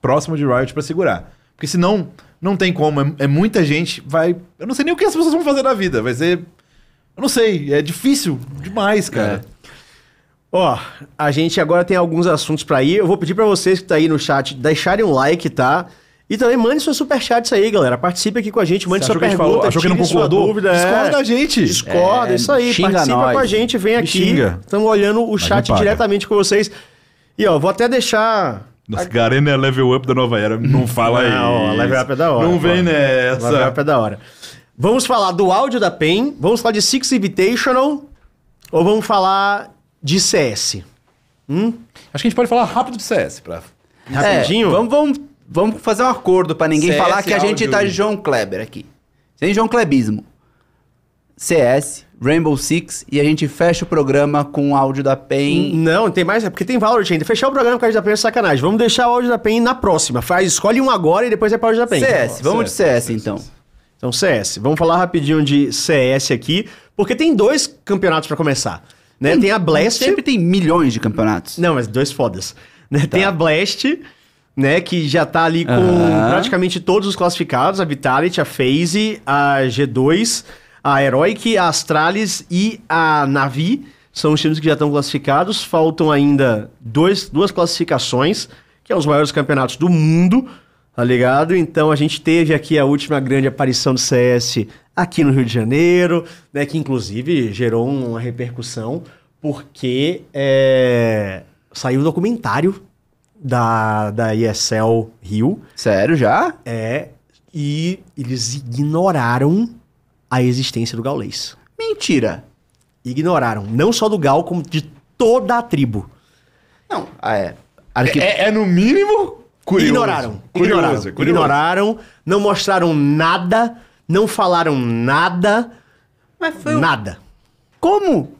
próximo de Riot pra segurar. Porque senão, não tem como, é, é muita gente, vai... Eu não sei nem o que as pessoas vão fazer na vida, vai ser... Eu não sei, é difícil demais, cara. Ó, a gente agora tem alguns assuntos pra ir. Eu vou pedir pra vocês que tá aí no chat deixarem um like, tá? E também mande seus superchats aí, galera. Participe aqui com a gente, mande Você sua achou que a gente pergunta, falou- achou que não sua dúvida. Discorda é. da gente. Discorda, É, isso aí. Participa nós. com a gente, vem Me aqui. Estamos olhando o chat diretamente com vocês. E ó, vou até deixar... Nossa, Garena é level up da nova era. Não fala aí. Não, ó, level up é da hora, Não vem Level nessa. Up é da hora. Vamos falar do áudio da PEN, vamos falar de Six Invitational ou vamos falar de CS? Acho que a gente pode falar rápido de CS. Pra... Rapidinho? É, vamos, vamos, vamos fazer um acordo pra ninguém CS falar que a gente áudio. tá de João Kleber aqui. Sem João Klebismo. CS, Rainbow Six e a gente fecha o programa com o áudio da PEN. Não, tem mais, é porque tem Valorant ainda. Fechar o programa com a áudio da PEN é sacanagem. Vamos deixar o áudio da PEN na próxima. Faz, escolhe um agora e depois é pra áudio da PEN. CS, vamos de CS então. Então, CS. Vamos falar rapidinho de CS aqui, porque tem dois campeonatos pra começar. Né? Tem a Blast. Sempre tem milhões de campeonatos. Não, mas dois fodas. Né? Tem a Blast, né? Que já tá ali com praticamente todos os classificados: a Vitality, a FaZe, a G2, a Heroic, a Astralis e a Navi. São os times que já estão classificados. Faltam ainda dois, duas classificações, que é os maiores campeonatos do mundo, tá ligado? Então a gente teve aqui a última grande aparição do CS aqui no Rio de Janeiro, né? Que inclusive gerou uma repercussão, porque é, saiu um documentário da, da ESL Rio, Sério, já? é, e eles ignoraram a existência do gaulês. Mentira. Ignoraram, não só do Gal, como de toda a tribo. Não, ah, é. Arqui... É, é no mínimo curioso. Ignoraram. Curioso, ignoraram. curioso. Ignoraram, não mostraram nada, não falaram nada, Mas foi nada. Como?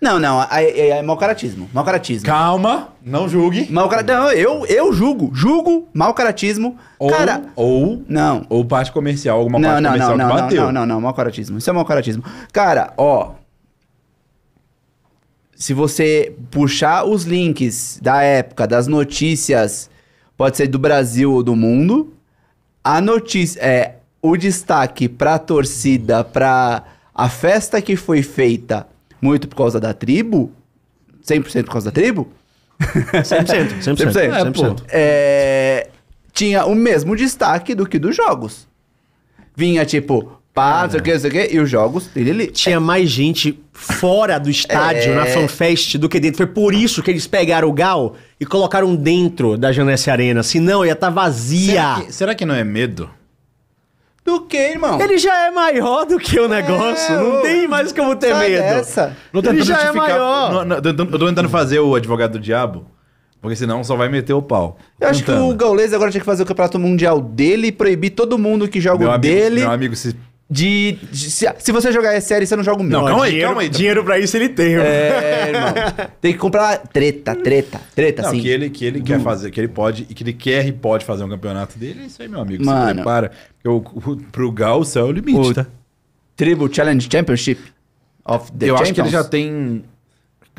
Não, não, aí- aí é mau caratismo. Mau caratismo. Calma, não julgue. Mau cara... Não, eu, eu julgo. Julgo mau caratismo. Ou, Cara, ou, não. ou parte comercial, alguma Não, parte não, comercial não, não, que não, bateu. não, não, não, mau caratismo. Isso é mau caratismo. Cara, ó. Se você puxar os links da época, das notícias, pode ser do Brasil ou do mundo, a notícia é o destaque pra torcida, pra a festa que foi feita muito por causa da tribo, 100% por causa da tribo, 100%, 100%. 100%. É, pô. 100%. é, tinha o mesmo destaque do que dos jogos. Vinha tipo, pá, não sei o que, não sei o que, e os jogos, ele Tinha mais gente fora do estádio, É. na FanFest, do que dentro. Foi por isso que eles pegaram o Gal e colocaram dentro da Janesse Arena. Senão ia estar vazia. Será que, será que não é medo? Do que, irmão? Ele já é maior do que o negócio. não ô, tem mais como ter sai medo. dessa. Não Ele já é maior. Não, não, eu tô- tentando fazer o advogado do diabo. Porque senão só vai meter o pau. Eu acho que o Gaules agora tinha que fazer o campeonato mundial dele e proibir todo mundo que joga meu o amigo, dele Meu amigo, se... de, de- se, se você jogar é série, você não joga o meu. Não, calma aí, dinheiro, calma aí. Dinheiro pra isso ele tem. É, irmão. Tem que comprar treta, treta, treta, Não, assim. que ele, que ele quer fazer, que ele pode, e que ele quer e pode fazer um campeonato dele, é isso aí, meu amigo. Mano. Se prepara. O, pro Gal, o céu é o limite, O tá? Triple Challenge Championship of the Eu acho que ele Champions. já tem.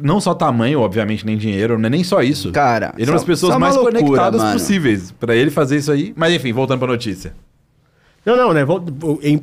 Não só tamanho, obviamente, nem dinheiro, não é nem só isso. Cara, ele é uma das só- pessoas só uma mais loucura, conectadas mano. possíveis pra ele fazer isso aí. Mas enfim, voltando pra notícia. Não, não, né? vou-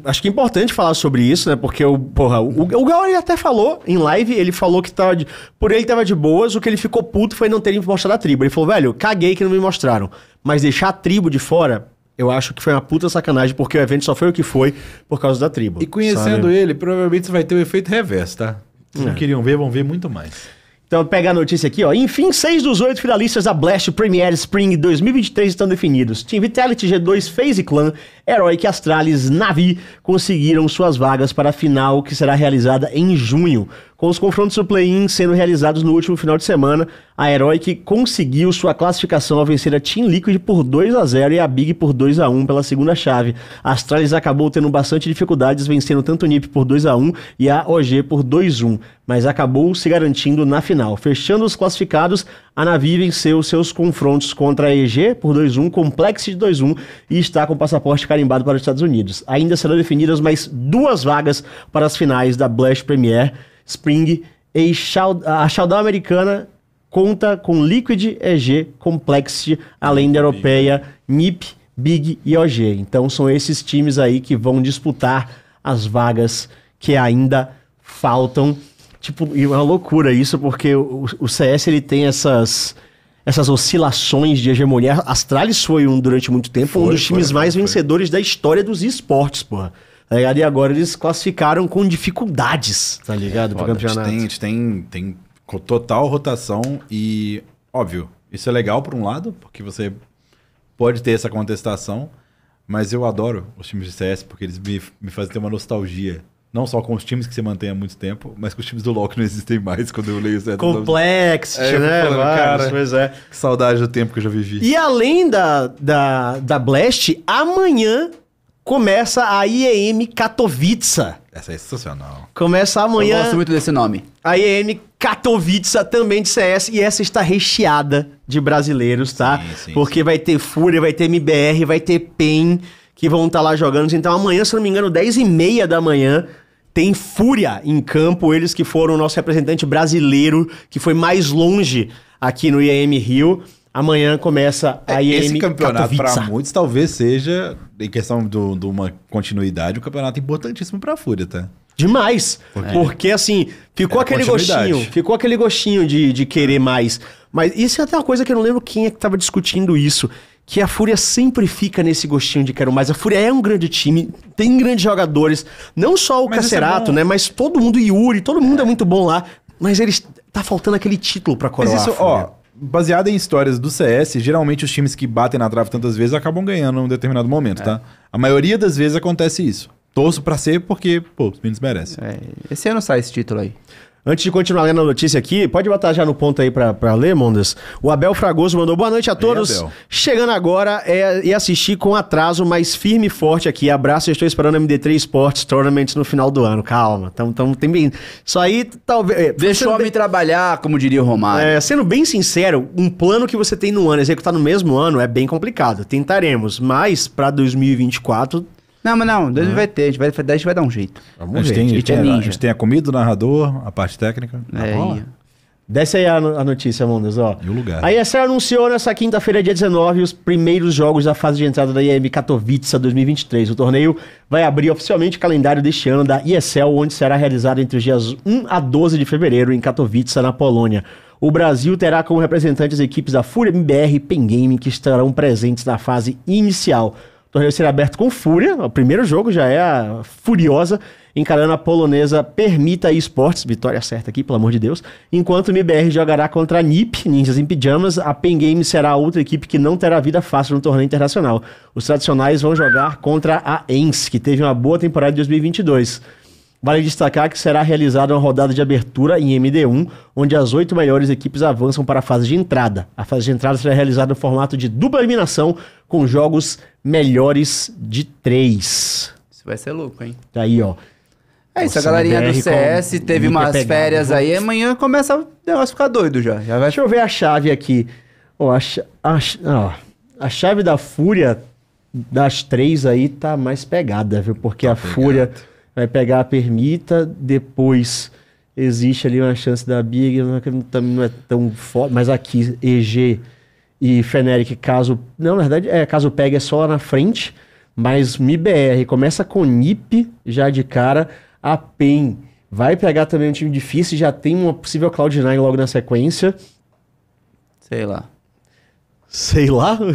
Acho que é importante falar sobre isso, né? Porque o, porra, o, o Gal ele até falou em live, ele falou que tava de, por ele tava de boas, o que ele ficou puto foi não terem mostrado a tribo. Ele falou, velho, caguei que não me mostraram. Mas deixar a tribo de fora, eu acho que foi uma puta sacanagem, porque o evento só foi o que foi por causa da tribo. E conhecendo sabe? ele, provavelmente vai ter o efeito reverso, tá? Se não queriam ver, vão ver muito mais. Então, pega a notícia aqui, ó. Enfim, seis dos oito finalistas da Blast Premier Spring 2023 estão definidos. Team Vitality, G2, FaZe Clan, Heroic Astralis, Navi conseguiram suas vagas para a final que será realizada em junho. Com os confrontos do play-in sendo realizados no último final de semana, a Heroic conseguiu sua classificação ao vencer a Team Liquid por 2 a 0 e a Big por 2 a 1 pela segunda chave. A Astralis acabou tendo bastante dificuldades, vencendo tanto o NiP por 2 a 1 e a OG por 2 a 1, mas acabou se garantindo na final. Fechando os classificados, a Navi venceu seus confrontos contra a EG por 2 a 1, Complexity 2 a 1 e está com o passaporte carimbado para os Estados Unidos. Ainda serão definidas mais duas vagas para as finais da Blast Premier Spring e a Showdown americana conta com Liquid, EG, Complexity, além da europeia, NiP, Big e OG. Então são esses times aí que vão disputar as vagas que ainda faltam. Tipo, e é uma loucura isso, porque o, o CS ele tem essas essas oscilações de hegemonia. Astralis foi um durante muito tempo um Foi, dos times foi, mais foi. vencedores da história dos esportes, porra. Tá ligado? E agora eles classificaram com dificuldades, tá ligado? Pro Foda, a gente campeonato. tem, a gente tem, tem co- total rotação e, óbvio, isso é legal por um lado, porque você pode ter essa contestação, mas eu adoro os times de CS porque eles me, me fazem ter uma nostalgia. Não só com os times que você mantém há muito tempo, mas com os times do LoL que não existem mais quando eu leio nomes. Complexity, É, eu né? falando, cara. pois é. Que saudade do tempo que eu já vivi. E além da, da, da Blast, amanhã começa a IEM Katowice. Essa é sensacional. Começa Eu amanhã gosto muito desse nome. a IEM Katowice também de CS e essa está recheada de brasileiros, tá? Sim, sim, Porque vai ter Fúria, vai ter MBR, vai ter PEN que vão estar lá jogando. Então amanhã, se não me engano, 10 e meia da manhã tem Fúria em campo, eles que foram o nosso representante brasileiro que foi mais longe aqui no IEM Rio. Amanhã começa a IEM É, Esse campeonato, para muitos, talvez seja, em questão de uma continuidade, um campeonato importantíssimo pra Fúria, tá? Demais. Porque assim, ficou É a aquele gostinho. Ficou aquele gostinho de, de querer mais. Mas isso é até uma coisa que eu não lembro quem é que tava discutindo isso. Que a Fúria sempre fica nesse gostinho de quero mais. A Fúria é um grande time, tem grandes jogadores. Não só o Mas isso é Cacerato, bom. né? Mas todo mundo, Yuri, todo mundo é muito bom lá. Mas eles. Tá faltando aquele título pra Mas coroar. isso, a Fúria. ó, baseado em histórias do CS, geralmente os times que batem na trave tantas vezes acabam ganhando em um determinado momento, tá? A maioria das vezes acontece isso. Torço pra ser porque, pô, os meninos merecem. É, esse ano sai esse título aí. Antes de continuar lendo a notícia aqui, pode botar já no ponto aí pra ler, Mondas. O Abel Fragoso mandou boa noite a todos. Abel. Chegando agora é, e assistir com atraso, mas firme e forte aqui. Abraço, estou esperando a MD3 Sports Tournament no final do ano. Calma, tamo, tamo, tem bem... Isso aí, talvez... é, Deixa o homem bem- trabalhar, como diria o Romário. é, sendo bem sincero, um plano que você tem no ano, executar no mesmo ano, é bem complicado. Tentaremos, mas pra 2024... Não, mas não, Deus vai ter, a gente vai, a gente vai dar um jeito. Vamos a, gente tem, a gente é a ninja. gente tem a comida, o narrador, a parte técnica. a É, bola. Desce aí a, a notícia, Mondas, ó. E o lugar. A ESL anunciou nessa quinta-feira, dia 19, os primeiros jogos da fase de entrada da IEM Katowice 2023. O torneio vai abrir oficialmente o calendário deste ano da ESL, onde será realizado entre os dias 1 a 12 de fevereiro em Katowice, na Polônia. O Brasil terá como representantes equipes da Fúria MBR e Pen Game, que estarão presentes na fase inicial. Torneio será aberto com Fúria, o primeiro jogo já é a Furiosa, encarando a polonesa Permita Esportes, vitória certa aqui, pelo amor de Deus, enquanto o MBR jogará contra a NiP, Ninjas em Pijamas, a Pen Game será a outra equipe que não terá vida fácil no torneio internacional. Os tradicionais vão jogar contra a ENS, que teve uma boa temporada de 2022. Vale destacar que será realizada uma rodada de abertura em MD1, onde as oito melhores equipes avançam para a fase de entrada. A fase de entrada será realizada no formato de dupla eliminação, com jogos melhores de três. Isso vai ser louco, hein? Tá aí, ó. É isso, a galerinha do BR com CS teve umas férias viu? aí, amanhã começa o negócio ficar doido já. Já vai Deixa eu ver a chave aqui. Ó, a, a ch- a chave da Fúria das três aí tá mais pegada, viu? Porque a Fúria vai pegar a Permita, depois existe ali uma chance da Big, não é tão forte, mas aqui EG e Feneric, caso. Não, na verdade, é, caso pegue é só lá na frente, mas MIBR começa com NIP já de cara, a PEN vai pegar também um time difícil, já tem uma possível Cloud9 logo na sequência. Sei lá. Sei lá.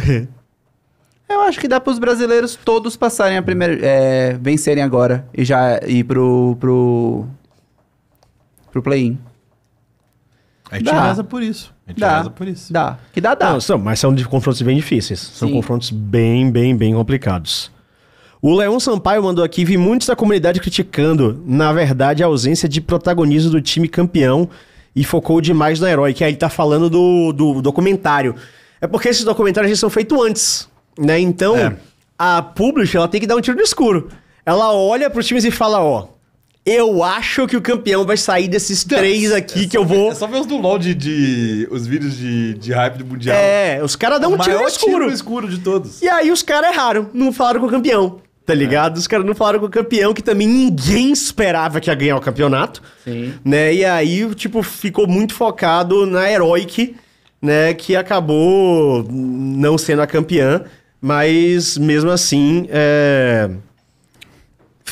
Eu acho que dá para os brasileiros todos passarem a primeira. É, vencerem agora e já ir pro. pro. pro play-in. A gente Dá. reza por isso. Gente Dá. reza por isso. Dá. Que dá, dá. Não, são, mas são de confrontos bem difíceis. São Sim. confrontos bem, bem, bem complicados. O Leão Sampaio mandou aqui, vi muitos da comunidade criticando, na verdade, a ausência de protagonismo do time campeão e focou demais no herói, que aí ele tá falando do, do documentário. É porque esses documentários eles são feitos antes, né? Então, É. a publisher, ela tem que dar um tiro no escuro. Ela olha pros times e fala, ó, eu acho que o campeão vai sair desses três aqui que eu vou... É só ver os do LoL de, de- os vídeos de, de hype do Mundial. É, os caras dão um O tiro no escuro. tiro no escuro de todos. E aí os caras erraram, não falaram com o campeão. Tá ligado? Os caras não falaram com o campeão, que também ninguém esperava que ia ganhar o campeonato. Sim. Né? E aí, tipo, ficou muito focado na Heroic, né? Que acabou não sendo a campeã. Mas, mesmo assim, é...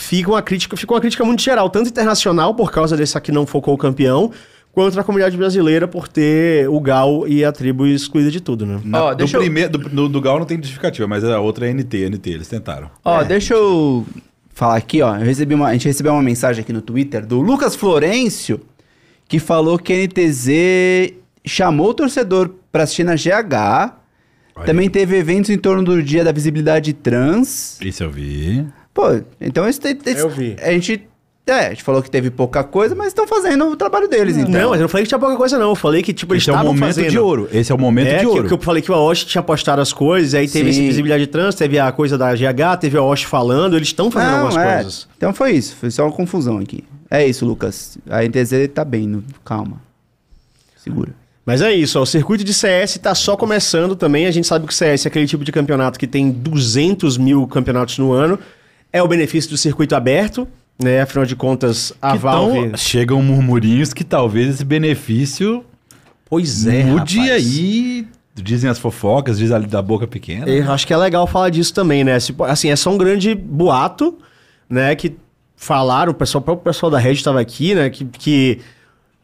fica, uma crítica, fica uma crítica muito geral, tanto internacional, por causa desse aqui não focou o campeão, quanto na comunidade brasileira, por ter o Gal e a tribo excluída de tudo, né? Na- Ó, do, eu- primeiro, do, do, do Gal não tem justificativa, mas a outra é NT, NT, eles tentaram. Ó, deixa eu falar aqui, ó. Eu recebi uma, a gente recebeu uma mensagem aqui no Twitter do Lucas Florencio, que falou que a NTZ chamou o torcedor pra assistir na GH. Olha Também teve eventos em torno do Dia da Visibilidade Trans. Isso eu vi. Pô, então esse, Eu vi. a gente. É, a gente falou que teve pouca coisa, mas estão fazendo o trabalho deles, então. Não, mas eu não falei que tinha pouca coisa, não. Eu falei que, tipo, eles Esse é o estavam momento fazendo. de ouro. Esse é o momento É, de que, ouro. que eu falei que o Aoshi tinha postado as coisas, aí teve Sim. esse visibilidade trans, teve a coisa da GH, teve o Aoshi falando, eles estão fazendo Não, algumas é. coisas. Então foi isso, foi só uma confusão aqui. É isso, Lucas. A NTZ tá bem, no- calma. Segura. Mas é isso, ó, o circuito de CS tá só começando também. A gente sabe que o CS é aquele tipo de campeonato que tem 200 mil campeonatos no ano. É o benefício do circuito aberto, né? Afinal de contas, a Que Valve. tão- chegam murmurinhos que talvez esse benefício Pois é, mude rapaz. aí. Dizem as fofocas, diz ali da boca pequena. Eu acho que é legal falar disso também, né? Assim, é só um grande boato, né? Que falaram, o pessoal, o próprio pessoal da Red estava aqui, né? Que, que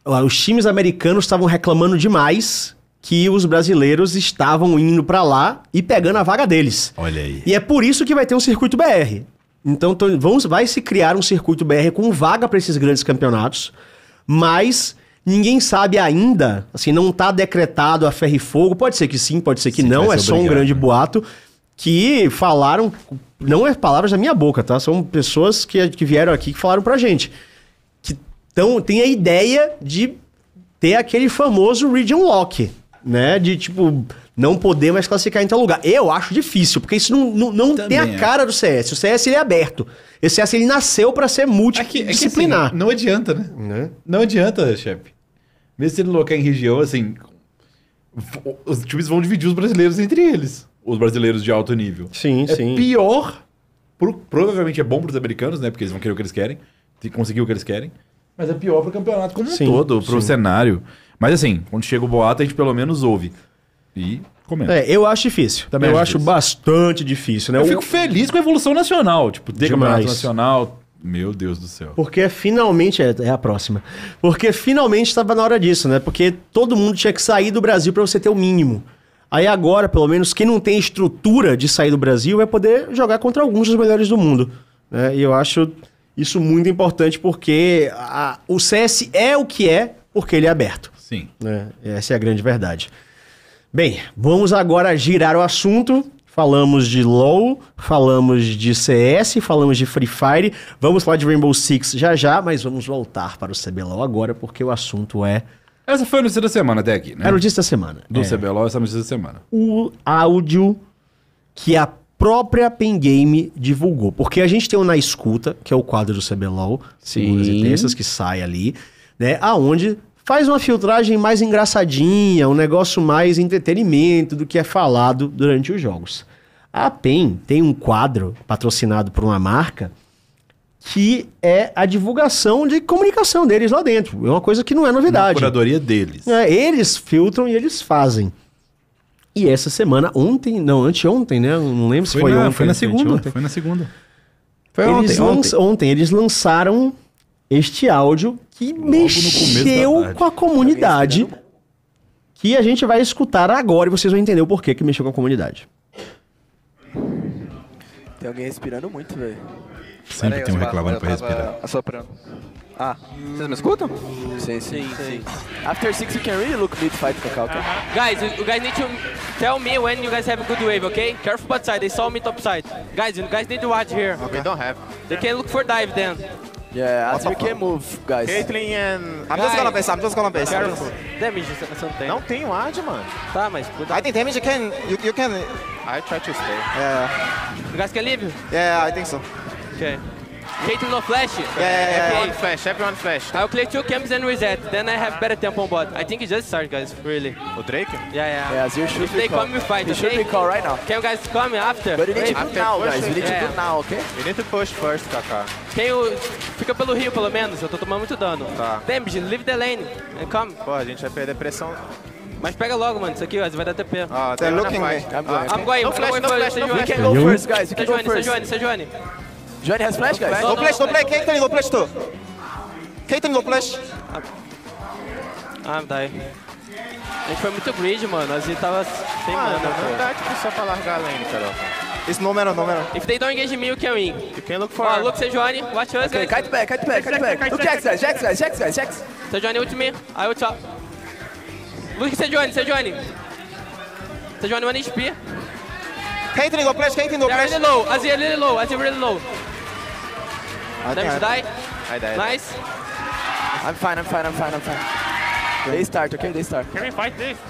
os times americanos estavam reclamando demais que os brasileiros estavam indo pra lá e pegando a vaga deles. Olha aí. E é por isso que vai ter um circuito BR. Então tô- vamos, vai se criar um circuito BR com vaga para esses grandes campeonatos, mas ninguém sabe ainda, assim, não tá decretado a ferro e fogo. Pode ser que sim, pode ser que Sim, não, é ser só um obrigado, grande né? boato que falaram, não é palavras da minha boca, tá? São pessoas que, que vieram aqui que falaram pra gente que tão, tem a ideia de ter aquele famoso region lock, né? De tipo não poder mais classificar em tal lugar. Eu acho difícil, porque isso não, não, não tem a Também cara do CS. O CS ele é aberto. Esse CS ele nasceu pra ser É que- é que, multidisciplinar. assim, não adianta, né? né? Não adianta, chefe. Mesmo se ele locar em região, assim. Os times vão dividir os brasileiros entre eles. Os brasileiros de alto nível. Sim, é sim. pior. pro- provavelmente é bom pros americanos, né? Porque eles vão querer o que eles querem. Conseguir o que eles querem. Mas é pior pro campeonato como Sim, um todo, pro sim. cenário. Mas assim, quando chega o boato, a gente pelo menos ouve. E comenta. É, eu acho difícil. Também eu acho acho difícil. bastante difícil, né? Eu fico feliz com a evolução nacional. Tipo, ter Demais. campeonato nacional. Meu Deus do céu. Porque finalmente, é, é a próxima. Porque finalmente estava na hora disso, né? Porque todo mundo tinha que sair do Brasil para você ter o mínimo. Aí agora, pelo menos, quem não tem estrutura de sair do Brasil vai poder jogar contra alguns dos melhores do mundo. né? E eu acho isso muito importante porque a- o CS é o que é porque ele é aberto. Sim. né? Essa é a grande verdade. Bem, vamos agora girar o assunto, falamos de LoL, falamos de CS, falamos de Free Fire. Vamos falar de Rainbow Six já já, mas vamos voltar para o CBLOL agora, porque o assunto é... Essa foi a notícia da semana até aqui, né? É a notícia da semana. Do É CBLOL, essa é a notícia da semana. o áudio que a própria Pen Game divulgou. Porque a gente tem o Na Escuta, que é o quadro do CBLOL, segundas e terças, que sai ali, né? Aonde faz uma filtragem mais engraçadinha, um negócio mais entretenimento do que é falado durante os jogos. A PEN tem um quadro patrocinado por uma marca que é a divulgação de comunicação deles lá dentro. É uma coisa que não é novidade. curadoria deles. É, eles filtram e eles fazem. E essa semana, ontem, não, anteontem, né? Não lembro se Foi, foi, na, ontem. foi na segunda. Foi na segunda. Foi Eles ontem, ontem. ontem eles lançaram este áudio que da mexeu com a comunidade. Que a gente vai escutar agora e vocês vão entender o porquê que mexeu com a comunidade. Tem alguém respirando muito, velho. Sempre tem um reclamando pra respirar. Assoprando. Ah, vocês me escutam? Sim, sim, sim. After six, you can really look mid fight, Kaká, okay? Guys, you you guys need to tell me when you guys have a good wave, okay? Careful bot side, they saw me top side. Guys, you guys need to watch here. We don't have. They can look for dive then. Yeah, as you can move, guys. Caitlyn and... I'm just gonna base, I'm just gonna base. Careful. Damage você não tem. Não tem o ad, mano. Tá, mas I cuidado. think damage can, you, you can, I try to stay. yeah, You guys can leave? yeah, I think so. Okay. Caitlyn no flash? Yeah, yeah, yeah. Everyone flash, everyone flash. I'll clear two camps and reset. Then I have better tempo on bot. I think it just started, guys. Really. O Drake? Yeah, yeah. Yeah, as you should If they call. come, we fight, You should okay? be call right now. Can you guys come after? But you need to do now, guys. You need to Yeah. do now, okay? We need to push first, Kaká. Quem you... Fica pelo rio, pelo menos. Eu tô tomando muito dano. Tá. Damage, leave the lane. And come. Pô, a gente vai perder pressão. Mas pega logo, mano. Isso aqui, ó. Vai dar TP. They're tem looking me. fight. I'm going. I'm going. No I'm flash, going no flash, no Sejuani. You can go You? first, guys. You can go Sejuani, first. Sejuani, Sejuani. Johnny has flash, guys. No, No flash, no play, Caitlyn, no flash too. Caitlyn, no flash. Ah, daí. A gente foi muito grid, mano. A gente tava sem Mano, mana, não pô. dá tipo só pra largar a lane, cara. It's no matter, no matter. If they don't engage me, you can win. You can look for... Ó, look Sejuani. Watch us, Okay, guys. kite back, kite back, kite back. Look Jax, guys, Jax, guys, Jax, guys, Jax. Sejuani ult me. I ult up. Look Sejuani, Sejuani. Sejuani 1 HP. Caitlyn, no flash, Caitlyn, no They're flash. really low. Azir really low. Azir really low. I Damage die. Aí daí. Nice. I'm fine, I'm fine, I'm fine, I'm fine. They start, okay? They start.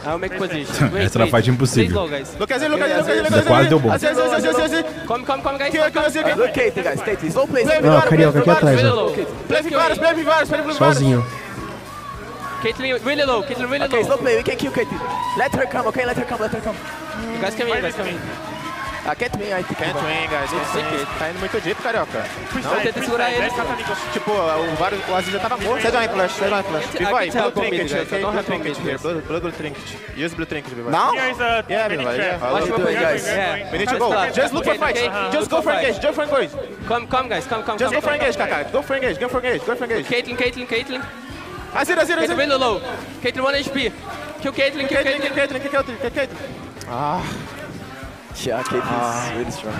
I'll make position. Wait, Essa era a fight impossível. Slow, guys. Look at it, look at it, look at it, look Já at it. quase deu bom. Azir, Azir, Azir. Come, come, come, guys. Caitlyn, guys, play, slow Play Ó, play. Carioca aqui atrás, low. Play vários, play vários, play vários. Sozinho. Caitlyn really low. Caitlyn really Okay, slow low. play. We can kill Caitlyn. Let her come, okay? Let her come, let her come. You guys come in, you guys come in. Uh, can't win, I think. Can't win, guys. Can't win. Tá indo muito deep, carioca. Não, tenta segurar ele. Tipo, o, vários, o Azir já tava morto. Sejuani flash, Sejuani flash. E vai, I can blue tell trinket, comedy, guys. okay? I don't Blue have trinket here, guys. blue, blue, blue trinket. Use blue trinket, Vivai. Now? Yeah, Vivai, yeah. What you doing, guys? Yeah. We need to go. Just look for fight. Just go for engage. Just for engage. Come, come, guys. Come, come, Just go for engage, Kaká. Go for engage. Go for engage. Go for engage. Caitlyn, Caitlyn, Caitlyn. Azir, Azir, Caitlyn Azir. really low. Caitlyn 1 HP. Kill Caitlyn, kill Caitlyn, Caitlyn. Caitlyn, Caitlyn, Caitlyn, Caitlyn. Yeah, Caitlyn is really strong.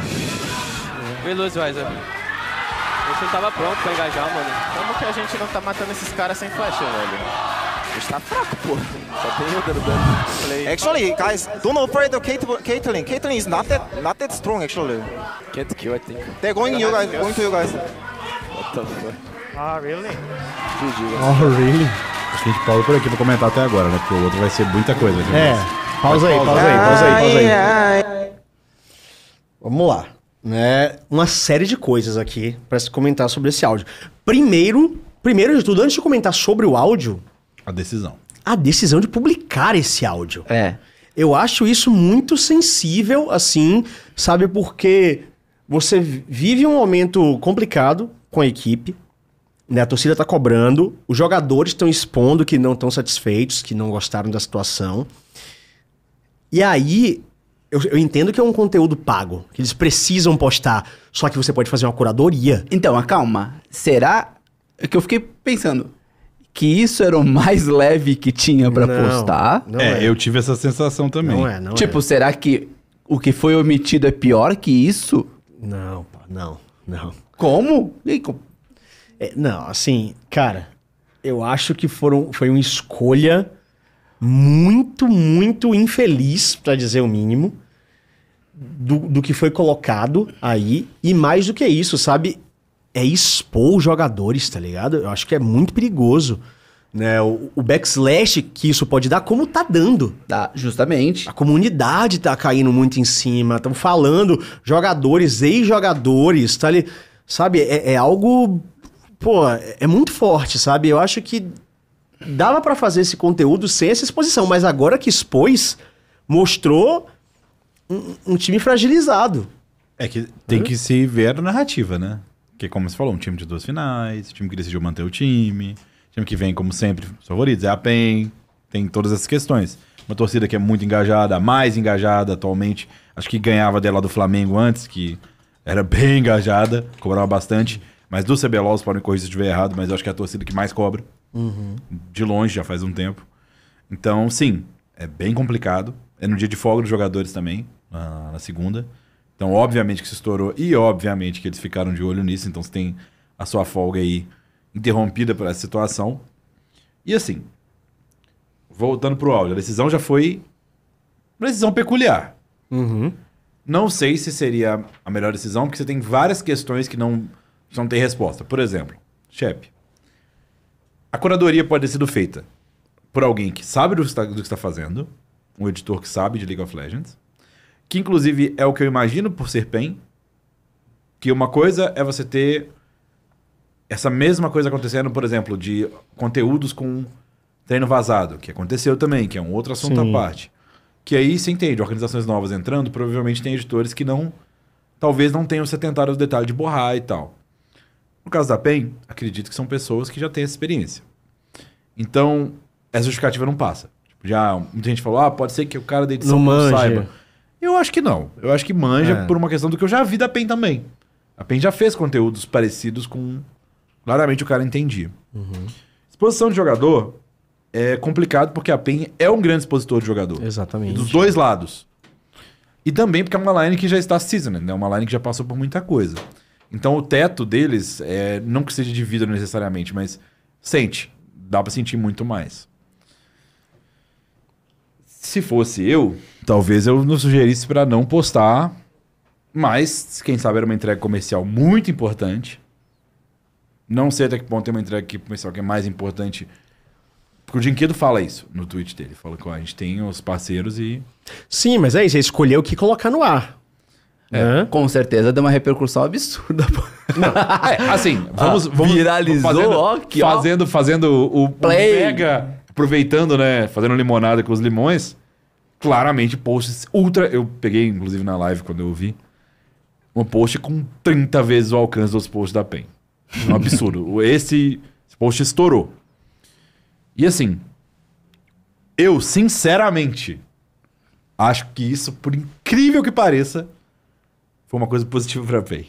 We lose, Weiser. A gente não tava pronto pra engajar, mano. Como que a gente não tá matando esses caras sem flash, velho? A gente tá fraco, pô. Só tem eu dando dano. Actually, guys, don't afraid of Cait- Caitlyn. Caitlyn is not that, not that strong, actually. Can't kill, I think. They're going you guys, going to you guys. What the fuck? Ah, really? GG, guys. Oh, really? Acho que a gente pausa por aqui pra comentar até agora, né? Porque o outro vai ser muita coisa. gente. É. Pausa aí, pausa aí, pausa aí, pausa aí. Vamos lá. Né? Uma série de coisas aqui para se comentar sobre esse áudio. Primeiro, primeiro de tudo, antes de comentar sobre o áudio, A decisão. a decisão de publicar esse áudio. É. Eu acho isso muito sensível, assim, sabe? Porque você vive um momento complicado com a equipe, né? A torcida tá cobrando, os jogadores estão expondo que não estão satisfeitos, que não gostaram da situação. E aí, eu, eu entendo que é um conteúdo pago, que eles precisam postar, só que você pode fazer uma curadoria. Então, calma. Será é que eu fiquei pensando que isso era o mais leve que tinha pra Não, postar? Não é, é, eu tive essa sensação também. Não é, não tipo, é. será que o que foi omitido é pior que isso? Não, não, não. Como? E aí, como? É, não, assim, cara, eu acho que foram, foi uma escolha muito, muito infeliz, pra dizer o mínimo, do, do que foi colocado aí. E mais do que isso, sabe? É expor os jogadores, tá ligado? Eu acho que é muito perigoso. Né? O, o backslash que isso pode dar, como tá dando. Tá, justamente. A comunidade tá caindo muito em cima. Estão falando, jogadores, ex-jogadores, tá ali. Sabe? É, é algo. Pô, é é muito forte, sabe? Eu acho que dava pra fazer esse conteúdo sem essa exposição, mas agora que expôs, mostrou um, um time fragilizado. É que tem que se ver a narrativa, né? Que como você falou, um time de duas finais, time que decidiu manter o time, time que vem, como sempre, os favoritos, é a PEN, tem todas essas questões. Uma torcida que é muito engajada, mais engajada atualmente. Acho que ganhava dela do Flamengo antes, que era bem engajada, cobrava bastante. Mas do CBLOL, podem corrigir se estiver errado, mas eu acho que é a torcida que mais cobra. De longe, já faz um tempo. Então, sim, é bem complicado. É no dia de folga dos jogadores também, na, na segunda. Então, obviamente que se estourou e obviamente que eles ficaram de olho nisso. Então, você tem a sua folga aí interrompida por essa situação. E assim, voltando pro áudio, a decisão já foi uma decisão peculiar. Não sei se seria a melhor decisão, porque você tem várias questões que não, não tem resposta. Por exemplo, Shep. A curadoria pode ter sido feita por alguém que sabe do que está, do que está fazendo, um editor que sabe de League of Legends, que inclusive é o que eu imagino por ser PEN, que uma coisa é você ter essa mesma coisa acontecendo, por exemplo, de conteúdos com treino vazado, que aconteceu também, que é um outro assunto Sim. à parte. Que aí você entende, organizações novas entrando, provavelmente tem editores que não. Talvez não tenham se atentado aos detalhes de borrar e tal. No caso da PEN, acredito que são pessoas que já têm essa experiência. Então, essa justificativa não passa. Tipo, já muita gente falou, ah, pode ser que o cara da edição Não não, manja. saiba. Eu acho que não. Eu acho que manja É. por uma questão do que eu já vi da PEN também. A PEN já fez conteúdos parecidos com. Claramente o cara entendia. Exposição de jogador é complicado porque a PEN é um grande expositor de jogador. Exatamente. Dos dois lados. E também porque é uma line que já está seasoned, né? Uma line que já passou por muita coisa. Então o teto deles, é, não que seja de vida necessariamente, mas sente. Dá pra sentir muito mais. Se fosse eu, talvez eu não sugerisse pra não postar, mas quem sabe era uma entrega comercial muito importante. Não sei até que ponto tem uma entrega comercial que é mais importante. Porque o Dinquedo fala isso no tweet dele. Fala que a gente tem os parceiros e Sim, mas é isso, você escolheu o que colocar no ar. Né? Com certeza deu uma repercussão absurda. pô. É, assim, vamos, Ah, vamos viralizou, fazendo, ó, aqui, ó. fazendo, fazendo o, o Play. mega, aproveitando, né, fazendo limonada com os limões. Claramente posts ultra, eu peguei inclusive na live quando eu vi, um post com 30 vezes o alcance dos posts da PEN. Um absurdo. esse, esse post estourou. E assim, eu sinceramente acho que isso, por incrível que pareça, foi uma coisa positiva pra PEN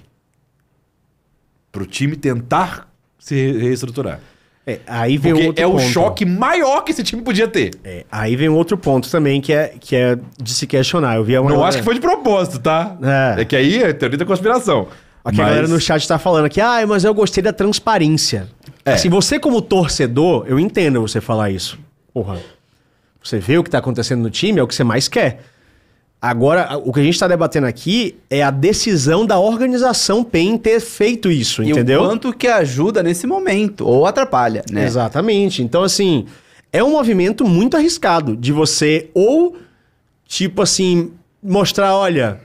pro time tentar se re- reestruturar. É, aí vem Porque outro é o ponto. choque maior que esse time podia ter. É, aí vem outro ponto também que é, que é de se questionar. Eu vi uma Não acho que foi de propósito, tá? É. É, que aí é teoria da conspiração. Aqui a Mas- galera no chat tá falando aqui, ah, mas eu gostei da transparência. É. Assim, você como torcedor, eu entendo você falar isso. Porra, você vê o que tá acontecendo no time, é o que você mais quer. Agora, o que a gente tá debatendo aqui é a decisão da organização PEN ter feito isso, E entendeu? o quanto que ajuda nesse momento, ou atrapalha, né? Exatamente. Então, assim, é um movimento muito arriscado de você ou, tipo assim, mostrar, olha,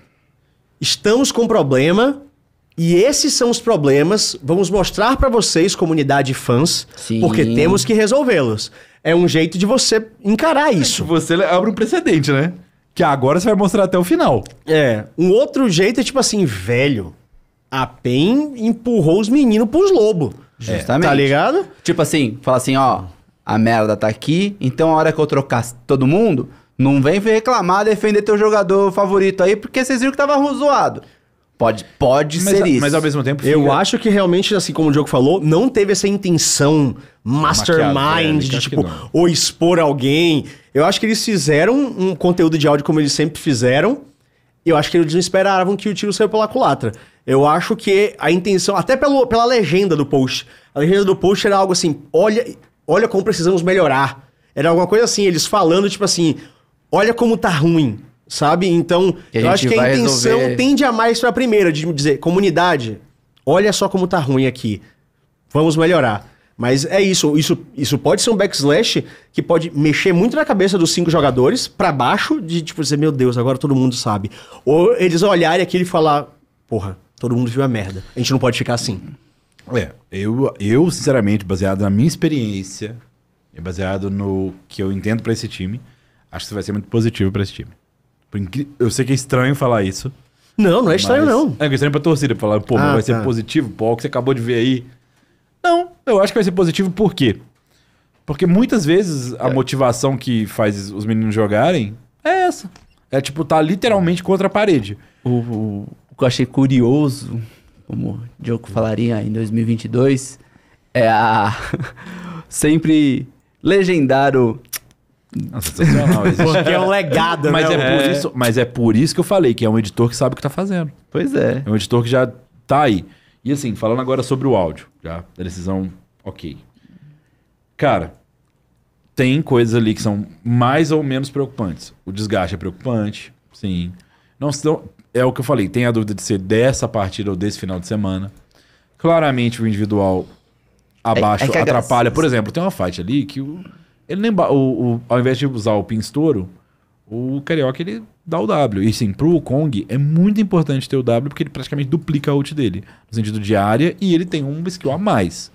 estamos com problema e esses são os problemas, vamos mostrar pra vocês, comunidade fãs, Sim. porque temos que resolvê-los. É um jeito de você encarar isso. Você abre um precedente, né? Que agora você vai mostrar até o final. É, um outro jeito é tipo assim, velho, a PEN empurrou os meninos pros lobos. Justamente. Tá ligado? Tipo assim, fala assim, ó, a merda tá aqui, então a hora que eu trocar todo mundo, não vem reclamar, defender teu jogador favorito aí, porque vocês viram que tava zoado. Pode, pode Mas, ser isso. mas ao mesmo tempo. Eu fica- acho que realmente, assim como o Diogo falou, não teve essa intenção mastermind Maquiavélica, de, acho que tipo, ou expor alguém. Eu acho que eles fizeram um conteúdo de áudio como eles sempre fizeram. E eu acho que eles não esperavam que o tiro saiu pela culatra. Eu acho que a intenção, até pelo, pela legenda do post, a legenda do post era algo assim: olha, olha como precisamos melhorar. Era alguma coisa assim, eles falando, tipo assim, olha como tá ruim. Sabe? Então, Que a eu acho que a intenção resolver- tende a mais pra primeira, de dizer, comunidade, olha só como tá ruim aqui. Vamos melhorar. Mas é isso, isso, isso pode ser um backslash que pode mexer muito na cabeça dos cinco jogadores pra baixo, de tipo dizer, meu Deus, agora todo mundo sabe. Ou eles olharem aquilo e falar, porra, todo mundo viu a merda. A gente não pode ficar assim. É, eu, eu, sinceramente, baseado na minha experiência e baseado no que eu entendo pra esse time, acho que isso vai ser muito positivo pra esse time. Eu sei que é estranho falar isso. Não, não é estranho, mas- não. É que é estranho pra torcida, falar, pô, Ah, vai ser tá. positivo, pô, o que você acabou de ver aí. Não, eu acho que vai ser positivo por quê? Porque muitas vezes a motivação que faz os meninos jogarem é essa. É tipo, tá literalmente contra a parede. O, o- o que eu achei curioso, como o Diogo falaria em 2022, é a sempre legendário. Sensacional. existe. Porque é um legado, mas, né? é por isso, mas é por isso que eu falei que é um editor que sabe o que tá fazendo. Pois é. É um editor que já tá aí. E assim, falando agora sobre o áudio, já, da decisão, ok. Cara, tem coisas ali que são mais ou menos preocupantes. O desgaste é preocupante, sim. Não, não, é o que eu falei, tem a dúvida de ser dessa partida ou desse final de semana. Claramente o individual abaixo É- é atrapalha. Por exemplo, tem uma fight ali que o, ele nem o, o- ao invés de usar o pin estouro, o Carioca ele dá o W. E sim, pro Kong é muito importante ter o W porque ele praticamente duplica a ult dele, no sentido de área, e ele tem um skill a mais.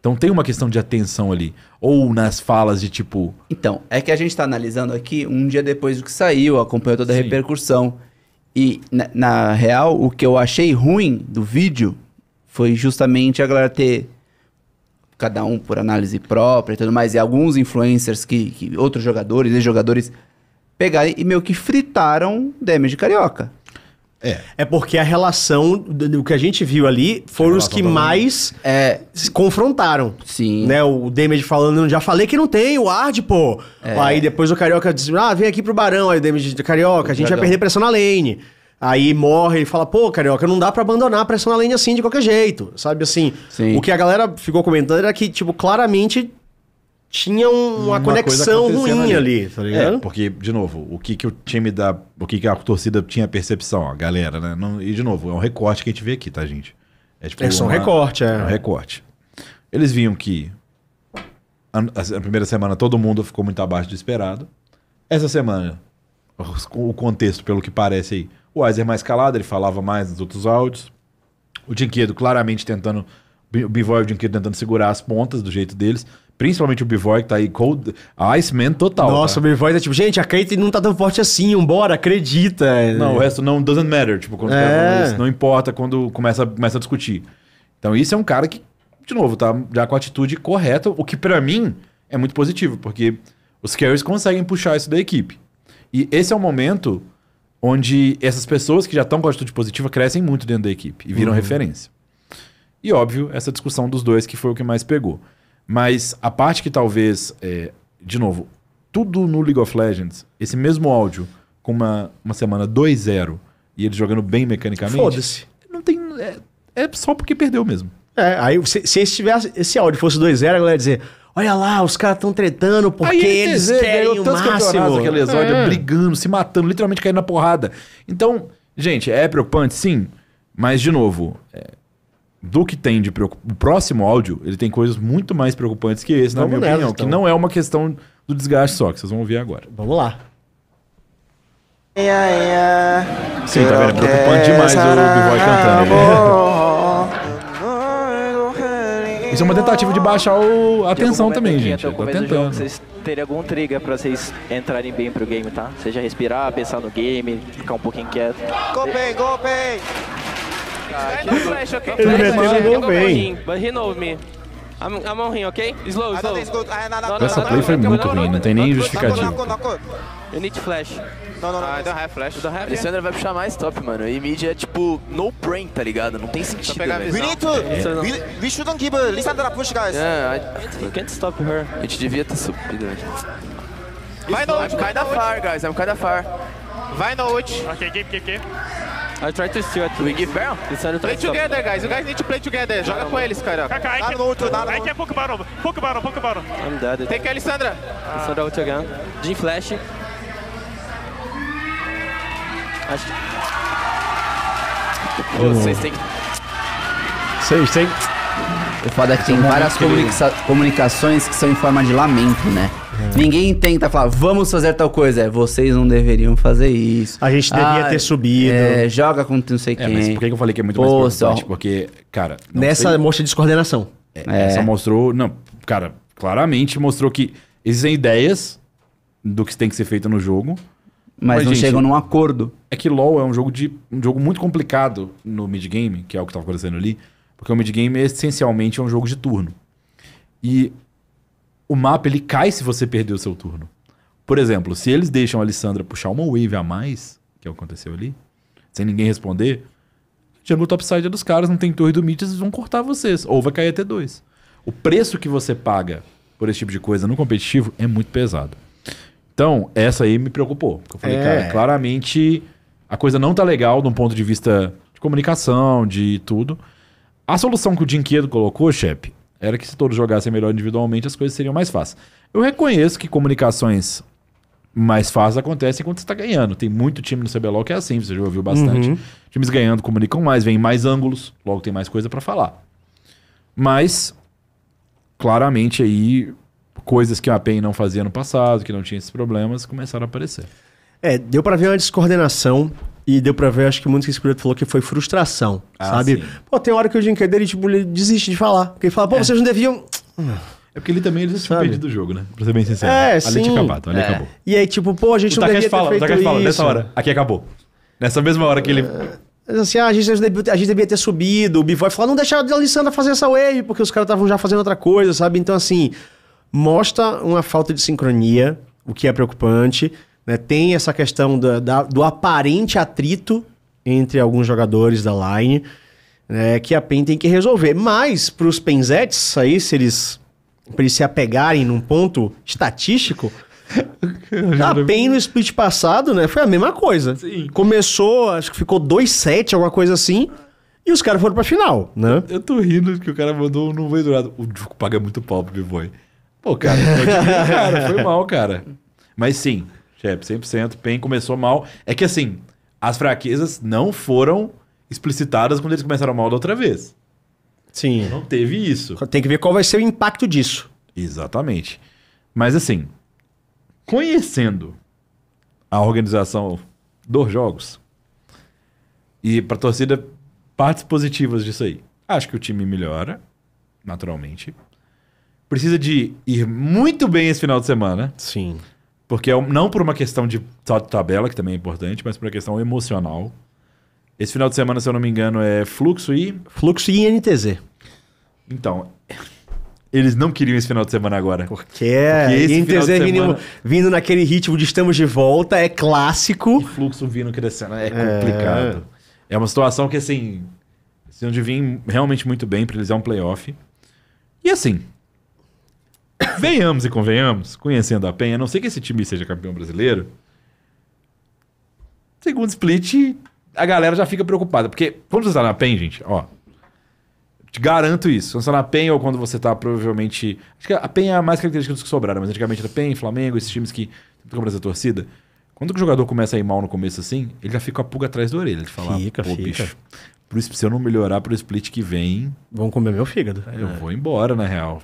Então tem uma questão de atenção ali. Ou nas falas de tipo. Então, é que a gente tá analisando aqui um dia depois do que saiu, acompanhou toda a Sim. repercussão. E, na, na real, o que eu achei ruim do vídeo foi justamente a galera ter, cada um por análise própria e tudo mais, e alguns influencers que, que outros jogadores e jogadores pegarem e meio que fritaram damage carioca. É. É porque a relação do, do que a gente viu ali foram os que mais É, se confrontaram. sim. Né, o Damage falando, já falei que não tem o Ard, pô. Aí depois o Carioca diz, ah, vem aqui pro Barão. Aí o Damage diz, Carioca, a gente vai Dragão. perder pressão na lane. Aí morre, ele fala, pô, Carioca, não dá pra abandonar a pressão lane assim, de qualquer jeito. Sabe, assim, Sim. o que a galera ficou comentando era que, tipo, claramente tinha um- uma, Uma conexão ruim ali, ali. tá ligado? É, porque, de novo, o que, que o time da. O que, que a torcida tinha percepção, a galera, né? Não- e, de novo, é um recorte que a gente vê aqui, tá, gente? É, tipo, É só um recorte, é. É um recorte. Eles viam que a, a- a primeira semana todo mundo ficou muito abaixo do esperado. Essa semana, o contexto, pelo que parece aí, o Weiser mais calado, ele falava mais nos outros áudios. O Dinquedo claramente tentando. O Bivoy e o Dinquedo tentando segurar as pontas do jeito deles. Principalmente o Bivoy, que tá aí cold. Iceman total. Nossa, tá? o Bivoy é tipo, gente, a Kate não tá tão forte assim, vambora, acredita. Não, o resto não doesn't matter. Tipo, quando É. isso, não importa quando começa, começa a discutir. Então, isso é um cara que, de novo, tá já com a atitude correta, o que pra mim é muito positivo, porque os carries conseguem puxar isso da equipe. E esse é o momento onde essas pessoas que já estão com a atitude positiva crescem muito dentro da equipe e viram referência. E óbvio, essa discussão dos dois que foi o que mais pegou. Mas a parte que talvez, é, de novo, tudo no League of Legends, esse mesmo áudio com uma, uma semana 2-0 e eles jogando bem mecanicamente, Foda-se. não tem. É, é só porque perdeu mesmo. É, aí se, se esse, tivesse, esse áudio fosse 2-0, a galera ia dizer: Olha lá, os caras estão tretando porque Aí eles querem o máximo. aquele exódio É. brigando, se matando, literalmente caindo na porrada. Então, gente, é preocupante, sim. Mas, de novo, é, do que tem de preocup... O próximo áudio, ele tem coisas muito mais preocupantes que esse, na Vamos minha nessa, opinião. então. Que não é uma questão do desgaste só, que vocês vão ouvir agora. Vamos lá. Sim, tá vendo? É preocupante demais o B-Boy cantando. Ele- Isso é uma tentativa de baixar o... a tensão também, gente. Tá do jogo, tentando. vocês terem algum trigger pra vocês entrarem bem pro game, tá? Seja respirar, pensar no game, ficar um pouquinho quieto. Go Pain, go Pain! Flash, okay? Ele meteu no I gol go bem. for him, But he knows me. I'm, I'm on him, okay? Slow, slow. Essa play foi muito ruim, não tem nem justificativa. You need flash. No, no, no. I don't have flash. You don't have A Alessandra vai puxar mais top, mano. E mid é tipo no brain, tá ligado? Não tem sentido, velho. We need to. É. We, we shouldn't give Lissandra push, guys. Yeah, I, you can't stop her. A gente devia ter subido, velho. Vai no I'm ult, kinda far, guys. I'm kinda far. vai no ult. Okay, keep, keep, keep. I try to steal it. Do we give Baron? Lissandra Play together, guys. You guys need to play together. Joga com eles, cara. Kaka, I can, no ult, nada I can poke bottom. Poke bottom, poke bottom. I'm dead. Take Alessandra. Lissandra ult again. Jin flash. Acho que... Pô, vocês têm que... Vocês têm. O foda é que tem várias comunica- comunicações que são em forma de lamento, né? É. Ninguém tenta falar, vamos fazer tal coisa. É, vocês não deveriam fazer isso. A gente devia ter subido. É, joga com não sei É, quem. mas por que eu falei que é muito Pô, mais preocupante? só- Porque, cara... Nessa sei- mostra descoordenação. É, É. Essa mostrou. Não, cara, claramente mostrou que existem ideias do que tem que ser feito no jogo. Mas, Mas, não gente, chegam num acordo. É que LoL é um jogo, de, um jogo muito complicado no mid-game, que é o que tava acontecendo ali. Porque o mid-game essencialmente é um jogo de turno. E o mapa ele cai se você perder o seu turno. Por exemplo, se eles deixam a Alessandra puxar uma wave a mais, que é o que aconteceu ali, sem ninguém responder, jungle topside é dos caras, não tem torre do mid, eles vão cortar vocês. Ou vai cair até dois. O preço que você paga por esse tipo de coisa no competitivo é muito pesado. Então, essa aí me preocupou. Porque eu falei, É. cara, claramente a coisa não tá legal de um ponto de vista de comunicação, de tudo. A solução que o Dinquedo colocou, chefe, era que se todos jogassem melhor individualmente, as coisas seriam mais fáceis. Eu reconheço que comunicações mais fáceis acontecem quando você está ganhando. Tem muito time no CBLOL que é assim, você já ouviu bastante. Uhum. Times ganhando comunicam mais, vem mais ângulos, logo tem mais coisa para falar. Mas, claramente aí, coisas que a PEN não fazia no passado, que não tinha esses problemas, começaram a aparecer. É, deu pra ver uma descoordenação e deu pra ver, acho que muito que esse Spirit falou que foi frustração, Ah, sabe? sim. Pô, tem hora que o Jim dele, tipo, ele desiste de falar. Porque ele fala, pô, vocês não deviam... É porque ele também ele tinha perdido o jogo, né? Pra ser bem sincero. É, ali sim. tinha acabado, ali É. acabou. E aí, tipo, pô, a gente O não devia Takashi ter fala, o feito Takashi fala, isso. nessa hora, aqui acabou. Nessa mesma hora que ele... Mas assim, ah, a, gente devia, a gente devia ter subido. O Bivoy falou, não deixar a Alessandra fazer essa wave, porque os caras estavam já fazendo outra coisa, sabe? Então, assim, mostra uma falta de sincronia, o que é preocupante. Né? Tem essa questão da- da- do aparente atrito entre alguns jogadores da line, né, que a PEN tem que resolver. Mas, para os Penzettes, aí, se eles, eles se apegarem num ponto estatístico, a PEN no split passado, né, foi a mesma coisa. Começou, acho que ficou 2-7, alguma coisa assim, e os caras foram pra final, né? Eu tô rindo que o cara mandou não veio do lado. O Juco paga muito pau pro B-Boy. Cara, ver, cara, foi mal, cara. Mas sim, chefe, 100%, PEN começou mal. É que assim, as fraquezas não foram explicitadas quando eles começaram mal da outra vez. Sim. Não teve isso. Tem que ver qual vai ser o impacto disso. Exatamente. Mas assim, conhecendo a organização dos jogos e pra torcida partes positivas disso aí. Acho que o time melhora, naturalmente. Precisa de ir muito bem esse final de semana. Sim. Porque é não por uma questão de tabela, que também é importante, mas por uma questão emocional. Esse final de semana, se eu não me engano, é Fluxo e. Fluxo e INTZ. Então, eles não queriam esse final de semana agora. Porque é Porque esse final INTZ de vindo, semana- vindo naquele ritmo de estamos de volta, é clássico. E fluxo vindo crescendo é complicado. É, uma situação que, assim, eles tinham de vir realmente muito bem pra eles é um playoff. E assim, venhamos e convenhamos, conhecendo a Penha, a não sei que esse time seja campeão brasileiro, segundo split, a galera já fica preocupada. Porque quando você tá na PEN, gente, ó, te garanto isso. Quando você tá na PEN ou quando você tá provavelmente. Acho que a PEN é a mais característica dos que sobraram, mas antigamente era PEN, Flamengo, esses times que tem cobrança da torcida. Quando o jogador começa a ir mal no começo assim, ele já fica com a pulga atrás da orelha. De falar, Fica, pô, fica. bicho, pro, se eu não melhorar pro split que vem, Vão comer meu fígado. eu vou embora, na real.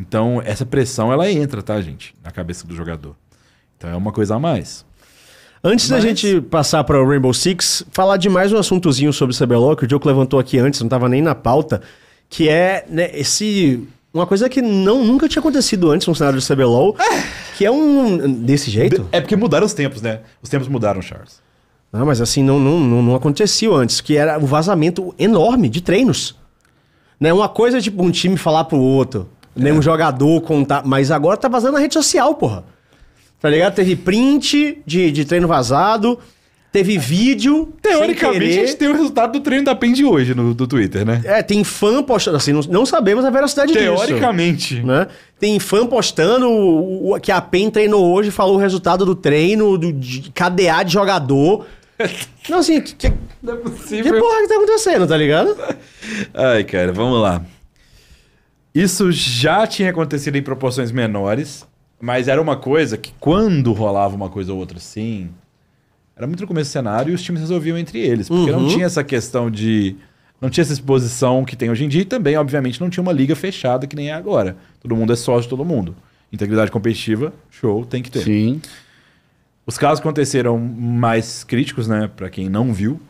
Então, essa pressão, ela entra, tá, gente? Na cabeça do jogador. Então, é uma coisa a mais. Antes da Mas- gente passar para o Rainbow Six, falar de mais um assuntozinho sobre o CBLOL, que o Diogo levantou aqui antes, não estava nem na pauta, que é né, esse... Uma coisa que não, nunca tinha acontecido antes no cenário do CBLOL, que é um... Desse jeito? É porque mudaram os tempos, né? Os tempos mudaram, Charles. Não, mas assim, não, não, não, não acontecia antes, que era um vazamento enorme de treinos. Né? Uma coisa é tipo um time falar pro outro, né? um jogador contar, mas agora tá vazando na rede social, porra. Tá ligado? Teve print de, de treino vazado, teve vídeo. Teoricamente, a gente tem o resultado do treino da PEN de hoje no, do Twitter, né? É, tem fã postando, assim, não, não sabemos a veracidade disso. Teoricamente. Né? Tem fã postando o- o- que a PEN treinou hoje, falou o resultado do treino, do de KDA de jogador. Não, assim, que, que, Não é que possível. porra que tá acontecendo, tá ligado? Ai, cara, vamos lá. Isso já tinha acontecido em proporções menores, mas era uma coisa que quando rolava uma coisa ou outra assim, era muito no começo do cenário e os times resolviam entre eles. Porque não Uhum. tinha essa questão de. Não tinha essa exposição que tem hoje em dia e também, obviamente, não tinha uma liga fechada que nem é agora. Todo mundo é sócio de todo mundo. Integridade competitiva, show, tem que ter. Sim. Os casos aconteceram mais críticos, né, pra quem não viu,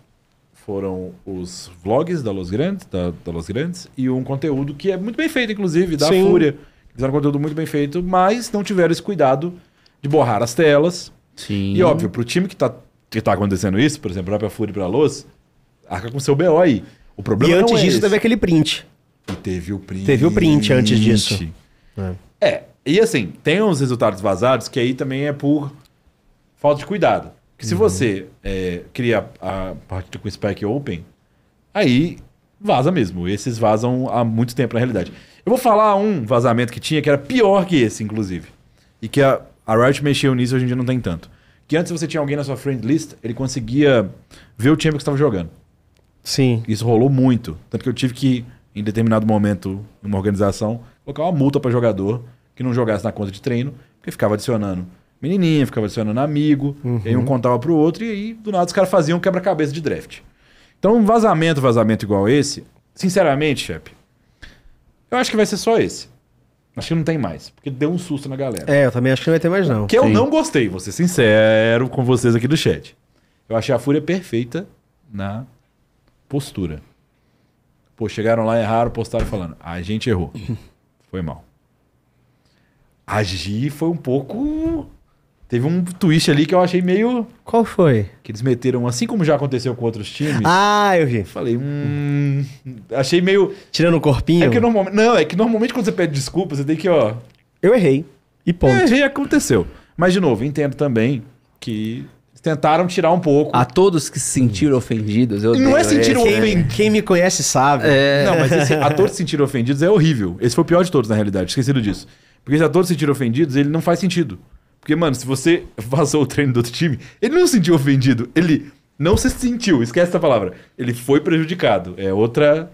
foram os vlogs da Los Grandes, da, da Los Grandes e um conteúdo que é muito bem feito, inclusive, da Sim. Fúria. Fizeram um conteúdo muito bem feito, mas não tiveram esse cuidado de borrar as telas. Sim. E óbvio, pro time que tá, que tá acontecendo isso, por exemplo, a própria Fúria pra Los, arca com seu BO aí. O problema E antes é disso esse. teve aquele print. E teve o print. Teve o print antes disso. É. E assim, tem uns resultados vazados que aí também é por falta de cuidado. Que se você é, cria a partida com Spike Open, aí vaza mesmo. Esses vazam há muito tempo na realidade. Eu vou falar um vazamento que tinha que era pior que esse, inclusive. E que a, a Riot mexeu nisso hoje em dia não tem tanto. Que antes você tinha alguém na sua friend list, ele conseguia ver o time que estava jogando. Sim. Isso rolou muito. Tanto que eu tive que, em determinado momento, em uma organização, colocar uma multa para jogador que não jogasse na conta de treino, porque ficava adicionando menininha, ficava adicionando amigo, e aí um contava pro outro, e aí do nada os caras faziam um quebra-cabeça de draft. Então, um vazamento, vazamento igual esse, sinceramente, chefe, eu acho que vai ser só esse. Acho que não tem mais, porque deu um susto na galera. É, eu também acho que não vai ter mais, não. Que eu não gostei, vou ser sincero com vocês aqui do chat. Eu achei a Fúria perfeita na postura. Pô, chegaram lá, erraram, postaram falando, a gente errou. Foi mal. Agir foi um pouco... Teve um twist ali que eu achei meio... Qual foi? Que eles meteram, assim como já aconteceu com outros times. Ah, eu vi. Falei, hum... Achei meio... Tirando o corpinho. É que normalmente... Não, é que normalmente quando você pede desculpa, você tem que, ó... Eu errei. E ponto. É, errei, aconteceu. Mas, de novo, entendo também que tentaram tirar um pouco. A todos que se sentiram ofendidos, eu Não é sentir ofendido. Quem me conhece sabe. É. Não, mas esse atores se sentiram ofendidos é horrível. Esse foi o pior de todos, na realidade. Esquecido disso. Porque esse ator se sentir ofendidos, ele não faz sentido. Porque, mano, se você vazou o treino do outro time, ele não se sentiu ofendido. Ele não se sentiu, esquece essa palavra. Ele foi prejudicado. É outra.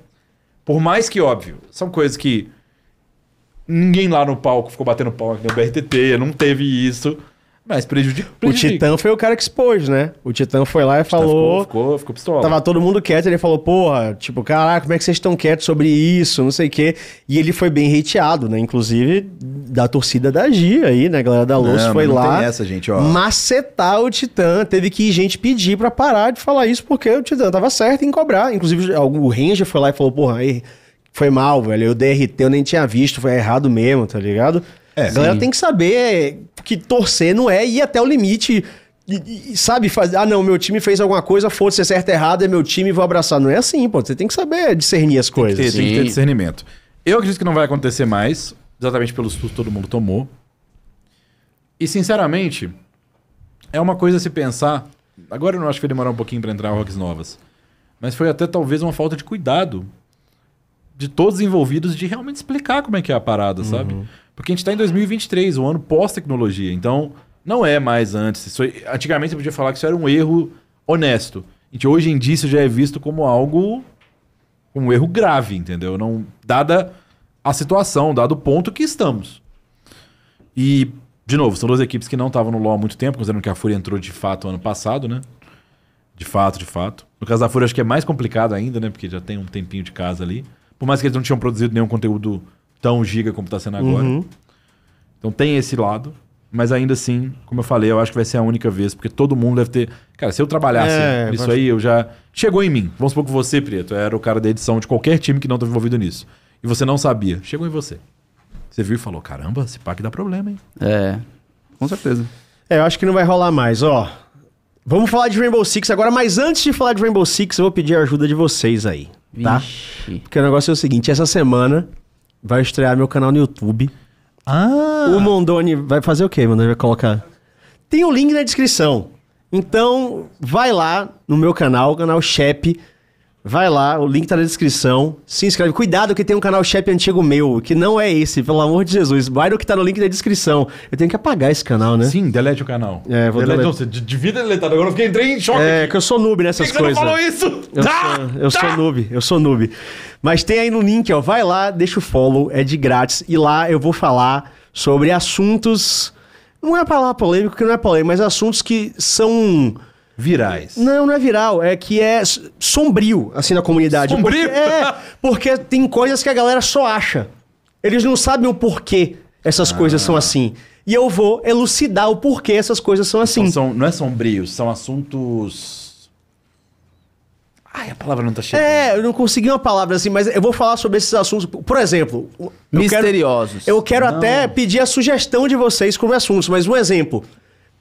Por mais que óbvio, são coisas que ninguém lá no palco ficou batendo palma que nem o BRTT, não teve isso. Mas prejudica. O Titã foi o cara que expôs, né? O Titã foi lá e falou. Ficou, ficou, ficou pistola. Tava todo mundo quieto, ele falou, porra, tipo, caraca, como é que vocês estão quietos sobre isso, não sei o quê. E ele foi bem hateado, né? Inclusive da torcida da Gia aí, né? A galera da Luz Não, foi mas não lá tem essa, gente, ó. macetar o Titã. Teve que ir gente pedir pra parar de falar isso, porque o Titã tava certo em cobrar. Inclusive, o Ranger foi lá e falou, porra, aí foi mal, velho. Eu DRT, eu nem tinha visto, foi errado mesmo, tá ligado? É, a galera sim. tem que saber que torcer não é ir até o limite. E, e, sabe, fazer, ah, não, meu time fez alguma coisa, foda-se, é certo, errado, é meu time, vou abraçar. Não é assim, pô. Você tem que saber discernir as Tem que, coisas. ter, tem que ter discernimento. Eu acredito que não vai acontecer mais, exatamente pelo susto que todo mundo tomou. E, sinceramente, é uma coisa a se pensar. Agora eu não acho que vai demorar um pouquinho pra entrar rocks novas. Mas foi até talvez uma falta de cuidado de todos os envolvidos de realmente explicar como é que é a parada, sabe? Porque a gente tá em 2023, um ano pós-tecnologia. Então, não é mais antes. Isso, antigamente você podia falar que isso era um erro honesto. Gente, hoje em dia isso já é visto como algo um erro grave, entendeu? Não dada a situação, dado o ponto que estamos. E de novo, são duas equipes que não estavam no LoL há muito tempo, considerando que a Fúria entrou de fato ano passado, né? De fato, de fato. No caso da Fúria acho que é mais complicado ainda, né? Porque já tem um tempinho de casa ali. Por mais que eles não tinham produzido nenhum conteúdo tão giga como está sendo agora. Uhum. Então tem esse lado. Mas ainda assim, como eu falei, eu acho que vai ser a única vez, porque todo mundo deve ter. Cara, se eu trabalhasse É, nisso vai- aí, eu já. Chegou em mim. Vamos supor que você, Preto, era o cara da edição de qualquer time que não estava envolvido nisso. E você não sabia. Chegou em você. Você viu e falou: caramba, esse pack dá problema, hein? É, com certeza. É, eu acho que não vai rolar mais, ó. Vamos falar de Rainbow Six agora, mas antes de falar de Rainbow Six, eu vou pedir a ajuda de vocês aí, tá? Vixe. Porque o negócio é o seguinte, essa semana vai estrear meu canal no YouTube. Ah! O Mondoni vai fazer o quê, Mondoni? Vai colocar... Tem o link na descrição. Então, vai lá no meu canal, o canal Shep. Vai lá, o link tá na descrição. Se inscreve. Cuidado que tem um canal Shep antigo meu, que não é esse, pelo amor de Jesus. Vai no que tá no link da descrição. Eu tenho que apagar esse canal, né? Sim, delete o canal. É, vou delete. deletar. Você de- devia ter deletado. Agora eu fiquei, entrei em choque. É, aqui. que eu sou noob Por que nessas que você não coisas. falou isso? Eu, Tá, sou, eu tá. sou noob, eu sou noob. Mas tem aí no link, ó. Vai lá, deixa o follow, é de grátis. E lá eu vou falar sobre assuntos. Não é pra falar polêmico, que não é polêmico, mas assuntos que são Virais. Não, não é viral, é que é sombrio, assim, na comunidade. Sombrio? Porque, é, porque tem coisas que a galera só acha. Eles não sabem o porquê essas coisas Ah. são assim. E eu vou elucidar o porquê essas coisas são assim. Então são, não é sombrios, são assuntos. Ai, a palavra não tá chegando. É, eu não consegui uma palavra assim, mas eu vou falar sobre esses assuntos. Por exemplo, eu quero- Misteriosos. Eu quero até pedir a sugestão de vocês como assuntos, mas um exemplo.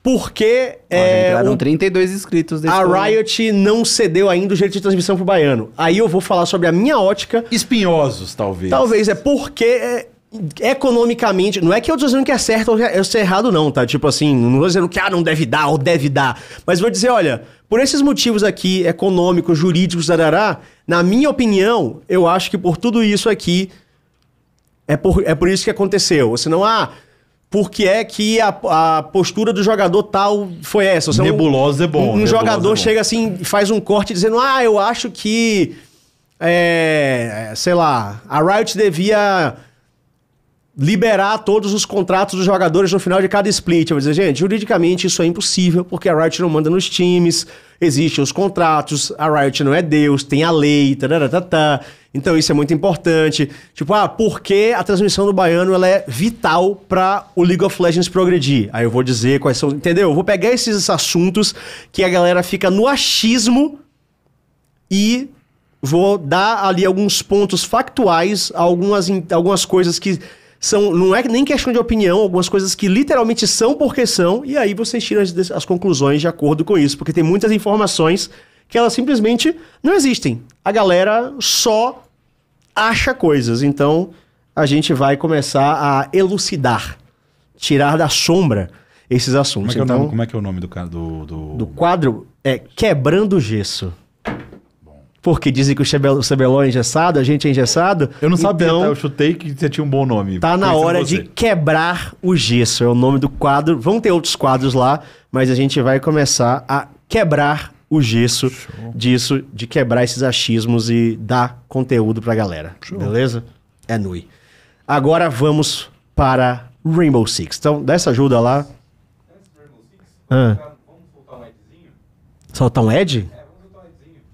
Por que Ó, já é, entraram o- 32 inscritos desse a programa. Riot não cedeu ainda o direito de transmissão pro Baiano? Aí eu vou falar sobre a minha ótica. Espinhosos, talvez. Talvez é porque é, economicamente. Não é que eu tô dizendo que é certo ou que é é errado, não, tá? Tipo assim, não tô dizendo que ah, não deve dar ou deve dar. Mas vou dizer, olha, por esses motivos aqui, econômicos, jurídicos, darará, na minha opinião, eu acho que por tudo isso aqui é por, é por isso que aconteceu. Ou senão, ah, por que é que a, a postura do jogador tal foi essa? Ou senão, Nebulosa é bom, Um, um nebulosa jogador é chega assim e faz um corte dizendo, ah, eu acho que. É, sei lá, a Riot devia liberar todos os contratos dos jogadores no final de cada split. Eu vou dizer, gente, juridicamente isso é impossível, porque a Riot não manda nos times, existem os contratos, a Riot não é Deus, tem a lei, tararatata. Então isso é muito importante. Tipo, ah, por que a transmissão do Baiano ela é vital para o League of Legends progredir? Aí eu vou dizer quais são, entendeu? Eu vou pegar esses assuntos que a galera fica no achismo e vou dar ali alguns pontos factuais, algumas, algumas coisas que são. Não é nem questão de opinião, algumas coisas que literalmente são porque são, e aí vocês tiram as, as conclusões de acordo com isso, porque tem muitas informações que elas simplesmente não existem. A galera só acha coisas, então a gente vai começar a elucidar, tirar da sombra esses Como é, assuntos. que é o então, nome, como é que é o nome do cara do. do... do quadro é Quebrando Gesso. Porque dizem que o CBLOL é engessado, a gente é engessado. Eu não sabia, então, tá? eu chutei que você tinha um bom nome. Tá na hora de quebrar o gesso. É o nome do quadro. Vão ter outros quadros lá, mas a gente vai começar a quebrar o gesso disso, de quebrar esses achismos e dar conteúdo pra galera. Beleza? É nui. Agora vamos para Rainbow Six. Então, dá essa ajuda lá. Ah. Soltar um Ed?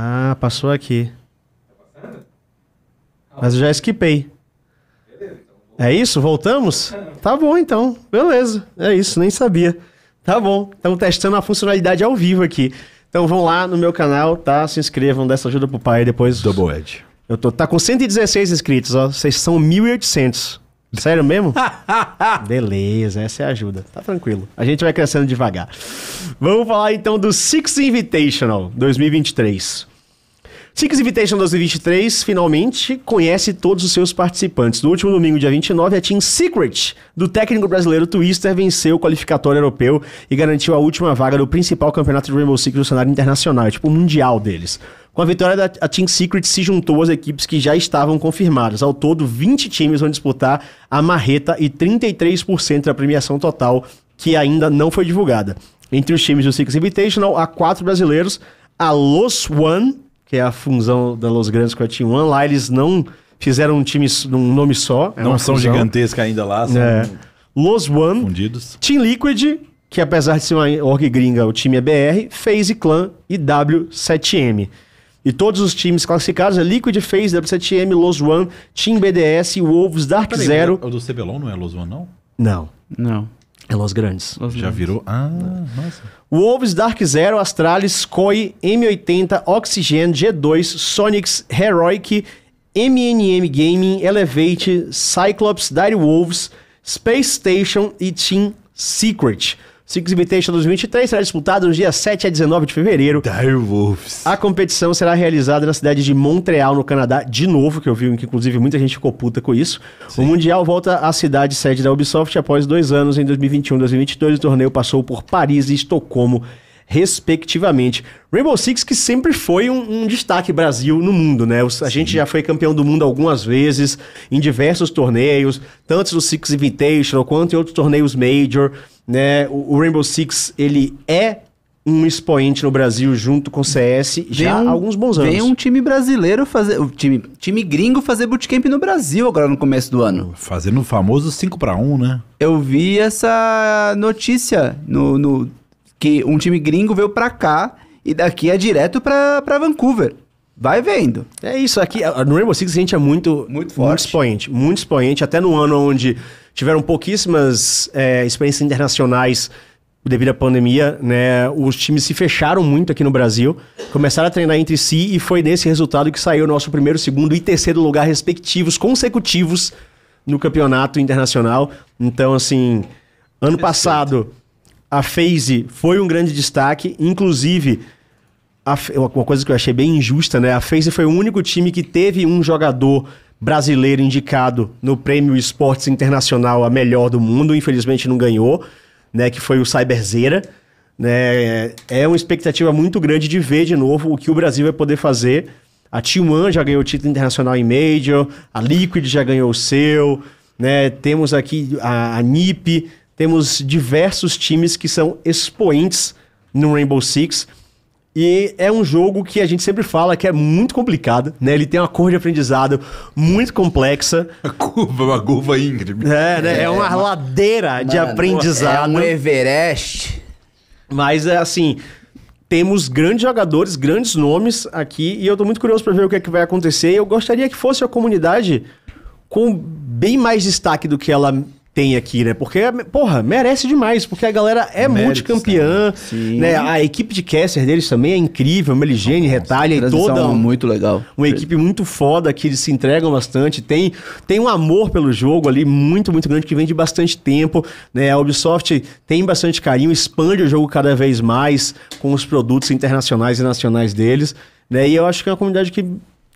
Ah, passou aqui. Mas eu já esquipei. É isso? Voltamos? Tá bom então. Beleza. É isso, nem sabia. Tá bom. Estamos testando a funcionalidade ao vivo aqui. Então vão lá no meu canal, tá? Se inscrevam, dessa ajuda pro pai depois. Double Edge. Eu tô, tá com 116 inscritos, ó. Vocês são 1.800. Sério mesmo? Beleza, essa é a ajuda. Tá tranquilo. A gente vai crescendo devagar. Vamos falar então do Six Invitational 2023. Six Invitational 2023 finalmente conhece todos os seus participantes. No último domingo, dia 29, a Team Secret, do técnico brasileiro Twister, venceu o qualificatório europeu e garantiu a última vaga do principal campeonato de Rainbow Six do cenário internacional, tipo o mundial deles. Com a vitória da a Team Secret se juntou às equipes que já estavam confirmadas. Ao todo, 20 times vão disputar a marreta e 33% da premiação total, que ainda não foi divulgada. Entre os times do Six Invitational, há quatro brasileiros, a Los One, que é a fusão da Los Grandes com a Team One. Lá eles não fizeram um time, um nome só. é Não são fusão. gigantescas ainda lá, são É. Los One, fundidos. Team Liquid, que apesar de ser uma org gringa, o time é BR, FaZe Clan e W7M. E todos os times classificados é Liquid, FaZe, W7M, Los One, Team BDS, Wolves, Dark Peraí, Zero. O do CBLOL não é Los One, não? Não, não. É Los Grandes. Já virou. Ah, nossa. Wolves, Dark Zero, Astralis, Koi, M80, Oxygen, G2, Sonics, Heroic, MNM Gaming, Elevate, Cyclops, Dire Wolves, Space Station e Team Secret. Six Invitation 2023 será disputado nos dias 7 a 19 de fevereiro. Dire Wolves. A competição será realizada na cidade de Montreal, no Canadá, de novo, que eu vi que inclusive muita gente ficou puta com isso. O Mundial volta à cidade sede da Ubisoft após dois anos, em 2021 e 2022. O torneio passou por Paris e Estocolmo, respectivamente. Rainbow Six que sempre foi um, um destaque Brasil no mundo, né? Os- a gente já foi campeão do mundo algumas vezes, em diversos torneios, tanto no Six Invitational quanto em outros torneios Major, né? O, o Rainbow Six, ele é um expoente no Brasil junto com o CS já há um- alguns bons anos. Vem um time brasileiro fazer. O time, time gringo fazer bootcamp no Brasil agora no começo do ano. Fazendo o famoso 5 para 1, né? Eu vi essa notícia no, no- que um time gringo veio pra cá e daqui é direto pra, pra Vancouver. Vai vendo. É isso, aqui no Rainbow Six a gente é muito, Muito forte. expoente, muito expoente, até no ano onde tiveram pouquíssimas é, experiências internacionais devido à pandemia, né, os times se fecharam muito aqui no Brasil, começaram a treinar entre si e foi nesse resultado que saiu o nosso primeiro, segundo e terceiro lugar respectivos, consecutivos no campeonato internacional. Então, assim, ano passado a FaZe foi um grande destaque, inclusive a uma coisa que eu achei bem injusta, né? A FaZe foi o único time que teve um jogador brasileiro indicado no Prêmio Esportes Internacional a melhor do mundo, infelizmente não ganhou, né? Que foi o Cyberzeira, né? É uma expectativa muito grande de ver de novo o que o Brasil vai poder fazer. A T1 já ganhou o título internacional em Major, a Liquid já ganhou o seu, né? Temos aqui a, a NiP, temos diversos times que são expoentes no Rainbow Six. E é um jogo que a gente sempre fala que é muito complicado, né? Ele tem uma curva de aprendizado muito complexa. A curva, uma curva íngreme. É, né? É, uma ladeira de Mano, aprendizado. É um Everest. Mas é assim, temos grandes jogadores, grandes nomes aqui, e eu tô muito curioso para ver o que, é que vai acontecer. Eu gostaria que fosse a comunidade com bem mais destaque do que ela tem aqui, né? Porque, porra, merece demais, porque a galera é Méritos, multicampeã, Sim. né? A equipe de caster deles também é incrível, Meligene, Retalha e toda muito legal. uma equipe muito foda, que eles se entregam bastante, tem, tem um amor pelo jogo ali muito, muito grande, que vem de bastante tempo, né? A Ubisoft tem bastante carinho, expande o jogo cada vez mais com os produtos internacionais e nacionais deles, né? E eu acho que é uma comunidade que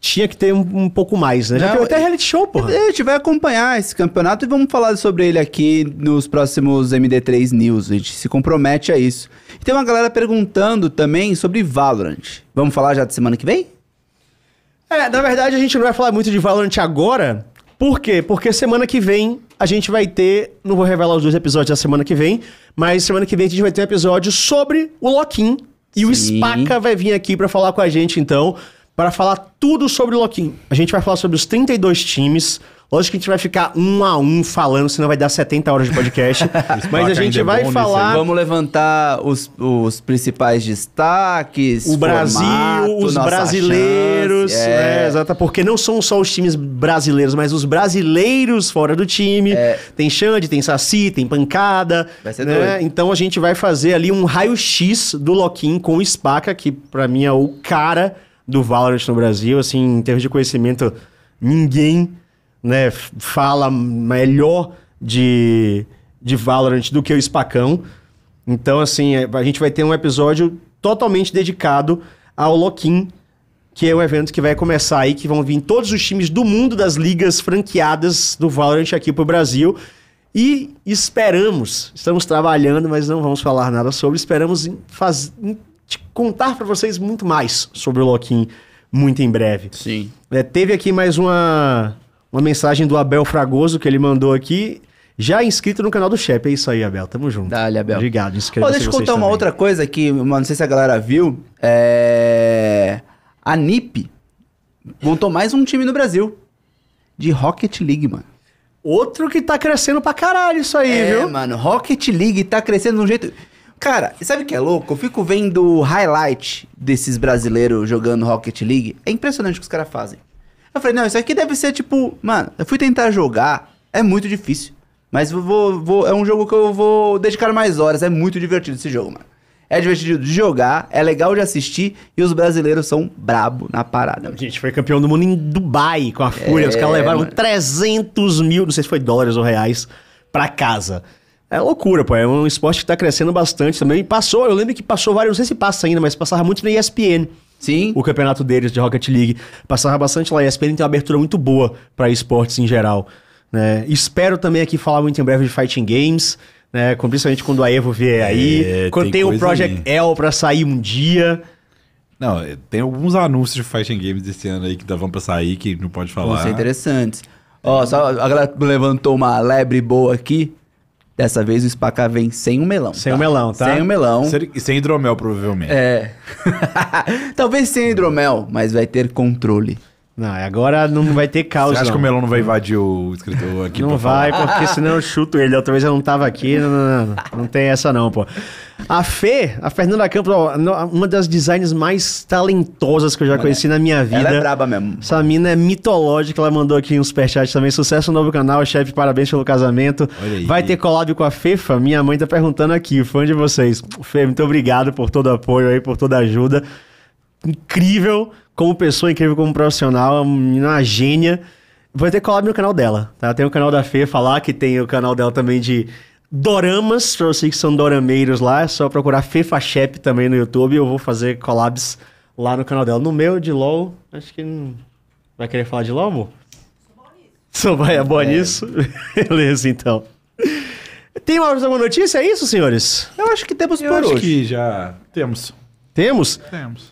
tinha que ter um, um pouco mais, né? Já Não, até reality show, porra. A gente vai acompanhar esse campeonato e vamos falar sobre ele aqui nos próximos MD3 News. A gente se compromete a isso. E tem uma galera perguntando também sobre Valorant. Vamos falar já de semana que vem? É, na verdade a gente não vai falar muito de Valorant agora. Por quê? Porque semana que vem a gente vai ter. Não vou revelar os dois episódios da semana que vem, mas semana que vem a gente vai ter um episódio sobre o Loquin. E o Sim. Spaca vai vir aqui pra falar com a gente, então, para falar tudo sobre o Loquin. A gente vai falar sobre os 32 times. Lógico que a gente vai ficar um a um falando, senão vai dar 70 horas de podcast. mas a gente é vai bom nisso falar. Vamos levantar os, os principais destaques. O Brasil, formato, os brasileiros, chance, é. exato, porque não são só os times brasileiros, mas os brasileiros fora do time. Tem Xande, tem Saci, tem Pancada. É. Vai ser né? doido. Então a gente vai fazer ali um raio-x do Loquim com o Spaca, que pra mim é o cara do Valorant no Brasil. Assim, em termos de conhecimento, ninguém né, fala melhor de, de Valorant do que o Spacão. Então, assim, é, a gente vai ter um episódio totalmente dedicado ao Loquim, que é um evento que vai começar aí, que vão vir todos os times do mundo das ligas franqueadas do Valorant aqui pro Brasil. E esperamos, estamos trabalhando, mas não vamos falar nada sobre, esperamos em faz, em te contar para vocês muito mais sobre o Loquim muito em breve. Sim. É, teve aqui mais uma, uma mensagem do Abel Fragoso que ele mandou aqui, já inscrito no canal do Shep. É isso aí, Abel. Tamo junto. Dá-lhe, Abel. Obrigado, inscreva-se deixa eu contar uma também. outra coisa que, mano, não sei se a galera viu. É... A NiP montou mais um time no Brasil. De Rocket League, mano. Outro que tá crescendo pra caralho isso aí, é, viu? mano, Rocket League tá crescendo de um jeito. Cara, sabe o que é louco? Eu fico vendo highlight desses brasileiros jogando Rocket League. É impressionante o que os caras fazem. Eu falei, não, isso aqui deve ser tipo. Mano, eu fui tentar jogar, é muito difícil. Mas vou, vou, é um jogo que eu vou dedicar mais horas. É muito divertido esse jogo, mano. É divertido de jogar, é legal de assistir e os brasileiros são brabo na parada. A gente foi campeão do mundo em Dubai com a Fúria. Os É, caras levaram mano. 300 mil, não sei se foi dólares ou reais, pra casa. É loucura, pô. É um esporte que tá crescendo bastante também. E passou, eu lembro que passou vários, não sei se passa ainda, mas passava muito na ESPN. Sim. O campeonato deles de Rocket League. Passava bastante lá. A ESPN tem uma abertura muito boa pra esportes em geral. Né? Espero também aqui falar muito em breve de Fighting Games. né? Com, principalmente quando a Evo vier aí. É, quando tem tem, o Project aí. L pra sair um dia. Não, é, tem alguns anúncios de Fighting Games desse ano aí que davam pra sair que não pode Vão falar. ser interessantes. Ó, só a galera levantou uma lebre boa aqui. Dessa vez o Spaca vem sem o melão. Sem o melão, tá? Sem o melão. Sem, sem hidromel, provavelmente. É. Talvez sem hidromel, mas vai ter controle. Não, agora não vai ter Você causa. acha que não. o melão não vai invadir o escritor aqui Não vai, falar? porque senão eu chuto ele. Outra vez eu não tava aqui. Não, não, não, não tem essa não, pô. A Fê, a Fernanda Campos, ó, uma das designers mais talentosas que eu já conheci na minha vida. Ela é braba mesmo. Essa mina é mitológica, ela mandou aqui um superchat também. Sucesso no novo canal, chefe, parabéns pelo casamento. Olha aí. Vai ter collab com a Fefa? Minha mãe tá perguntando aqui, fã de vocês. Fê, muito obrigado por todo o apoio aí, por toda a ajuda. Incrível como pessoa, incrível como profissional, uma menina uma gênia. Vai ter collab no canal dela, tá? Tem o canal da Fê, falar que tem o canal dela também de doramas, pra vocês que são dorameiros lá, é só procurar Fefa Shep também no YouTube. Eu vou fazer collabs lá no canal dela. No meu, de LOL, acho que não... Vai querer falar de LOL, amor? Sou vai é boa nisso? Beleza, então. Tem mais alguma notícia? É isso, senhores? Eu acho que temos Eu por acho hoje. que já temos. Temos? Temos.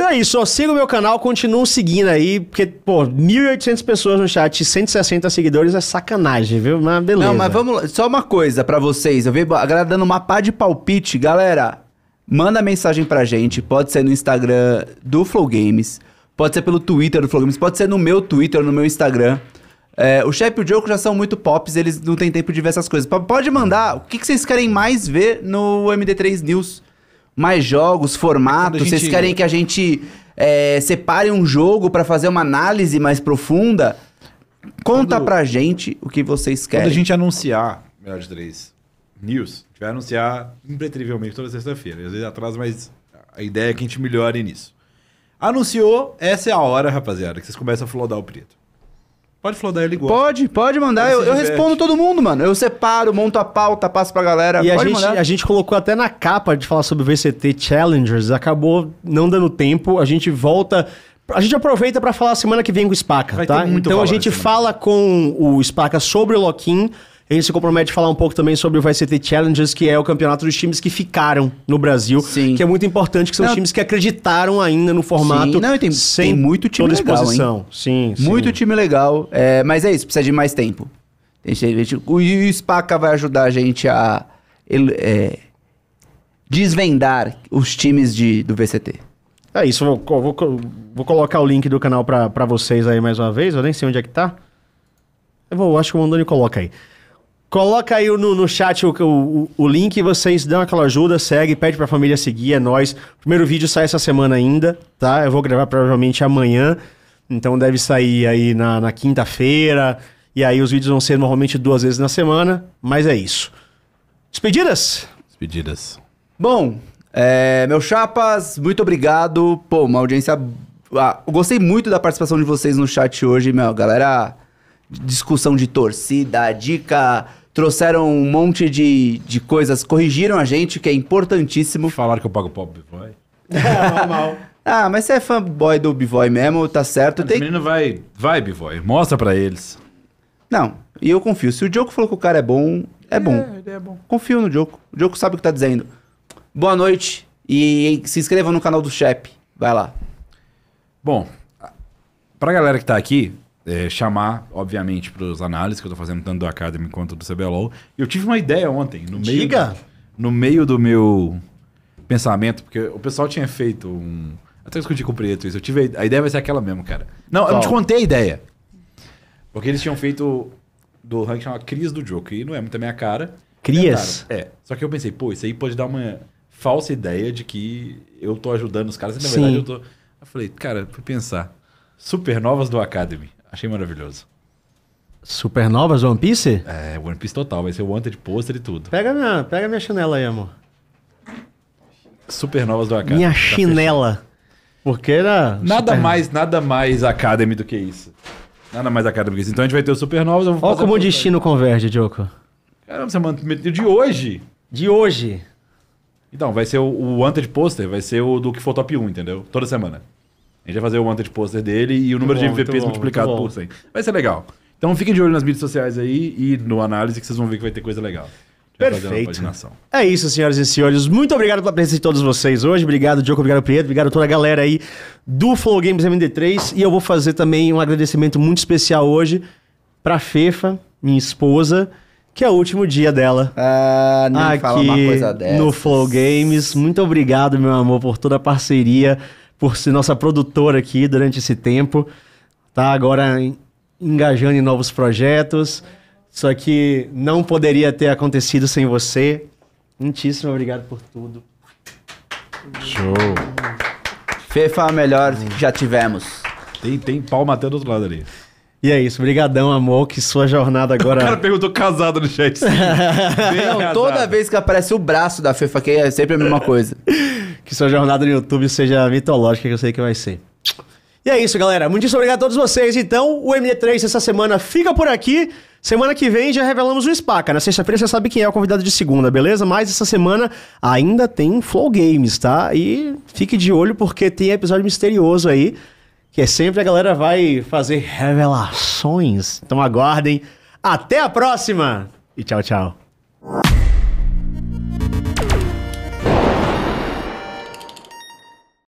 Então é isso, ó, siga o meu canal, continuem seguindo aí, porque, pô, 1.800 pessoas no chat e 160 seguidores é sacanagem, viu? Mas beleza. Não, mas vamos. Só uma coisa pra vocês. Eu vi a galera dando uma pá de palpite. Galera, manda mensagem pra gente. Pode ser no Instagram do Flow Games. Pode ser pelo Twitter do Flow Games. Pode ser no meu Twitter, no meu Instagram. É, o Shep e o Joko já são muito pops, eles não têm tempo de ver essas coisas. P- Pode mandar o que, que vocês querem mais ver no MD3 News. Mais jogos, formatos. Gente- Vocês querem que a gente é, separe um jogo pra fazer uma análise mais profunda? Conta Quando- pra gente o que vocês querem. Quando a gente anunciar Melhor de Três News, a gente vai anunciar impreterivelmente toda sexta-feira. Às vezes atrasa, mas a ideia é que a gente melhore nisso. Anunciou, essa é a hora, rapaziada, que vocês começam a flodar o preto. Pode flodar ele igual. Pode, pode mandar. Eu, eu respondo todo mundo, mano. Eu separo, monto a pauta, passo pra galera. E a gente, mandar. a gente colocou até na capa de falar sobre o VCT Challengers, acabou não dando tempo, a gente volta... A gente aproveita pra falar semana que vem com o Spaca, Vai tá? ter muito Então a gente fala com o Spaca sobre o Loquim, a gente se compromete a falar um pouco também sobre o VCT Challengers, que é o campeonato dos times que ficaram no Brasil, Sim. que é muito importante, que são Não. os times que acreditaram ainda no formato Sim, não, tem- sem tem muito time toda legal, exposição. Sim, sim. Muito time legal. É, mas é isso, precisa de mais tempo. O, Spaca vai ajudar a gente a é, desvendar os times de, do VCT. É isso, vou, vou, vou colocar o link do canal pra vocês aí mais uma vez, eu nem sei onde é que tá. Eu vou, acho que o Mandoni coloca aí. Coloca aí no, no chat o, o, o link, vocês dão aquela ajuda, segue, pede pra família seguir, é nóis. O primeiro vídeo sai essa semana ainda, tá? Eu vou gravar provavelmente amanhã, então deve sair aí na, na quinta-feira. E aí os vídeos vão ser normalmente duas vezes na semana, mas é isso. Despedidas? Despedidas. Bom, é, meus chapas, muito obrigado. Pô, uma audiência. Ah, eu gostei muito da participação de vocês no chat hoje, meu. Galera, discussão de torcida, dica. Trouxeram um monte de, de coisas, corrigiram a gente, que é importantíssimo. Falaram que eu pago pop boy. Ah, mas você é fanboy do B-Boy mesmo, tá certo. Tem... menino vai, vai, Bivoy. Mostra pra eles. Não, e eu confio. Se o Joko falou que o cara é bom, é, bom. ele é bom. Confio no Joko. O Joko sabe o que tá dizendo. Boa noite e se inscreva no canal do Shep. Vai lá. Bom, pra galera que tá aqui, é, chamar, obviamente, pros análises que eu tô fazendo tanto do Academy quanto do CBLOL. Eu tive uma ideia ontem, no meio, Diga. no meio do meu pensamento, porque o pessoal tinha feito um... Até eu discuti com o Preto isso. Eu tive a, a ideia vai ser aquela mesmo, cara. Não, eu não te Qual? contei a ideia. Porque eles tinham feito do ranking chamado Cris do Jogo, e não é muito a minha cara. Crias? Tentaram. É. Só que eu pensei, pô, isso aí pode dar uma falsa ideia de que eu tô ajudando os caras. e Na Sim. verdade, eu tô. Eu falei, cara, fui pensar. Supernovas do Academy. Achei maravilhoso. Supernovas One Piece? É, One Piece total. Vai ser o Wanted pôster e tudo. Pega minha, pega minha chinela aí, amor. Supernovas do Academy. Minha Tá chinela. Porque era. Nada super- mais, nada mais Academy do que isso. Nada mais Academy do que isso. Então a gente vai ter o Supernovas. Olha como o destino converge, Joko. Caramba, você meteu de hoje. De hoje. Então, vai ser o, o Wanted Poster, vai ser o do que for top 1, entendeu? Toda semana. A gente vai fazer o Wanted Poster dele e o número bom, de MVPs bom, multiplicado por 100. Vai ser legal. Então fiquem de olho nas mídias sociais aí e no análise que vocês vão ver que vai ter coisa legal. Perfeito. É isso, senhoras e senhores. Muito obrigado pela presença de todos vocês hoje. Obrigado, Diogo. Obrigado, Prieto. Obrigado a toda a galera aí do Flow Games MD3. E eu vou fazer também um agradecimento muito especial hoje pra Fefa, minha esposa, que é o último dia dela. Ah, nem fala uma coisa dessa. no Flow Games. Muito obrigado, meu amor, por toda a parceria, por ser nossa produtora aqui durante esse tempo. Tá agora en- engajando em novos projetos. Isso aqui não poderia ter acontecido sem você. Muitíssimo obrigado por tudo. Show. Fefa a melhor que já tivemos. Tem, tem pau matando do outro lado ali. E é isso, brigadão, amor, que sua jornada O cara agora... perguntou casado no chat. Não, casado. toda vez que aparece o braço da Fefa que é sempre a mesma coisa. que sua jornada no YouTube seja mitológica, que eu sei que vai ser. E é isso, galera. Muitíssimo obrigado a todos vocês. Então, o MD3 essa semana fica por aqui. Semana que vem já revelamos o Spaca. Na sexta-feira você sabe quem é o convidado de segunda, beleza? Mas essa semana ainda tem Flow Games, tá? E fique de olho porque tem episódio misterioso aí, que é sempre a galera vai fazer revelações. Então aguardem. Até a próxima! E tchau, tchau.